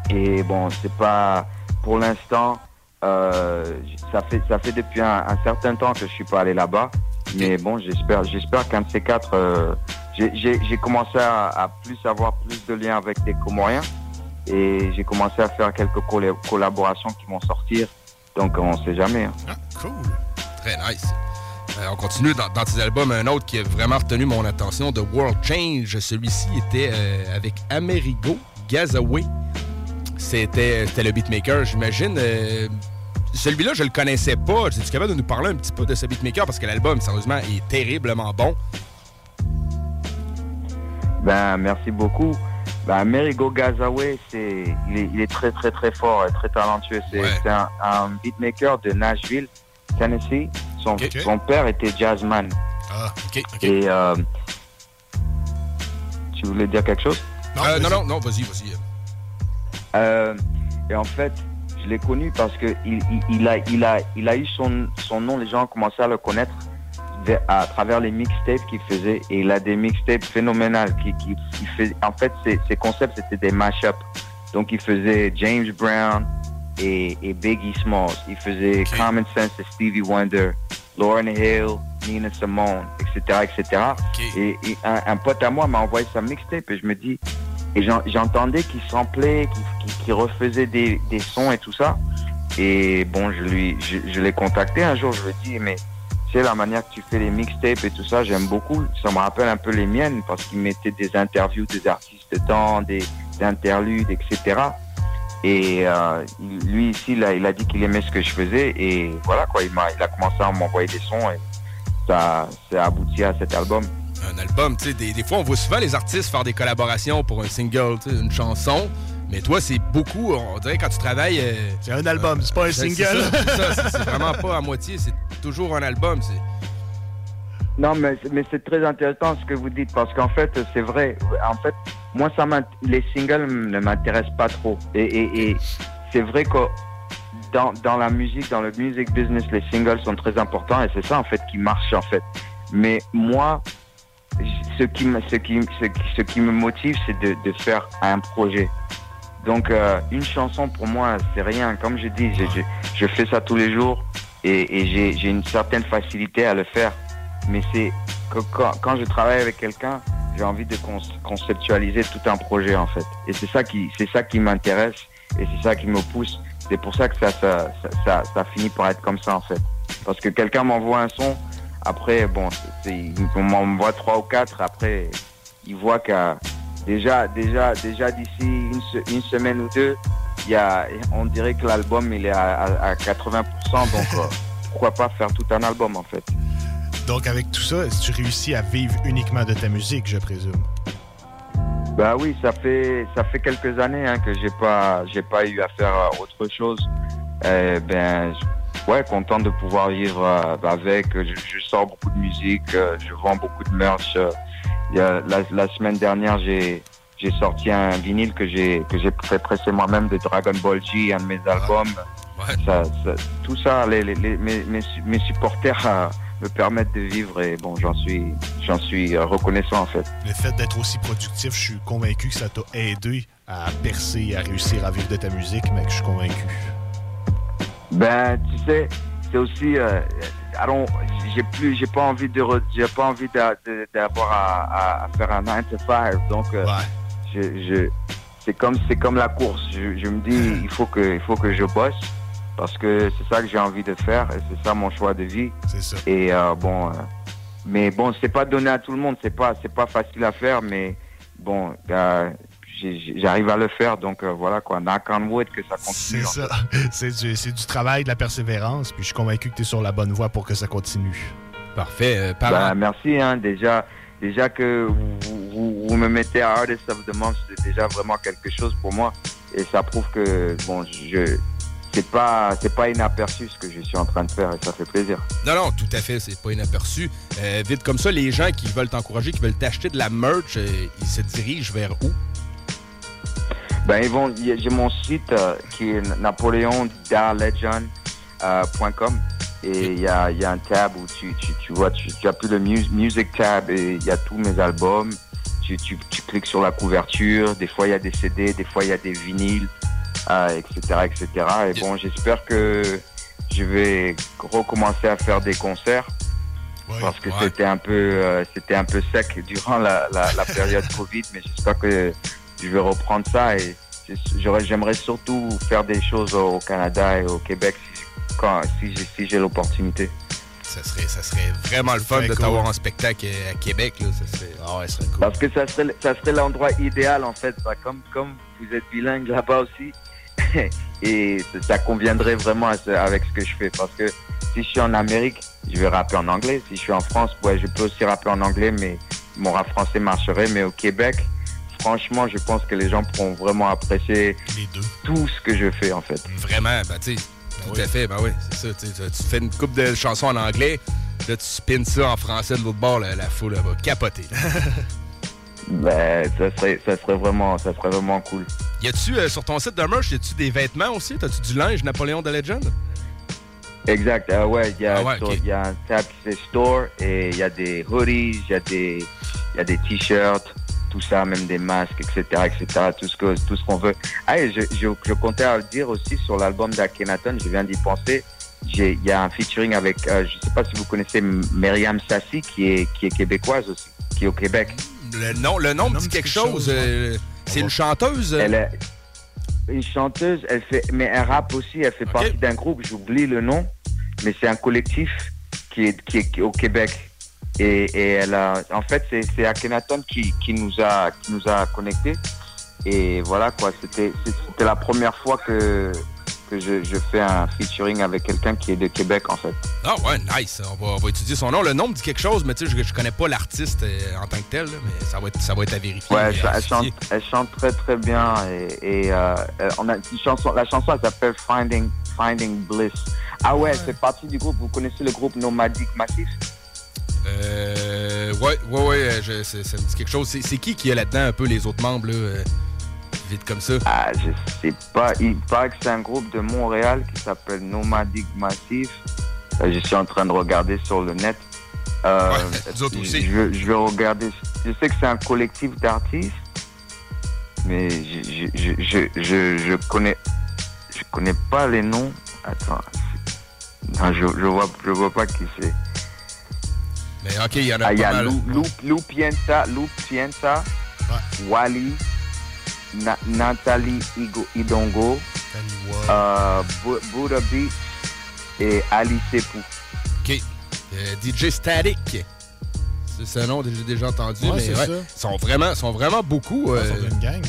Et bon, c'est pas. Pour l'instant, ça, fait, ça fait depuis un, certain temps que je suis pas allé là-bas. Mais bon, j'espère j'espère qu'un de ces quatre. euh, j'ai- commencé à, plus avoir plus de liens avec des Comoriens. Et j'ai commencé à faire quelques colla- collaborations qui vont sortir. Donc, on sait jamais. hein. Cool. Très nice. Euh, on continue dans, dans tes albums. Un autre qui a vraiment retenu mon attention, The World Change. Celui-ci était euh, avec Amerigo Gazaway. C'était le beatmaker, j'imagine. Euh, Celui-là, je le connaissais pas. Es-tu capable de nous parler un petit peu de ce beatmaker? Parce que l'album, sérieusement, est terriblement bon. Ben, merci beaucoup. Ben, Merigo Gazaway, c'est, il est, il est très, très, très fort, et très talentueux. C'est, un, un beatmaker de Nashville, Tennessee. Son, son père était jazzman. Ah, ok, ok. Et, euh, tu voulais dire quelque chose? Non, Euh, non, non, non, vas-y, vas-y. Euh, et en fait, je l'ai connu parce que il, il, il a, il, a, il a eu son, son nom, les gens ont commencé à le connaître à travers les mixtapes qu'il faisait. Et il a des mixtapes phénoménales. Qui, qui, qui fait, en fait, ses, ses concepts, c'était des mash-ups. Donc, il faisait James Brown et, et Biggie Smalls. Il faisait Common Sense de Stevie Wonder, Lauren Hill, Nina Simone, etc., etc. Et, et un, un pote à moi m'a envoyé sa mixtape et je me dis, et j'en- j'entendais qu'il samplait, qu'il refaisait des, sons et tout ça. Et bon, je lui, je, l'ai contacté un jour, je lui ai dit, mais sais, la manière que tu fais les mixtapes et tout ça, j'aime beaucoup. Ça me rappelle un peu les miennes parce qu'il mettait des interviews des artistes dedans, des, des interludes, etc. Et euh, lui ici, il a dit qu'il aimait ce que je faisais et voilà quoi, il, a commencé à m'envoyer des sons et ça, ça a abouti à cet album. Un album. Tu sais, des, des fois, on voit souvent les artistes faire des collaborations pour un single, tu sais, une chanson. Mais toi, c'est beaucoup. On dirait quand tu travailles. euh, c'est un album, c'est pas un single. C'est vraiment pas à moitié. C'est toujours un album. C'est Non, mais, mais c'est très intéressant ce que vous dites parce qu'en fait, c'est vrai. En fait, moi, ça les singles ne m'intéressent pas trop. Et, et- et c'est vrai que dans, dans la musique, dans le music business, les singles sont très importants et c'est ça, en fait, qui marche, en fait. Mais moi, ce qui me, ce qui, ce ce qui me motive, c'est de, de faire un projet. Donc, euh, une chanson, pour moi, c'est rien. Comme je dis, je, je, je fais ça tous les jours et, et j'ai une certaine facilité à le faire. Mais c'est que quand, quand je travaille avec quelqu'un, j'ai envie de con- conceptualiser tout un projet, en fait. Et c'est ça qui, c'est ça qui m'intéresse et c'est ça qui me pousse. c'est pour ça que ça, ça, ça, ça finit par être comme ça en fait. Parce que quelqu'un m'envoie un son, après, bon, on m'envoie trois ou quatre, après, il voit que déjà, déjà, déjà d'ici une, se- une semaine ou deux, il y a, on dirait que l'album il est à, à- à 80%, donc euh, pourquoi pas faire tout un album en fait. Donc, avec tout ça, est-ce que tu réussis à vivre uniquement de ta musique, je présume? Bah oui, ça fait ça fait quelques années hein, que j'ai pas j'ai pas eu à faire euh, autre chose. Euh, ben je- ouais, content de pouvoir vivre euh, avec. Je, je sors beaucoup de musique, euh, je vends beaucoup de merch. euh. La, la semaine dernière, j'ai j'ai sorti un vinyle que j'ai que j'ai fait presser moi-même de Dragon Ball G, un de mes albums. Ça, ça- tout ça, les, les- les- mes, mes, su- mes supporters euh, me permettent de vivre et bon, j'en suis j'en suis reconnaissant en fait. Le fait d'être aussi productif, je suis convaincu que ça t'a aidé à percer, à réussir à vivre de ta musique, mec, je suis convaincu. Ben, tu sais, c'est aussi, euh, don't- j'ai plus, j'ai pas envie de, j'ai pas envie d'avoir à, à- à faire un 9 to 5. Donc, euh, je, je, c'est comme, c'est comme la course. Je, je me dis, il faut que, il faut que je bosse parce que c'est ça que j'ai envie de faire et c'est ça mon choix de vie. C'est ça. Et euh, bon, euh, mais bon, c'est pas donné à tout le monde. C'est pas, c'est pas facile à faire, mais bon, euh, j'arrive à le faire. Donc euh, voilà quoi, knock on wood que ça continue. C'est ça. C'est du, c'est du travail, de la persévérance, puis je suis convaincu que tu es sur la bonne voie pour que ça continue. Parfait. Euh, Bah, merci, hein, déjà, déjà que vous, vous, vous me mettez à Artist of the Month, c'est déjà vraiment quelque chose pour moi. Et ça prouve que, bon, je, c'est pas, c'est pas inaperçu ce que je suis en train de faire et ça fait plaisir. Non, non, tout à fait, c'est pas inaperçu. Euh, vite comme ça, les gens qui veulent t'encourager, qui veulent t'acheter de la merch, euh, ils se dirigent vers où? Ben, ils vont, j'ai mon site euh, qui est napoléondarlegend.com et il y a, il y a un tab où tu, tu, tu vois, tu, tu appuies le mu- music tab et il y a tous mes albums. Tu, tu, tu cliques sur la couverture. Des fois, il y a des CD, des fois, il y a des vinyles, euh, etc., etc. Et bon, j'espère que je vais recommencer à faire des concerts parce que c'était un peu euh, c'était un peu sec durant la, la, la période Covid, mais j'espère que je vais reprendre ça et j'aimerais surtout faire des choses au Canada et au Québec si, quand, si j'ai si j'ai l'opportunité. Ça serait, ça serait vraiment le fun de cool. t'avoir en spectacle à Québec. Là. Ça serait, ouais, ça serait cool. Parce que ça serait, ça serait l'endroit idéal en fait, Bah, comme, comme vous êtes bilingue là-bas aussi, et ça- conviendrait vraiment avec ce que je fais. Parce que si je suis en Amérique, je vais rapper en anglais. Si je suis en France, ouais, je peux aussi rapper en anglais, mais mon rap français marcherait. Mais au Québec, franchement, je pense que les gens pourront vraiment apprécier tout ce que je fais en fait. Vraiment, ben tu sais, tout à fait, ben oui, c'est ça. tu fais une coupe de chansons en anglais, là tu spins ça en français de l'autre bord, la, la foule va capoter. Ben, ça serait, ça serait vraiment, ça serait vraiment cool. y a-tu euh, sur ton site de merch, y a-tu des vêtements aussi? T'as-tu du linge Napoléon de Legend? Exact. euh, ouais, il y, a Ah ouais, y a un tab qui store et il y a des hoodies, il y a des, il y a des t-shirts, tout ça, même des masques, etc., etc., tout ce que, tout ce qu'on veut. Ah, et je, je, je comptais à le dire aussi sur l'album d'Akhenaton, je viens d'y penser. J'ai, il y a un featuring avec, euh, je sais pas si vous connaissez Myriam Sassi, qui est, qui est québécoise aussi, qui est au Québec. Le nom, le nom me dit quelque chose. euh, c'est une chanteuse? euh? Elle est une chanteuse, elle fait, mais elle rappe aussi, elle fait partie d'un groupe, j'oublie le nom, mais c'est un collectif qui est, qui est qui est au Québec. Et, et elle a, en fait, c'est, c'est Akhenaton qui, qui nous a, qui nous a connectés. Et voilà, quoi, c'était, c'est- la première fois que, que je, je fais un featuring avec quelqu'un qui est de Québec, en fait. Ah ouais, nice. On va, on va étudier son nom. Le nom me dit quelque chose, mais tu sais, je, je connais pas l'artiste euh, en tant que tel, là, mais ça va être, ça va être à vérifier. Ouais, elle, à elle chante, elle chante très très bien et, et, euh, on a une chanson, la chanson elle s'appelle Finding Finding Bliss. Ah ouais, elle fait partie du groupe. Vous connaissez le groupe Nomadic Massif? Euh, ouais, ouais, ouais, euh, je- ça me dit quelque chose. C'est qui qui est là-dedans, un peu les autres membres, là, euh, vite comme ça? Ah, je sais pas. Il paraît que c'est un groupe de Montréal qui s'appelle Nomadic Massif. Euh, je suis en train de regarder sur le net. Euh, nous autres aussi. Je, vais- je vais regarder. Je sais que c'est un collectif d'artistes, mais je, je, je, je, je, je connais, je connais pas les noms. Attends. Non, je, je vois, je vois pas qui c'est. Mais ok, il y en a Ah, il y pas a mal. Pienta, Wally, Na- Nathalie Igo- Idongo, euh, Bu- Buddha Beat et Ali Sepou. OK. Euh, DJ Static. C'est ce nom que j'ai déjà entendu. Ouais, mais c'est ouais, ça. Ils sont vraiment, sont vraiment beaucoup. Ah, euh, ça doit être une gang.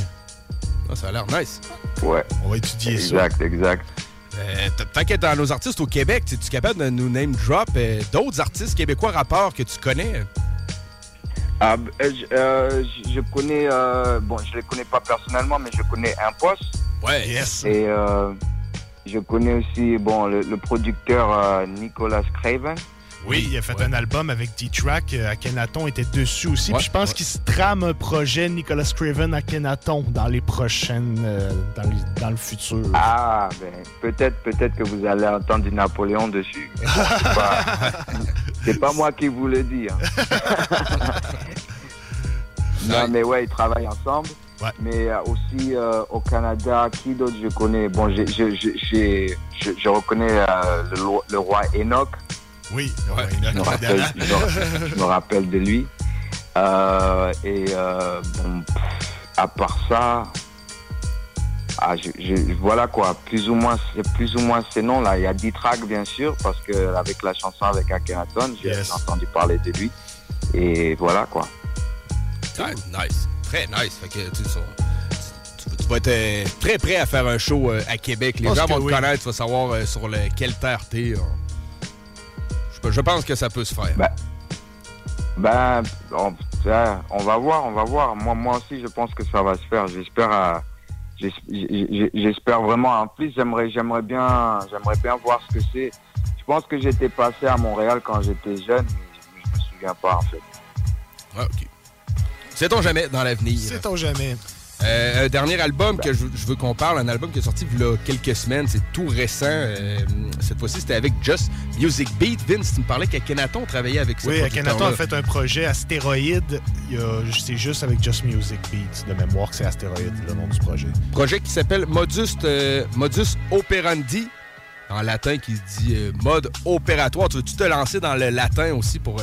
ah, ça a l'air nice. Ouais. On va étudier exact, Exact, Euh, Tant qu'être dans nos artistes au Québec, es-tu capable de nous name drop euh, d'autres artistes québécois rappeurs que tu connais? Ah, euh, je, euh, je- connais, euh, bon, je les connais pas personnellement, mais je connais Impost. Ouais, yes. Et je connais aussi, bon, le, le producteur Nicolas Craven. Oui, il a fait un album avec D-Track. euh, Akhenaton était dessus aussi. Ouais, Puis je pense qu'il se trame un projet Nicolas Craven Akhenaton dans les prochaines. euh, dans, le, dans le futur. Ah, ben, peut-être, peut-être que vous allez entendre du Napoléon dessus. C'est pas, c'est pas moi qui vous le dis. hein. non, mais ouais, ils travaillent ensemble. Mais euh, aussi euh, au Canada, qui d'autre je connais? Bon, j'ai- je, je, j'ai- je, je reconnais euh, le roi Enoch. Oui, je, me rappelle, je me- je me rappelle de lui. Euh, et euh, bon, pff, à part ça, ah, je, je- voilà quoi, plus ou moins, c'est plus ou moins ces noms-là. Il y a D-Track bien sûr, parce que avec la chanson avec Akhenaton, j'ai entendu parler de lui. Et voilà quoi. Ouais, nice. Très nice. Fait que, tu, vas être euh, très prêt à faire un show à Québec. Les gens vont te oui. connaître, tu vas savoir sur le, quelle terre t'es. hein. Je, pense que ça peut se faire. Ben, on, ça, on va voir, on va voir. Moi, moi aussi, je pense que ça va se faire. J'espère, euh, j'espère vraiment. En plus, j'aimerais, j'aimerais bien, j'aimerais bien voir ce que c'est. Je pense que j'étais passé à Montréal quand j'étais jeune, mais je, me souviens pas en fait. Ouais, ok. Sait-on jamais dans l'avenir? Sait-on jamais. Euh, un dernier album que je, je veux qu'on parle, un album qui est sorti il y a quelques semaines, c'est tout récent. Euh, cette fois-ci, c'était avec Just Music Beat. Vince, tu me parlais qu'Akenaton travaillait avec ce Oui, Akhenaton a fait un projet Astéroïde. C'est juste avec Just Music Beats de mémoire que c'est Astéroïde, le nom du projet. projet qui s'appelle Modus, euh, Modus Operandi, en latin qui se dit mode opératoire. Tu veux-tu te lancer dans le latin aussi pour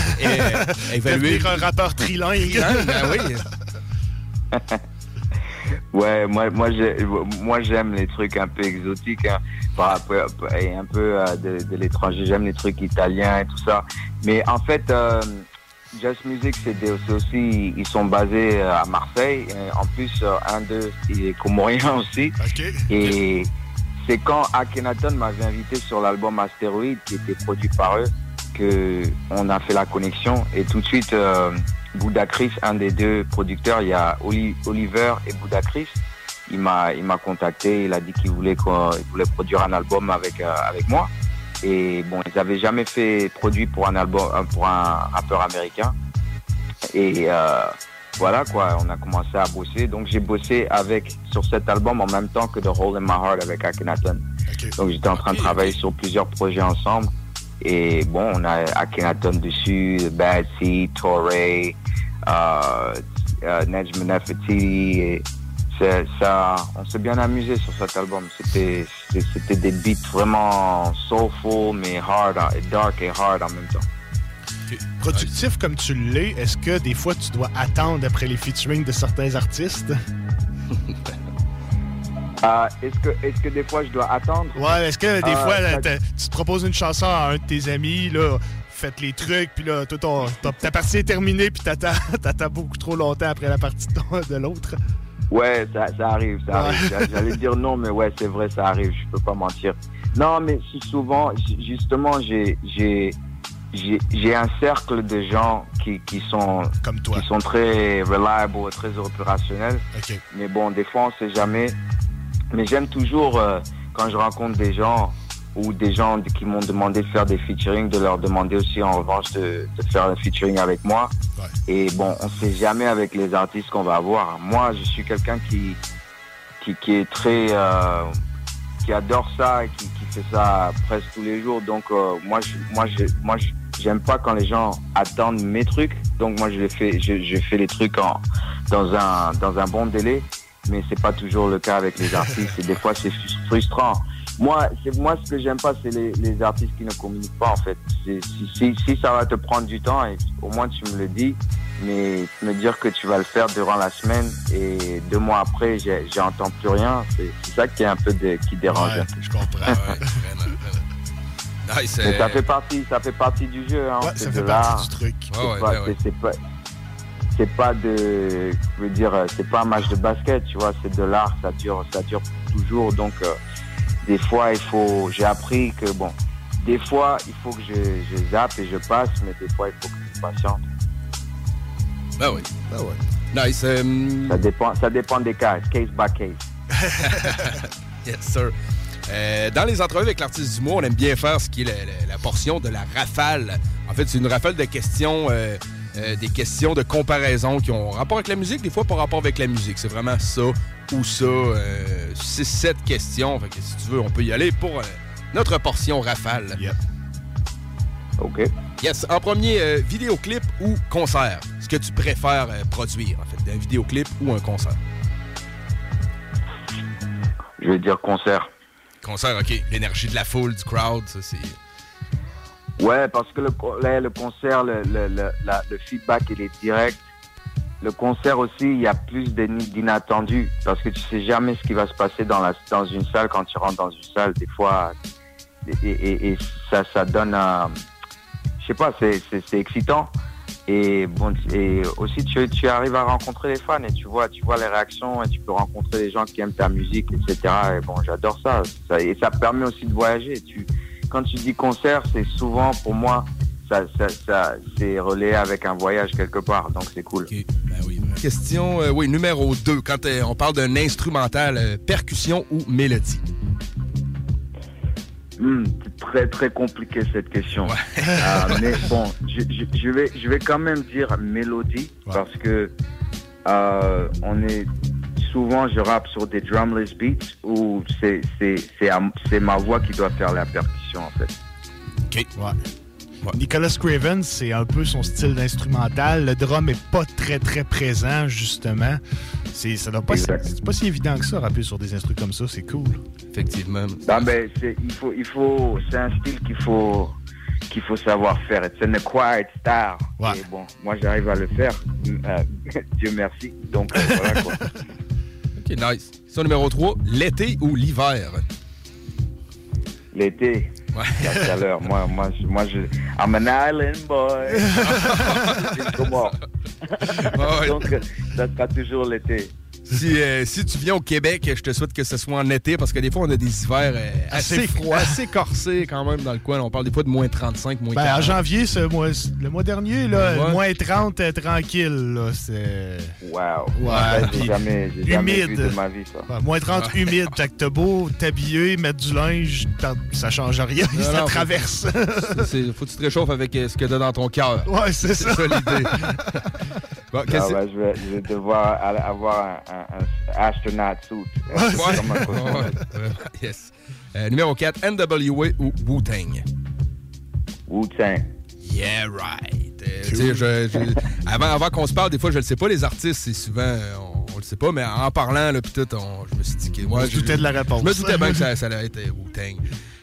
évaluer? Devenir un rappeur trilingue. Trilingue, ben oui. Ouais, moi, moi, j'ai- moi, j'aime les trucs un peu exotiques, hein, par rapport- et un peu euh, de, de l'étranger. J'aime les trucs italiens et tout ça. Mais en fait, euh, Just Music, c'est aussi, ils sont basés euh, à Marseille. En plus, euh, un d'eux, il est comorien aussi. Et c'est quand Akhenaton m'avait invité sur l'album Astéroïde, qui était produit par eux, que on a fait la connexion. Et tout de suite, euh, Bouddha Chris, un des deux producteurs, il y a Oli- Oliver et Bouddha Chris. Il m'a, il m'a contacté, il a dit qu'il voulait, il voulait produire un album avec, euh, avec moi. Et bon, ils n'avaient jamais fait produit pour un album, euh, pour un rappeur américain. Et euh, voilà quoi, on a commencé à bosser. Donc j'ai bossé avec sur cet album en même temps que The Hole in My Heart avec Akhenaton. Donc j'étais en train de travailler sur plusieurs projets ensemble. Et bon, on a Akhenaton dessus, Bad Seed, Torre, euh, euh, Nejm Nefertiti. Ça, on s'est bien amusé sur cet album. C'était, des beats vraiment soulful, mais hard, et dark et hard en même temps. Productif comme tu l'es, est-ce que des fois tu dois attendre après les featuring de certains artistes? Euh, est-ce que, est-ce que des fois je dois attendre? Ouais, est-ce que des Euh, fois tu te proposes une chanson à un de tes amis, là, faites les trucs, puis là, toi, ton- ta, ta partie est terminée, puis t'attends, beaucoup trop longtemps après la partie de, l'autre? Ouais, ça, ça arrive, ça arrive. J'a- J'allais dire non, mais ouais, c'est vrai, ça arrive. Je peux pas mentir. Non, mais souvent, justement, j'ai, j'ai, j'ai, j'ai un cercle de gens qui, qui sont, qui sont très reliable, très opérationnels. Mais bon, des fois, on sait jamais. Mais j'aime toujours euh, quand je rencontre des gens ou des gens qui m'ont demandé de faire des featuring, de leur demander aussi en revanche de, de faire un featuring avec moi. Et bon, on sait jamais avec les artistes qu'on va avoir. Moi, je suis quelqu'un qui, qui, qui est très, euh, qui adore ça et qui, qui fait ça presque tous les jours. Donc, euh, moi, je, moi, je, moi, j'aime pas quand les gens attendent mes trucs. Donc, moi, je les fais, je, je fais les trucs en, dans un, dans un bon délai. Mais c'est pas toujours le cas avec les artistes. Et des fois, c'est frus- frustrant. Moi, moi ce que j'aime pas, c'est les, les artistes qui ne communiquent pas en fait. Si, si, si ça va te prendre du temps, et au moins tu me le dis, Mais me dire que tu vas le faire durant la semaine et deux mois après, j'entends plus rien, c'est ça qui est un peu de- qui dérange. Ouais, je comprends. ouais. Nice. Mais euh, ça fait partie, ça fait partie du jeu. Hein. Ouais, c'est ça de fait partie l'art. du truc. C'est ouais, pas, ouais, de, je veux dire, euh, c'est pas un match de basket, tu vois. C'est de l'art, ça dure, ça dure toujours. Donc, euh, des fois, il faut. J'ai appris que bon, des fois, il faut que je, je zappe et je passe, mais des fois, il faut que je patiente. Ben oui. Ben ouais. Nice. euh, Ça dépend, ça dépend des cas, case by case. yes, sir. Euh, dans les entrevues avec l'artiste d'humour, on aime bien faire ce qui est la, la- la portion de la rafale. En fait, c'est une rafale de questions, euh, euh, des questions de comparaison qui ont rapport avec la musique, des fois pas rapport avec la musique. C'est vraiment ça ou ça. Euh, c'est sept questions. Fait que si tu veux, on peut y aller pour euh, notre portion rafale. OK. Yes. En premier, euh, vidéoclip ou concert? Ce que tu préfères euh, produire, en fait, un vidéoclip ou un concert? Je vais dire concert. Concert, OK. L'énergie de la foule, du crowd, ça, c'est... Ouais, parce que le, là, le concert, le, le, le, la- le feedback, il est direct. Le concert aussi, il y a plus d'in- d'inattendus parce que tu sais jamais ce qui va se passer dans, une salle quand tu rentres dans une salle. Des fois, et, ça, donne. Je sais pas, c'est- excitant. Et, bon, et aussi, tu, tu arrives à rencontrer les fans et tu vois, tu vois les réactions et tu peux rencontrer les gens qui aiment ta musique, etc. Et bon, j'adore ça. ça. Et ça permet aussi de voyager. Tu, quand tu dis concert, c'est souvent, pour moi, ça, ça, ça, c'est relayé avec un voyage quelque part. Donc, c'est cool. Question, euh, oui, numéro 2. Quand euh, on parle d'un instrumental, euh, percussion ou mélodie? Hmm, c'est très très compliqué cette question. Euh, mais bon, je, je- je vais je vais quand même dire mélodie parce que euh, on est souvent je rappe sur des drumless beats où c'est c'est c'est à- c'est ma voix qui doit faire la percussion en fait. OK. Ouais. Nicolas Craven, c'est un peu son style d'instrumental. Le drum est pas très très présent, justement. C'est, ça doit pas, Exact. c'est pas si évident que ça, rapper sur des instruments comme ça. C'est cool. Effectivement. Non, mais c'est il faut il faut c'est un style qu'il faut qu'il faut savoir faire. C'est un acquired. Et bon, moi j'arrive à le faire. Euh, Dieu merci. Donc euh, voilà quoi. OK, nice. Question numéro 3. L'été ou l'hiver? L'été. La chaleur. Moi, moi, je, moi, je. I'm an island boy. Comment? Donc, ça sera toujours l'été. Si, euh, si tu viens au Québec, je te souhaite que ce soit en été parce que des fois, on a des hivers euh, assez, Assez froids, assez corsés quand même dans le coin. On parle des fois de moins 35, moins Ben, 40. en janvier, ce mois, le mois dernier, là, Ouais. moins 30, euh, tranquille. Là, c'est... Wow. Ouais. Ça, j'ai puis jamais- j'ai jamais humide. vu de ma vie, ça. Moins 30, Ouais. humide. Fait que t'as beau t'habiller, mettre du linge, ça change rien. Non, ça non, faut- traverse. c'est- c'est- faut que tu te réchauffes avec euh, ce que t'as dans ton cœur. Ouais, c'est ça. l'idée. Bon, Ah ouais, je, vais, je vais devoir avoir un, un, un astronaut suit. Ouais. Yes. Euh, numéro 4, NWA ou Wu-Tang? Wu-Tang. Yeah, right. Euh, tu sais, je- je- avant avant qu'on se parle, des fois, je le sais pas, les artistes, c'est souvent, on, on le sait pas, mais en parlant, là, tout, on- je me suis dit que. Se je- doutait de la réponse. Je me doutais bien que ça, ça allait être euh, Wu-Tang.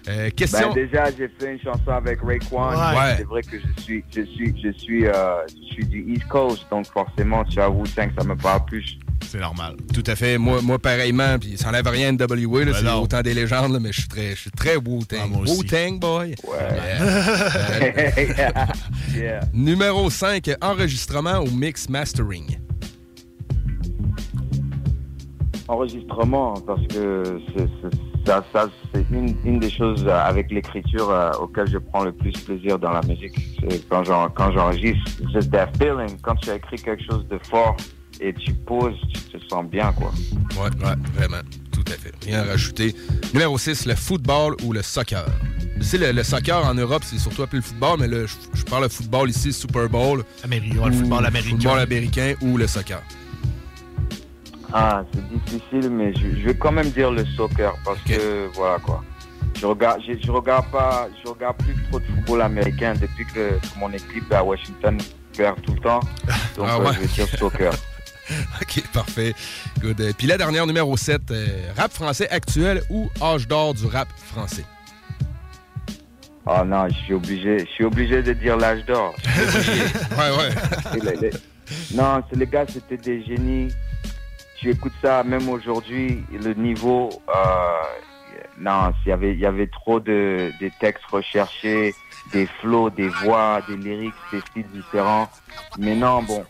Euh, question. Ben, déjà, j'ai fait une chanson avec Raekwon. Ouais. C'est vrai que je suis, je suis, je suis, euh, je suis du East Coast, donc forcément, tu as Wu-Tang, ça me parle plus. C'est normal. Tout à fait. Moi, moi pareillement, puis ça enlève rien de là, Ben c'est autant des légendes, là, mais je suis très, je suis très Wu-Tang. aussi. Wu-Tang, boy. Ouais. Yeah. Yeah. Numéro 5, enregistrement ou mix mastering? Enregistrement, parce que c'est, ça, ça, c'est une, une des choses avec l'écriture euh, auquel je prends le plus plaisir dans la musique. C'est quand, j'en, quand j'enregistre, c'est that feeling. Quand tu as écrit quelque chose de fort et tu poses, tu te sens bien, quoi. Ouais, ouais, vraiment. Tout à fait. Rien à rajouter. Numéro 6, le football ou le soccer? Tu sais, le, le soccer en Europe, c'est surtout appelé le football, mais je, je parle de football ici, Super Bowl. Américain, le football américain. Football américain ou le soccer? Ah, c'est difficile, mais je, je vais quand même dire le soccer parce que voilà quoi. Je regarde, je, je regarde pas, je regarde plus trop de football américain depuis que, que mon équipe à Washington perd tout le temps. Donc Ah euh, ouais. je vais dire soccer. OK, parfait. Good. Euh, Puis la dernière, numéro 7, rap français actuel ou âge d'or du rap français? Oh non, je suis obligé, je suis obligé de dire l'âge d'or. ouais, ouais. Non, c'est les gars, c'était des génies. Tu écoutes ça, même aujourd'hui, le niveau, euh, non, il y avait, il y avait trop de, des textes recherchés, des flows, des voix, des lyrics, des styles différents. Mais non, bon,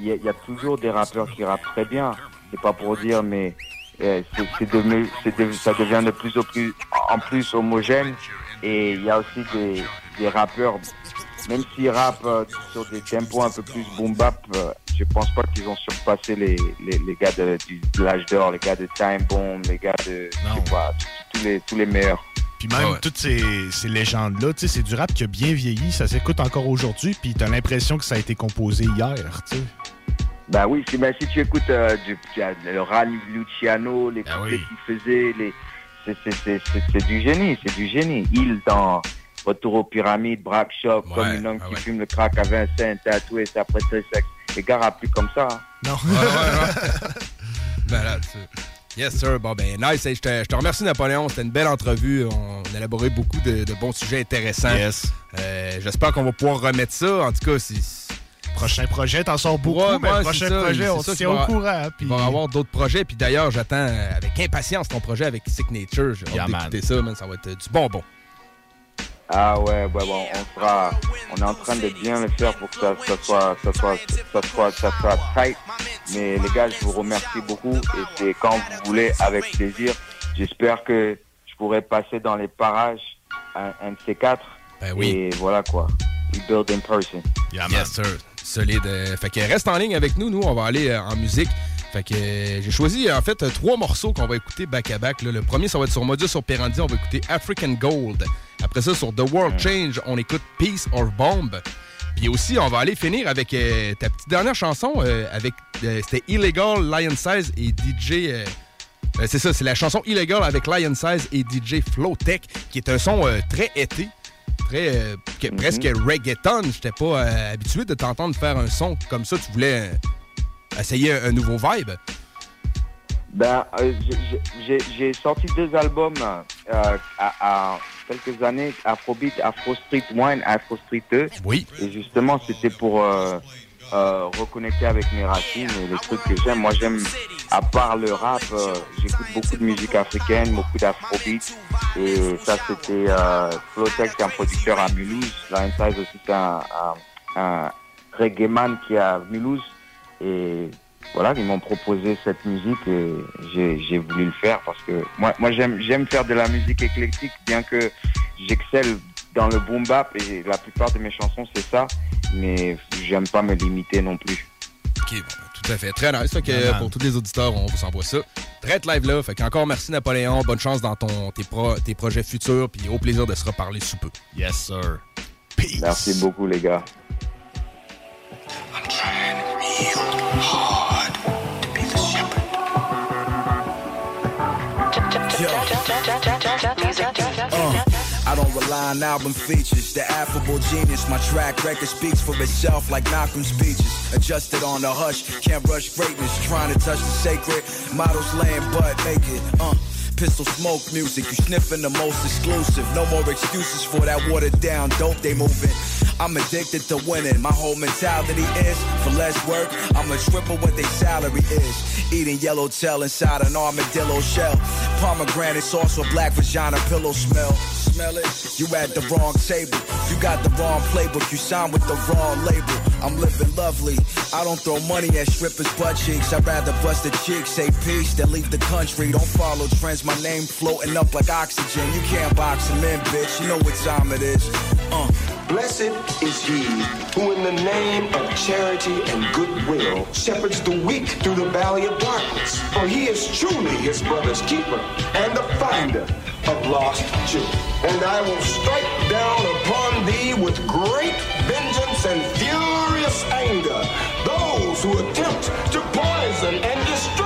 il y, a- il y a toujours des rappeurs qui rappent très bien. C'est pas pour dire, mais euh, c'est c'est devenu, c'est de- ça devient de plus en plus, en plus homogène. Et il y a aussi des, des rappeurs, même s'ils rappent euh, sur des tempos un peu plus boom bap, euh, je pense pas qu'ils ont surpassé les, les, les gars de, l'âge d'or, les gars de Time Bomb, les gars de, je sais pas, tous les, tous les meilleurs. Puis même toutes ces, ces légendes-là, tu sais, c'est du rap qui a bien vieilli, ça s'écoute encore aujourd'hui, puis t'as l'impression que ça a été composé hier, tu sais. Bah oui, si, bah, si tu écoutes euh, du, le Rally Luciano, les couplets qu'il faisait, les, c'est, du génie, c'est du génie. Il dans Retour aux pyramides, Brack Shop, comme un homme qui fume le crack à Vincent, tatoué, ça après très sexe. Les gars plus comme ça. hein. Non. Malade, ça. Yes, sir. Bon, ben, nice. Hey, je, te, je te remercie, Napoléon. C'était une belle entrevue. On a élaboré beaucoup de, de bons sujets intéressants. Yes. Euh, J'espère qu'on va pouvoir remettre ça. En tout cas, c'est. Prochain projet, t'en sors beaucoup, Ouais, mais ouais, prochain ça, projet, on se tient va- au courant. Il Puis... va y avoir d'autres projets. Puis d'ailleurs, j'attends euh, avec impatience ton projet avec Signature. J'ai hâte Yeah, d'écouter ça, man. Ça va être euh, du bonbon. Ah ouais, ouais, bon, on sera, on est en train de bien le faire pour que ça, ça soit, ça soit, ça soit, ça soit tight. Mais les gars, je vous remercie beaucoup et c'est quand vous voulez, avec plaisir. J'espère que je pourrai passer dans les parages un, un de ces quatre. Ben oui. Et voilà quoi. We build in person. yes, sir. Solide. Euh, fait que reste en ligne avec nous. Nous, on va aller euh, en musique. Fait que euh, j'ai choisi en fait trois morceaux qu'on va écouter back à back. là. Le premier, ça va être sur Modus Operandi. On va écouter African Gold. Après ça, sur The World Change, on écoute Peace or Bomb. Puis aussi, on va aller finir avec euh, ta petite dernière chanson. euh, avec euh, C'était Illegal, Lion Size et DJ. c'est ça, c'est la chanson Illegal avec Lion Size et DJ Flowtech, qui est un son très été, très euh, que- presque reggaeton. J'étais pas euh, habitué de t'entendre faire un son comme ça. Tu voulais euh, essayer un, un nouveau vibe. Ben, euh, j'ai- sorti deux albums à, à quelques années, Afrobeat, Afro Street 1, Afro Street 2. Oui. Et justement, c'était pour euh, reconnecter avec mes racines et les trucs que j'aime. Moi, j'aime, à part le rap, euh, j'écoute beaucoup de musique africaine, beaucoup d'Afrobeat. Et ça, c'était euh, est un producteur à Mulhouse. Lion aussi, c'est un, un, reggae man qui est à Mulhouse. Et voilà, ils m'ont proposé cette musique et j'ai j'ai voulu le faire parce que moi, moi j'aime j'aime faire de la musique éclectique, bien que j'excelle dans le boom bap et la plupart de mes chansons c'est ça, mais j'aime pas me limiter non plus. Ok, bon, ben, tout à fait. Très nice. Fait que, pour tous les auditeurs, on vous envoie ça. Très live là. Fait qu'encore merci Napoléon. Bonne chance dans ton, tes, pro- tes projets futurs. Puis au plaisir de se reparler sous peu. Yes, sir. Merci beaucoup les gars. Uh, On album features. The affable genius, my track record speaks for itself like Malcolm's speeches. Adjusted on the hush, can't rush greatness. Trying to touch the sacred. Models laying butt naked. Uh. Pistol smoke music, you sniffing the most exclusive. No more excuses for that watered down dope they moving. I'm addicted to winning. My whole mentality is for less work, I'ma triple what their salary is. Eating yellowtail inside an armadillo shell. Pomegranate sauce with black vagina pillow smell. Smell it? You at the wrong table. You got the wrong playbook. You signed with the wrong label. I'm living lovely. I don't throw money at strippers' butt cheeks. I'd rather bust a chick, say peace, than leave the country. Don't follow trends. My name floating up like oxygen. You can't box him in, bitch. You know what time it is. Uh. Blessed is he who, in the name of charity and goodwill, shepherds the weak through the valley of darkness. For he is truly his brother's keeper and the finder of lost children. And I will strike down upon thee with great vengeance and furious anger those who attempt to poison and destroy.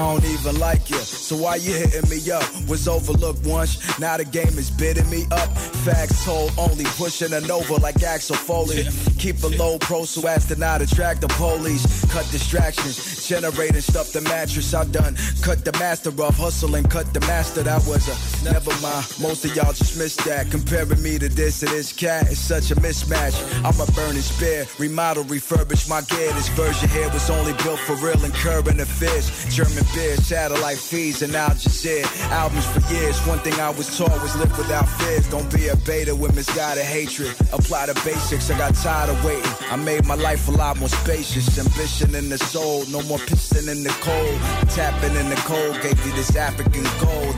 I don't even like you. So why you hitting me up? Was overlooked once, now the game is bidding me up. Facts told, only pushing a Nova like Axel Foley. Keep a low pro so as to not attract the police. Cut distractions, generating stuff the mattress. I done cut the master off, hustle and cut the master. That was a never mind. Most of y'all just missed that. Comparing me to this and this cat is such a mismatch. I'm a burning spear, remodel, refurbish my gear. This version here was only built for real and current affairs. German beer, satellite feeds, and Al Jazeera. Albums for years. One thing I was taught was live without fears. Don't be a beta with misguided hatred. Apply the basics. I got tired of waiting. I made my life a lot more spacious. Ambition in the soul, no more piston in the cold. Tapping in the cold, gave you this African gold.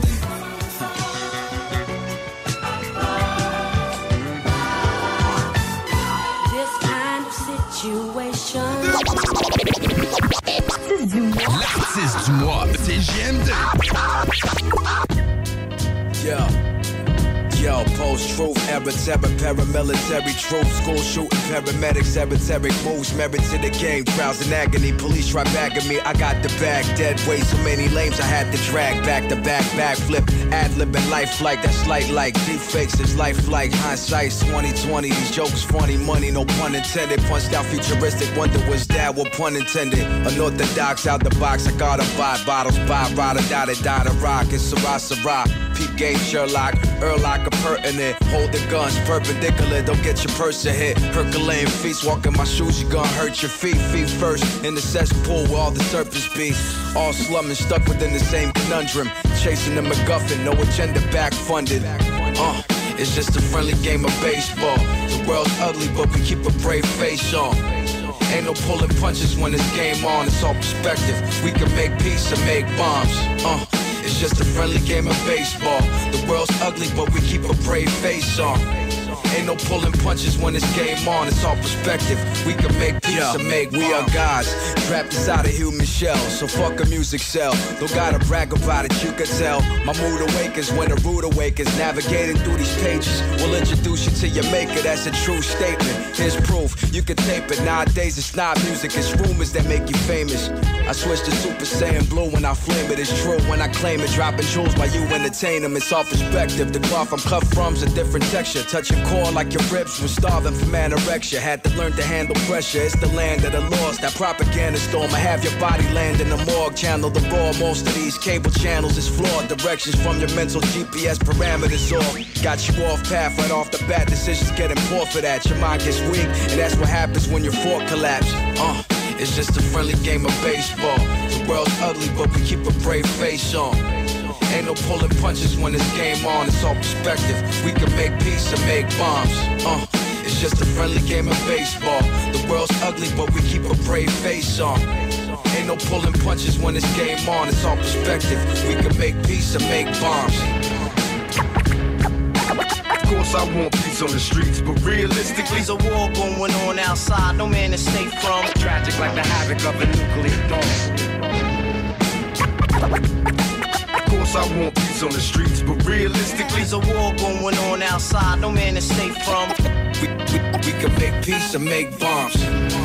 This kind of situation. 6 du mois. C'est GMD. Yo. Yo, post-truth, error, terror, paramilitary truth, school shooting, paramedics, esoteric moves, merit to the game, trials in agony, police try bagging me, I got the bag, dead weight, so many lames I had to drag, back to back, backflip, ad-libbing life like, that's light like, deep fakes is life like, hindsight's 2020, these jokes funny, money, no pun intended, punched out futuristic, wonder was that, what pun intended, unorthodox out the box, I gotta buy bottles, buy, ride or die, die to rock, it's Sarah, Sarah, peep game, Sherlock, Erlock, pertinent. Hold the guns perpendicular, don't get your person hit. Percolating feet, walking my shoes, you gonna hurt your feet. Feet first in the cesspool where all the serpents be. All slumming, stuck within the same conundrum. Chasing the MacGuffin, no agenda back funded. Uh, it's just a friendly game of baseball. The world's ugly, but we keep a brave face on. Ain't no pulling punches when it's game on, it's all perspective. We can make peace and make bombs. Uh, it's just a friendly game of baseball. The world's ugly, but we keep a brave face on. Ain't no pulling punches when it's game on, it's all perspective. We can make peace and make We are gods, trapped inside a human shell. So fuck a music cell. Don't gotta brag about it, you can tell. My mood awakens when the root awakens. Navigating through these pages We'll introduce you to your maker. That's a true statement. Here's proof, you can tape it. Nowadays it's not music, it's rumors that make you famous. I switched to Super Saiyan Blue when I flame it. It's true when I claim it. Dropping jewels while you entertain them. It's all perspective. The cloth I'm cut from's a different texture. Touching core like your ribs were starving from anorexia. Had to learn to handle pressure. It's the land of the lost. That propaganda storm. I have your body land in the morgue. Channel the raw. Most of these cable channels is flawed. Directions from your mental GPS parameters off. Got you off path right off the bat. Decisions getting poor for that. Your mind gets weak, and that's what happens when your fork collapses. Uh. It's just a friendly game of baseball. The world's ugly, but we keep a brave face on. Ain't no pulling punches when it's game on, it's all perspective. We can make peace and make bombs. Uh, it's just a friendly game of baseball. The world's ugly, but we keep a brave face on. Ain't no pulling punches when it's game on, it's all perspective. We can make peace and make bombs. Of course, I want peace on the streets, but realistically, There's a war going on outside, no man is safe from. tragic like the havoc of a nuclear bomb. I want peace on the streets, but realistically, There's a war going on outside, no man is safe from. We, we, we can make peace and make bombs.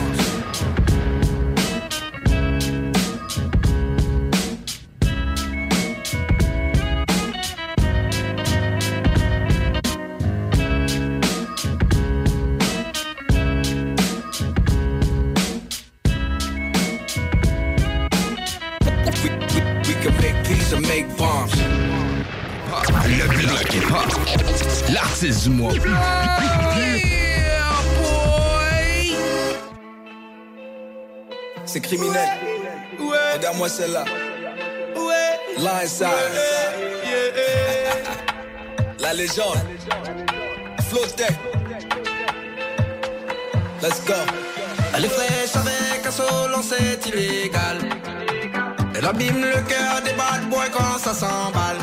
Du mois. C'est criminel. Regarde-moi celle-là. Lionside. La légende. Floatec. Let's go. Elle est fraîche avec un solon, c'est illégal. Elle abîme le cœur des bad boys quand ça s'emballe.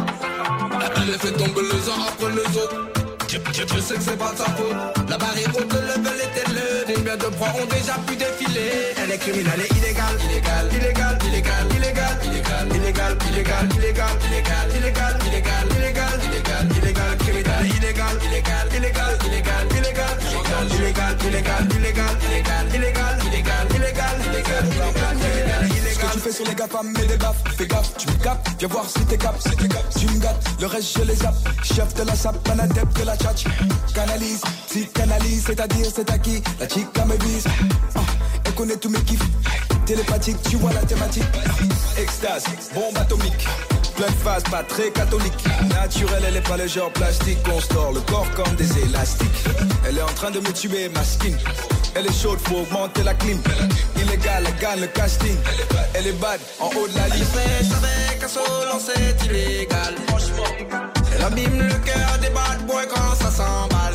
Elle fait tomber les uns après les autres. Je, sais que c'est pas de sa faute. La barrière haute, le level était le. Combien de proies ont déjà pu défiler Elle est criminelle et illégale. Illégal, illégal, illégal, illégal, illégal, illégal, illégal, illégal, illégal, illégal, illégal, illégal, illégal, illégal, criminelle, illégal, illégal, illégal, illégal, illégal, illégal, illégal, illégal, illégal, illégal, illégal, illégal, illégal, illégal, illégal, Tu fais sur les GAFAM, mets des baffes, fais gaffe, tu me capes, viens voir si t'es cap, si t'es cap, tu me gâtes, le reste je les zappe, chef de la sape, un adepte de la tchatch, canalise, si canalise, c'est-à-dire c'est à qui, la chica me vise, Ah, elle connaît tous mes kiffs, télépathique, tu vois la thématique, extase, bombe atomique, pleine phase, pas très catholique, naturelle, elle est pas le genre plastique, on store le corps comme des élastiques, elle est en train de me tuer, ma skin, elle est chaude, faut augmenter la clim, illégal, elle gagne le casting, elle est bad, en haut de la Elle liste, pêche avec un solon, c'est illégal. Elle abîme le cœur des bad boys quand ça s'emballe.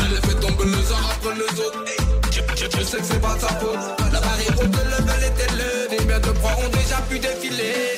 Elle fait tomber les uns après les autres. Je, sais que c'est pas de sa faute. La barrière haute, le level était levé. Bien de proies ont déjà pu défiler.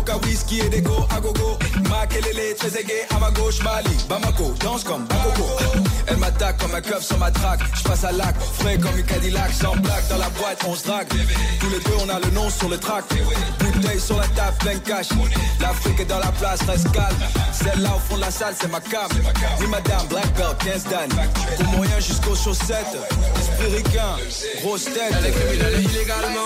Coca, whisky et déco à gogo, Makelele, très aigué à ma gauche, Mali, Bamako, danse comme Bakoko. Elle m'attaque comme un keuf sur ma traque, je passe à l'acte, frais comme une Cadillac, sans blague, dans la boîte on se drague, tous les deux on a le nom sur le track, bouteille sur la table, plein cash, l'Afrique est dans la place, reste calme, celle-là au fond de la salle c'est ma cam, ni madame, black belt, 15 dan, pour moyen jusqu'aux chaussettes, esprit ricain, grosse tête, Elle est criminelle illégalement.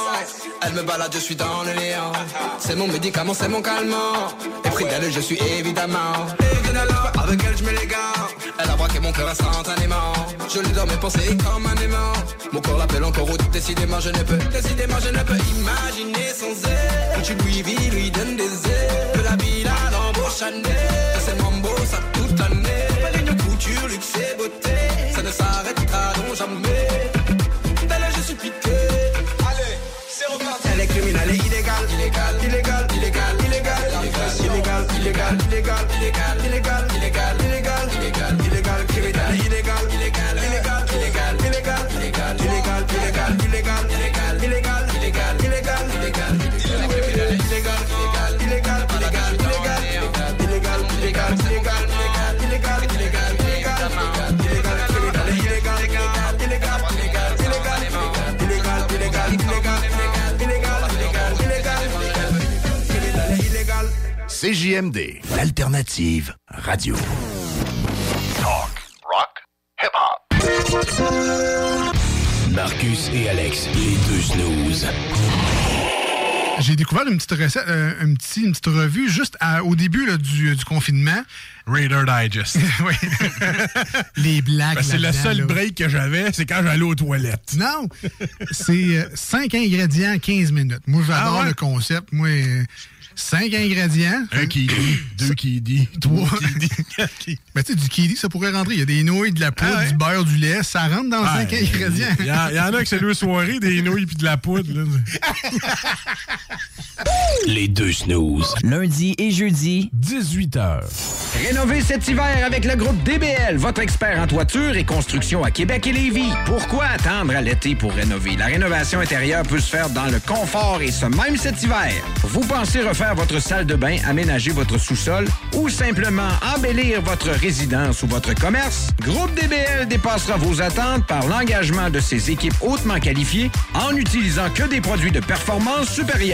Elle me balade, je suis dans le néant. C'est mon médicament, c'est mon calmant. Et pris d'elle, je suis évidemment. Évidemment, avec elle, je gants. Elle a braqué mon cœur instantanément. Je lui donne mes pensées comme un aimant. Mon corps l'appelle encore route. Décidément, je ne peux, décidément, je ne peux imaginer sans elle. Tu lui vis, lui donne des ailes. De la ville à l'embauche. C'est mambo, ça toute l'année. Ligne couture, luxe et beauté. Ça ne s'arrêtera donc jamais. D'elle, je suis piqué. Allez, c'est reparti. Elle est criminelle et illégale, illégal, illégal, illégal, illégal, illegal, illegal, illegal. CJMD, l'alternative radio. Talk, rock, hip-hop. Marcus et Alex, les deux snooze. J'ai découvert une petite recette, euh, un petit, une petite revue juste à- au début là, du, du confinement. Raider Digest. oui. Les blagues. Ben, c'est le seul là. break que j'avais, c'est quand j'allais aux toilettes. Non, c'est 5 ingrédients, 15 minutes. Moi, j'adore Ah ouais? le concept. Moi, 5 ingrédients. Un qui dit, deux qui dit, Trois. Ben, tu sais, du kiwi, ça pourrait rentrer. Il y a des nouilles, de la poudre, Ah du beurre, du lait. Ça rentre dans 5 Ouais, ingrédients. Il y, en- il y en a que c'est deux soirées, des nouilles puis de la poudre. là. Les deux snooze. Lundi et jeudi, 18h. Rénover cet hiver avec le groupe DBL, votre expert en toiture et construction à Québec et Lévis. Pourquoi attendre à l'été pour rénover? La rénovation intérieure peut se faire dans le confort et ce même cet hiver. Vous pensez refaire votre salle de bain, aménager votre sous-sol ou simplement embellir votre résidence ou votre commerce? Groupe DBL dépassera vos attentes par l'engagement de ses équipes hautement qualifiées en utilisant que des produits de performance supérieure.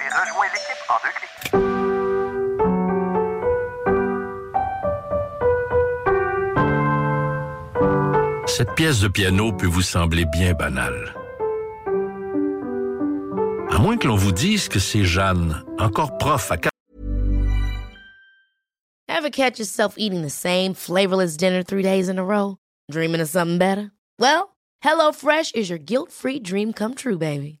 et rejoins l'équipe en deux clics. Cette pièce de piano peut vous sembler bien banale. À moins que l'on vous dise que c'est Jeanne, encore prof à Ever catch yourself eating the same flavorless dinner three days in a row? Dreaming of something better? Well, HelloFresh is your guilt-free dream come true, baby.